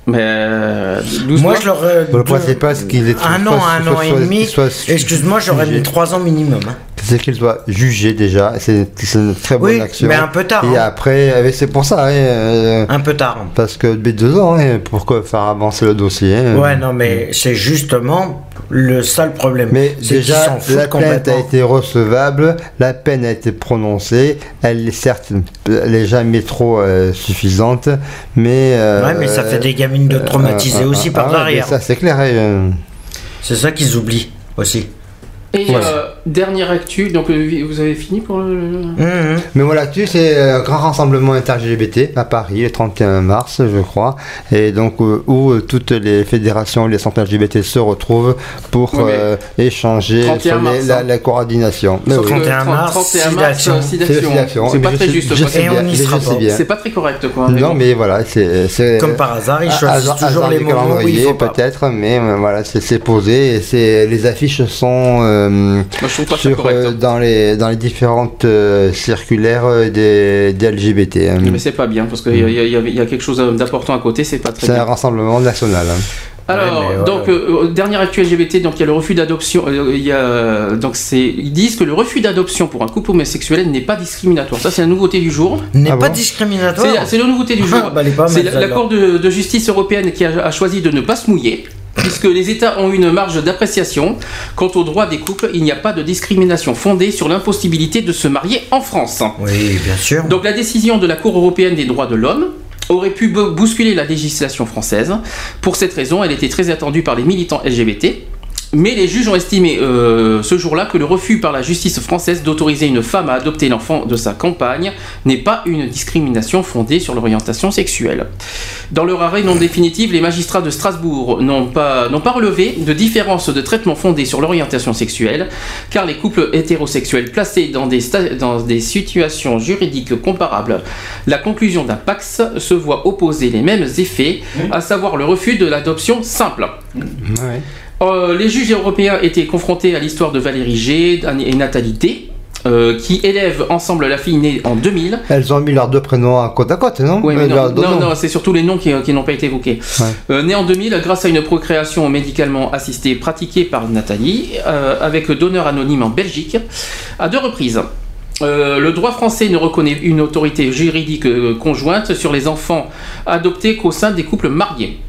Mais euh, 12 Moi, je leur. euh, Le principal, c'est qu'il est Un an, un an et demi. Excuse-moi, j'aurais mis trois ans minimum. hein. C'est qu'il soit jugé déjà. C'est c'est une très bonne Oui, action. mais un peu tard. Et hein. après, euh, c'est pour ça. hein, euh, Un peu tard. parce que depuis deux ans, hein, pourquoi faire avancer le dossier hein. Ouais, non, mais c'est justement le sale problème. Mais déjà, la plainte a été recevable, la peine a été prononcée, elle est certes, elle est jamais trop euh, suffisante, mais... euh, Ouais, mais ça fait des gamines de euh, aussi euh, par ah ouais, derrière. mais Ça, c'est clair. C'est ça qu'ils oublient aussi. Et Ouais. euh, dernière actu, donc euh, vous avez fini pour le. le- Mhm. Mais voilà, tu c'est un grand rassemblement inter-LGBT à Paris le 31 mars, je crois, et donc euh, où euh, toutes les fédérations, les centres LGBT se retrouvent pour euh, échanger 31 sur les- mars, la, hein. la coordination. Mais Sauf oui. que 31 mars, 31 six mars, d'actions. euh, six C'est pas très juste. C'est pas très correct, quoi. mais Non, bon. mais voilà, c'est. Comme par hasard, ils choisissent hasard- toujours hasard les calendrier, peut-être, mais euh, voilà, c'est posé et c'est les affiches sont euh, Moi, je trouve pas ça sur, correct. euh, hein. dans les dans les différentes euh, circulaires des, des LGBT. hein. Mais c'est pas bien parce qu'il y, a- y y quelque chose d'important à côté, c'est pas très C'est un rassemblement national. hein. Alors, Ouais, donc, euh, dernière actu LGBT, donc il y a le refus d'adoption. euh, il y a, donc c'est, ils disent que le refus d'adoption pour un couple homosexuel n'est pas discriminatoire. Ça, c'est la nouveauté du jour. N'est Ah pas bon discriminatoire. C'est, la nouveauté du jour. Ah, bah, c'est mal, la, la celle-là. Cour de, de justice européenne qui a, a choisi de ne pas se mouiller. Puisque les États ont une marge d'appréciation. Quant aux droits des couples, il n'y a pas de discrimination fondée sur l'impossibilité de se marier en France. Oui, bien sûr. Donc la décision de la Cour européenne des droits de l'homme aurait pu bo- bousculer la législation française. Pour cette raison, elle était très attendue par les militants LGBT. Mais les juges ont estimé euh, ce jour-là que le refus par la justice française d'autoriser une femme à adopter l'enfant de sa compagne n'est pas une discrimination fondée sur l'orientation sexuelle. Dans leur arrêt non définitif, les magistrats de Strasbourg n'ont pas, relevé de différence de traitement fondée sur l'orientation sexuelle, car les couples hétérosexuels placés dans des, situations juridiques comparables, la conclusion d'un Pax se voit opposer les mêmes effets, à savoir le refus de l'adoption simple. Euh, les juges européens étaient confrontés à l'histoire de Valérie G et Nathalie D. euh, qui élèvent ensemble la fille née en 2000. Elles ont mis leurs deux prénoms à côte à côte, non mais non, non, c'est surtout les noms qui, qui n'ont pas été évoqués. Ouais. Euh, né en 2000, grâce à une procréation médicalement assistée pratiquée par Nathalie, euh, avec donneur anonyme en Belgique, à deux reprises. Le droit français ne reconnaît une autorité juridique conjointe sur les enfants adoptés qu'au sein des couples mariés.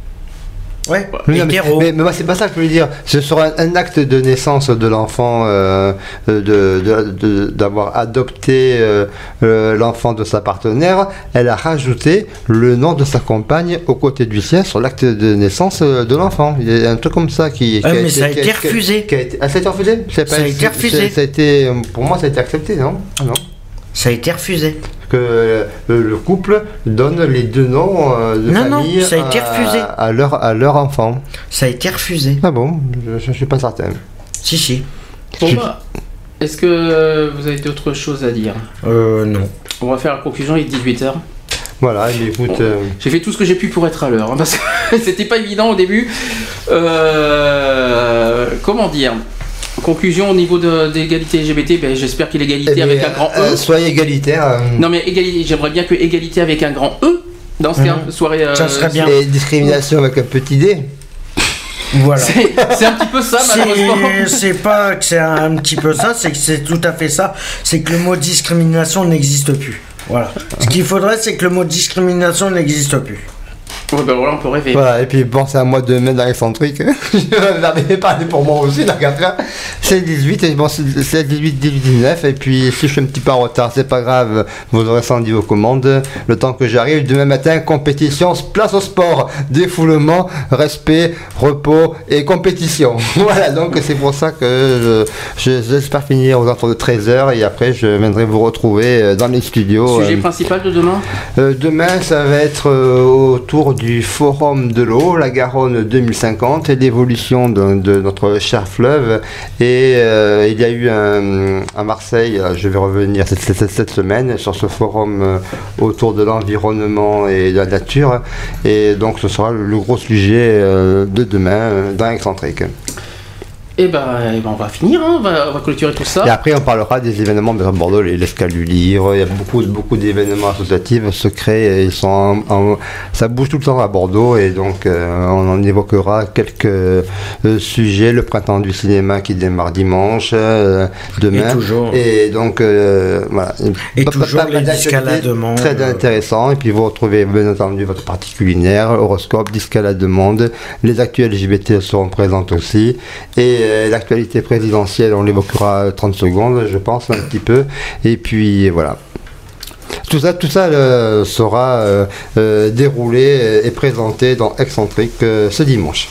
Ouais, Oui, non, mais, mais- mais moi, c'est pas ça que je veux dire. Ce sera un, un acte de naissance de l'enfant, euh, euh, de- de- de- d'avoir adopté euh, euh, l'enfant de sa partenaire. Elle a rajouté le nom de sa compagne aux côtés du sien sur l'acte de naissance de l'enfant. Il y a un truc comme ça qui. qui mais ça a qui été refusé. ah, ça a été refusé? C'est Ça a été refusé. Ça a été, pour moi, ça a été accepté, non? Non. Ça a été refusé. Que euh, le couple donne les deux noms euh, de Non, non, famille ça a été à- refusé. à leur, à leur enfant. Ça a été refusé. Ah bon? Je ne suis pas certain. Si, si. Bon, Je- bah, Est-ce que vous avez d'autres choses à dire? Euh, non. On va faire la conclusion, il est 18h. Voilà, mais écoute. euh, J'ai fait tout ce que j'ai pu pour être à l'heure, hein, parce que c'était pas évident au début. Euh, comment dire? Conclusion au niveau de- d'égalité LGBT, ben, j'espère qu'il l'égalité eh avec bien, un grand E. euh, soyez égalitaire. euh, Non mais égalité, j'aimerais bien que égalité avec un grand E dans ce cas, soirée. euh, Ça serait bien. Et discrimination avec un petit dé. Voilà. C'est un petit peu ça malheureusement. C'est c'est pas que c'est un petit peu ça, c'est que c'est tout à fait ça. C'est que le mot discrimination n'existe plus. Voilà. Ce qu'il faudrait, c'est que le mot discrimination n'existe plus. Ouais, ben voilà, on peut rêver. Voilà, et puis bon, c'est à moi de mettre dans l'excentrique. J'avais parlé pour moi aussi, la gaffe. C'est 18, et bon, c'est 18, 18, 19. Et puis si je suis un petit peu en retard, c'est pas grave, vous aurez dit aux commandes. Le temps que j'arrive, demain matin, compétition, place au sport, défoulement, respect, repos et compétition. voilà, donc c'est pour ça que je- je- j'espère finir aux alentours de 13h et après je viendrai vous retrouver euh, dans les studios. Sujet euh, principal de demain? Euh, demain, ça va être euh, autour du Forum de l'eau, la Garonne 2050 et l'évolution de, notre cher fleuve. Et euh, il y a eu à Marseille, euh, je vais revenir cette, semaine sur ce forum euh, autour de l'environnement et de la nature. Et donc, ce sera le, gros sujet de demain dans Excentrique. Et ben, eh ben, on va finir, hein, on, va, on va clôturer tout ça. Et après, on parlera des événements de Bordeaux, les- l'escale du livre. Il y a beaucoup, beaucoup d'événements associatifs se créent. Et ils sont en- en- ça bouge tout le temps à Bordeaux. Et donc, euh, on en évoquera quelques euh, sujets. Le printemps du cinéma qui démarre dimanche, euh, demain. Et toujours. Et donc, euh, voilà. Et Pas- pas- toujours pas escaladements, Très intéressant. Et puis, vous retrouvez bien entendu votre partie culinaire, horoscope, d'escalade de monde. Les actuels LGBT seront présentes aussi. Et euh, l'actualité présidentielle, on l'évoquera 30 secondes, je pense, un petit peu. Et puis, voilà. Tout ça, tout ça euh, sera euh, euh, déroulé et présenté dans Excentrique euh, ce dimanche.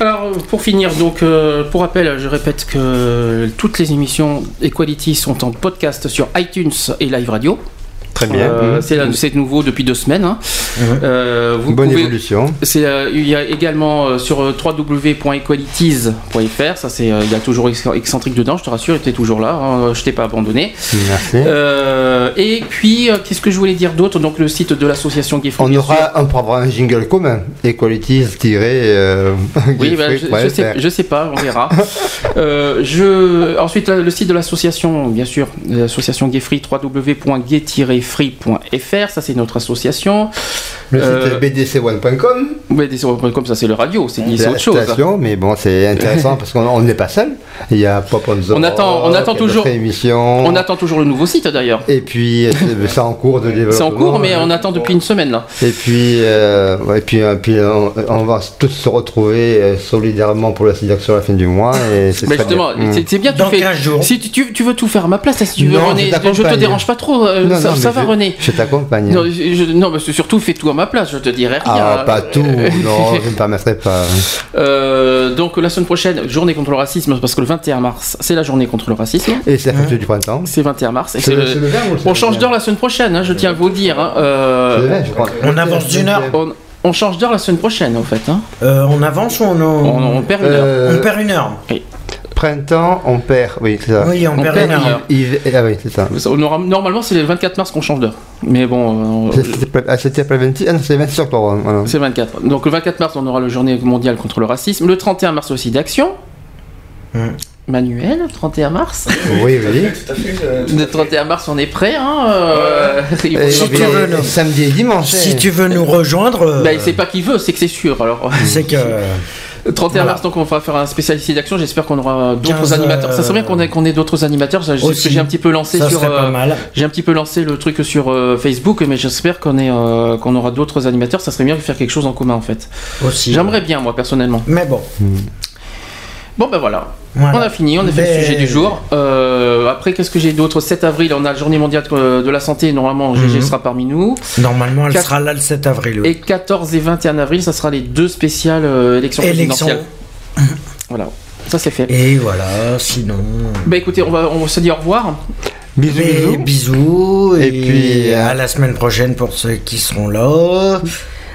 Alors, euh, pour finir, donc, euh, pour rappel, je répète que toutes les émissions Equality sont en podcast sur iTunes et Live Radio. Très bien. Euh, Mhm. c'est nouveau depuis deux semaines. hein. Euh, vous Bonne pouvez- évolution. C'est, euh, il y a également sur www.equalities.fr, ça c'est, il y a toujours ex- excentrique dedans, je te rassure, tu es toujours là, hein, je t'ai pas abandonné. Merci. Et puis, qu'est-ce que je voulais dire d'autre? Donc le site de l'association Gay Free, on aura, un jingle commun. Equalities euh, Oui, bah, je, je sais, je sais pas, on verra. Je, ensuite, le site de l'association, bien sûr, l'association Gay Free, www.gay-free.fr, ça c'est notre association. Le Euh, site bdc1.com. BDC.com, ça c'est le radio, c'est autre chose. station, mais bon, c'est intéressant parce qu'on on n'est pas seul. Il y a Pop on the On attend- on attend toujours- émission. On attend toujours le nouveau site d'ailleurs. Et puis, euh, c'est en cours de développement. C'est en cours, mais on attend depuis une semaine là. Et puis, euh, et puis, euh, puis on, on va tous se retrouver euh, solidairement pour la sélection à la fin du mois. Et c'est justement, bien. C'est- bien, tu Dans fais. 15 jours. Si tu, tu- veux tout faire à ma place, si tu veux, Non, René, je je, te dérange pas trop, euh, Non, ça, non, ça va, René. Je t'accompagne. Non, je- je- non, mais surtout fais tout à ma place, je te dirai rien. Ah, pas tout. Non, je ne me permettrai pas. Euh, donc la semaine prochaine, journée contre le racisme, parce que le 21 mars, c'est la journée contre le racisme. Et c'est la fête du printemps. C'est 21 mars. et le- le- c'est le 20 ou le On change 21? d'heure la semaine prochaine, hein, je tiens à vous dire. hein. Euh, C'est le 20, je crois. On avance d'une heure. on, on change d'heure la semaine prochaine, en fait. hein. Euh, on avance ou on, On, on perd une heure. Euh, on perd une heure Printemps, on perd. Oui, c'est ça. Oui, on, on perd, perd une heure. Hiver- ah oui, c'est ça. On aura- normalement, c'est le 24 mars qu'on change d'heure. Mais bon, euh, C'est- C'était pas- ah, c'était pas le 26 ah non, c'est le 26 octobre. voilà. c'est 24. Donc le 24 mars, on aura le journée mondiale contre le racisme. Le 31 mars aussi d'action. Hmm. Manuel, 31 mars. Oui, oui. Le 31 mars, on est prêt. Hein, euh, Si tu veux, euh, non. samedi et dimanche. Si hein. tu veux nous rejoindre, euh, Bah, il sait pas qui veut, c'est que c'est sûr. Alors, c'est que 31 Voilà. mars, donc on va faire un spécial ici d'action. J'espère qu'on aura 15, d'autres animateurs. Ça serait bien euh, qu'on ait, qu'on ait d'autres animateurs. J'ai un petit peu lancé Ça sur. euh. J'ai un petit peu lancé le truc sur euh, Facebook, mais j'espère qu'on euh, aura d'autres animateurs. Ça serait bien de faire quelque chose en commun en fait. Aussi. J'aimerais bien moi personnellement. Mais bon. Bon ben voilà. Voilà. On a fini, on a fait le sujet du jour. Euh, après, qu'est-ce que j'ai d'autre? 7 avril, on a la journée mondiale de la santé. Normalement, GG Mhm. sera parmi nous. Normalement, elle sera là le 7 avril. oui. Et 14 et 21 avril, ça sera les deux spéciales euh, élections Élection. présidentielles. Voilà, ça c'est fait. Et voilà, sinon. Bah écoutez, on va, on va se dire au revoir. Bisous, Et bisous. bisous. Et, Et puis, euh, à la semaine prochaine pour ceux qui seront là.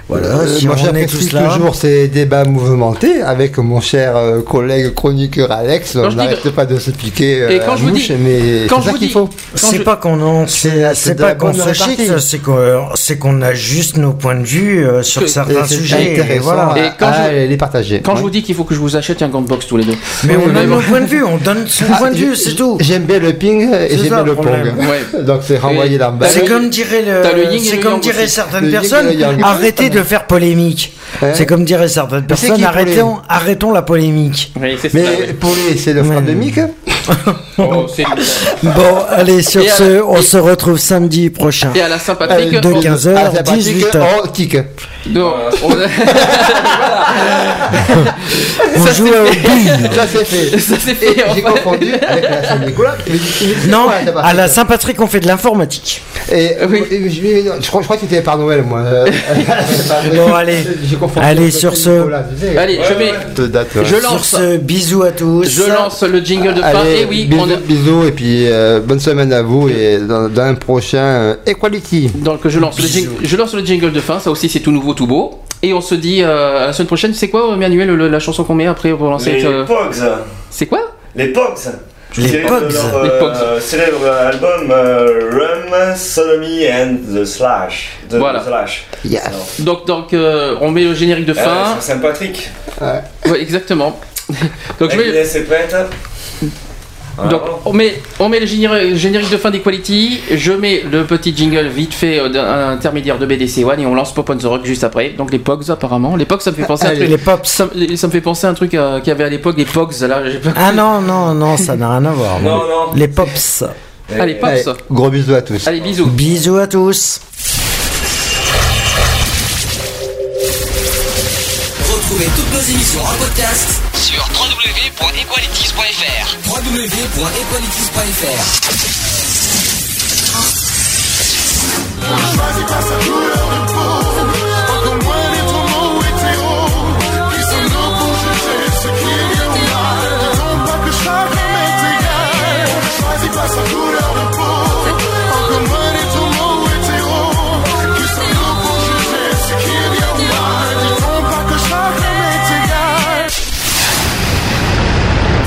Voilà, Euh, si moi on est j'apprécie tous là. toujours ces débats mouvementés avec mon cher euh, collègue chroniqueur Alex. Quand On n'arrête pas de se piquer euh, Et quand je vous dis- mais quand c'est je ça vous qu'il dis- faut. Quand C'est je- pas qu'on en- c'est de pas qu'on se chic, c'est qu'on c'est qu'on a juste nos points de vue euh, sur Que- certains Et sujets. Et intéressant voilà. à, Et quand à je- les partager. Quand je vous dis qu'il faut que je vous achète un gant de boxe tous les deux. Mais on Oui, bon. nos points de vue, on donne son Ah, point de vue, c'est tout. J'aime bien le ping et j'aime bien le pong. Donc c'est renvoyer la balle. C'est comme dirait le c'est comme aussi. certaines Le yin et le faire polémique. C'est comme diraient certaines personnes, arrêtons, arrêtons la polémique. Oui, c'est ça. Mais ouais. pour les, c'est le frère de Mick. Oh, Bon, allez, sur Et ce, la- on et- se retrouve samedi prochain. Et à la Saint-Patrick, Euh, de on- 15h Ah, à c'est pratique, 18h. oh, tic. non, on- On Ça, joue au fait. billes. Ça c'est fait. ça c'est fait. J'ai enfin. confondu avec la Saint-Nicolas. Non, à la. Saint-Patrick, on fait de l'informatique. Oui. Et, et je, non, je crois, je crois que c'était par Noël, moi. Euh, Bon, allez. J'ai confondu Allez, sur ce. Allez, je mets, ouais. je Sur lance, ce, bisous à tous. je lance le jingle de fin. Allez, Et oui, on bisous et puis euh, bonne semaine à vous et dans, dans un prochain euh, Equality. Donc je lance, le jingle, je lance le jingle de fin, ça aussi c'est tout nouveau, tout beau. Et on se dit euh, à la semaine prochaine, c'est quoi Manuel le- la chanson qu'on met après pour lancer Les euh, Pogs. C'est quoi Les Pogs. Les Pogs. leur, Les euh, Pogs. célèbre album euh, Rum, Sodomy and the Slash. De Voilà. The Slash. Yes. Donc, donc euh, on met le générique de fin. sur Saint-Patrick. Ouais, exactement. donc je La mets, prête. Donc on met, on met le générique, générique de fin d'Equality. Je mets le petit jingle vite fait euh, d'un intermédiaire de BDC One et on lance Pop on the Rock juste après. Donc les Pogs apparemment. Les Pogs ça me fait penser à un Allez, truc. les pops. Ça, me- ça me fait penser à un truc euh, qu'il y avait à l'époque, les Pogs. Là, pas- Ah non, non, non, ça n'a rien à voir. Non, non. Les pops. Allez, Pops. Allez, gros bisous à tous. Allez, bisous. Bisous à tous. Retrouvez toutes nos émissions en podcast sur www.equalities.fr. www.equalities.fr.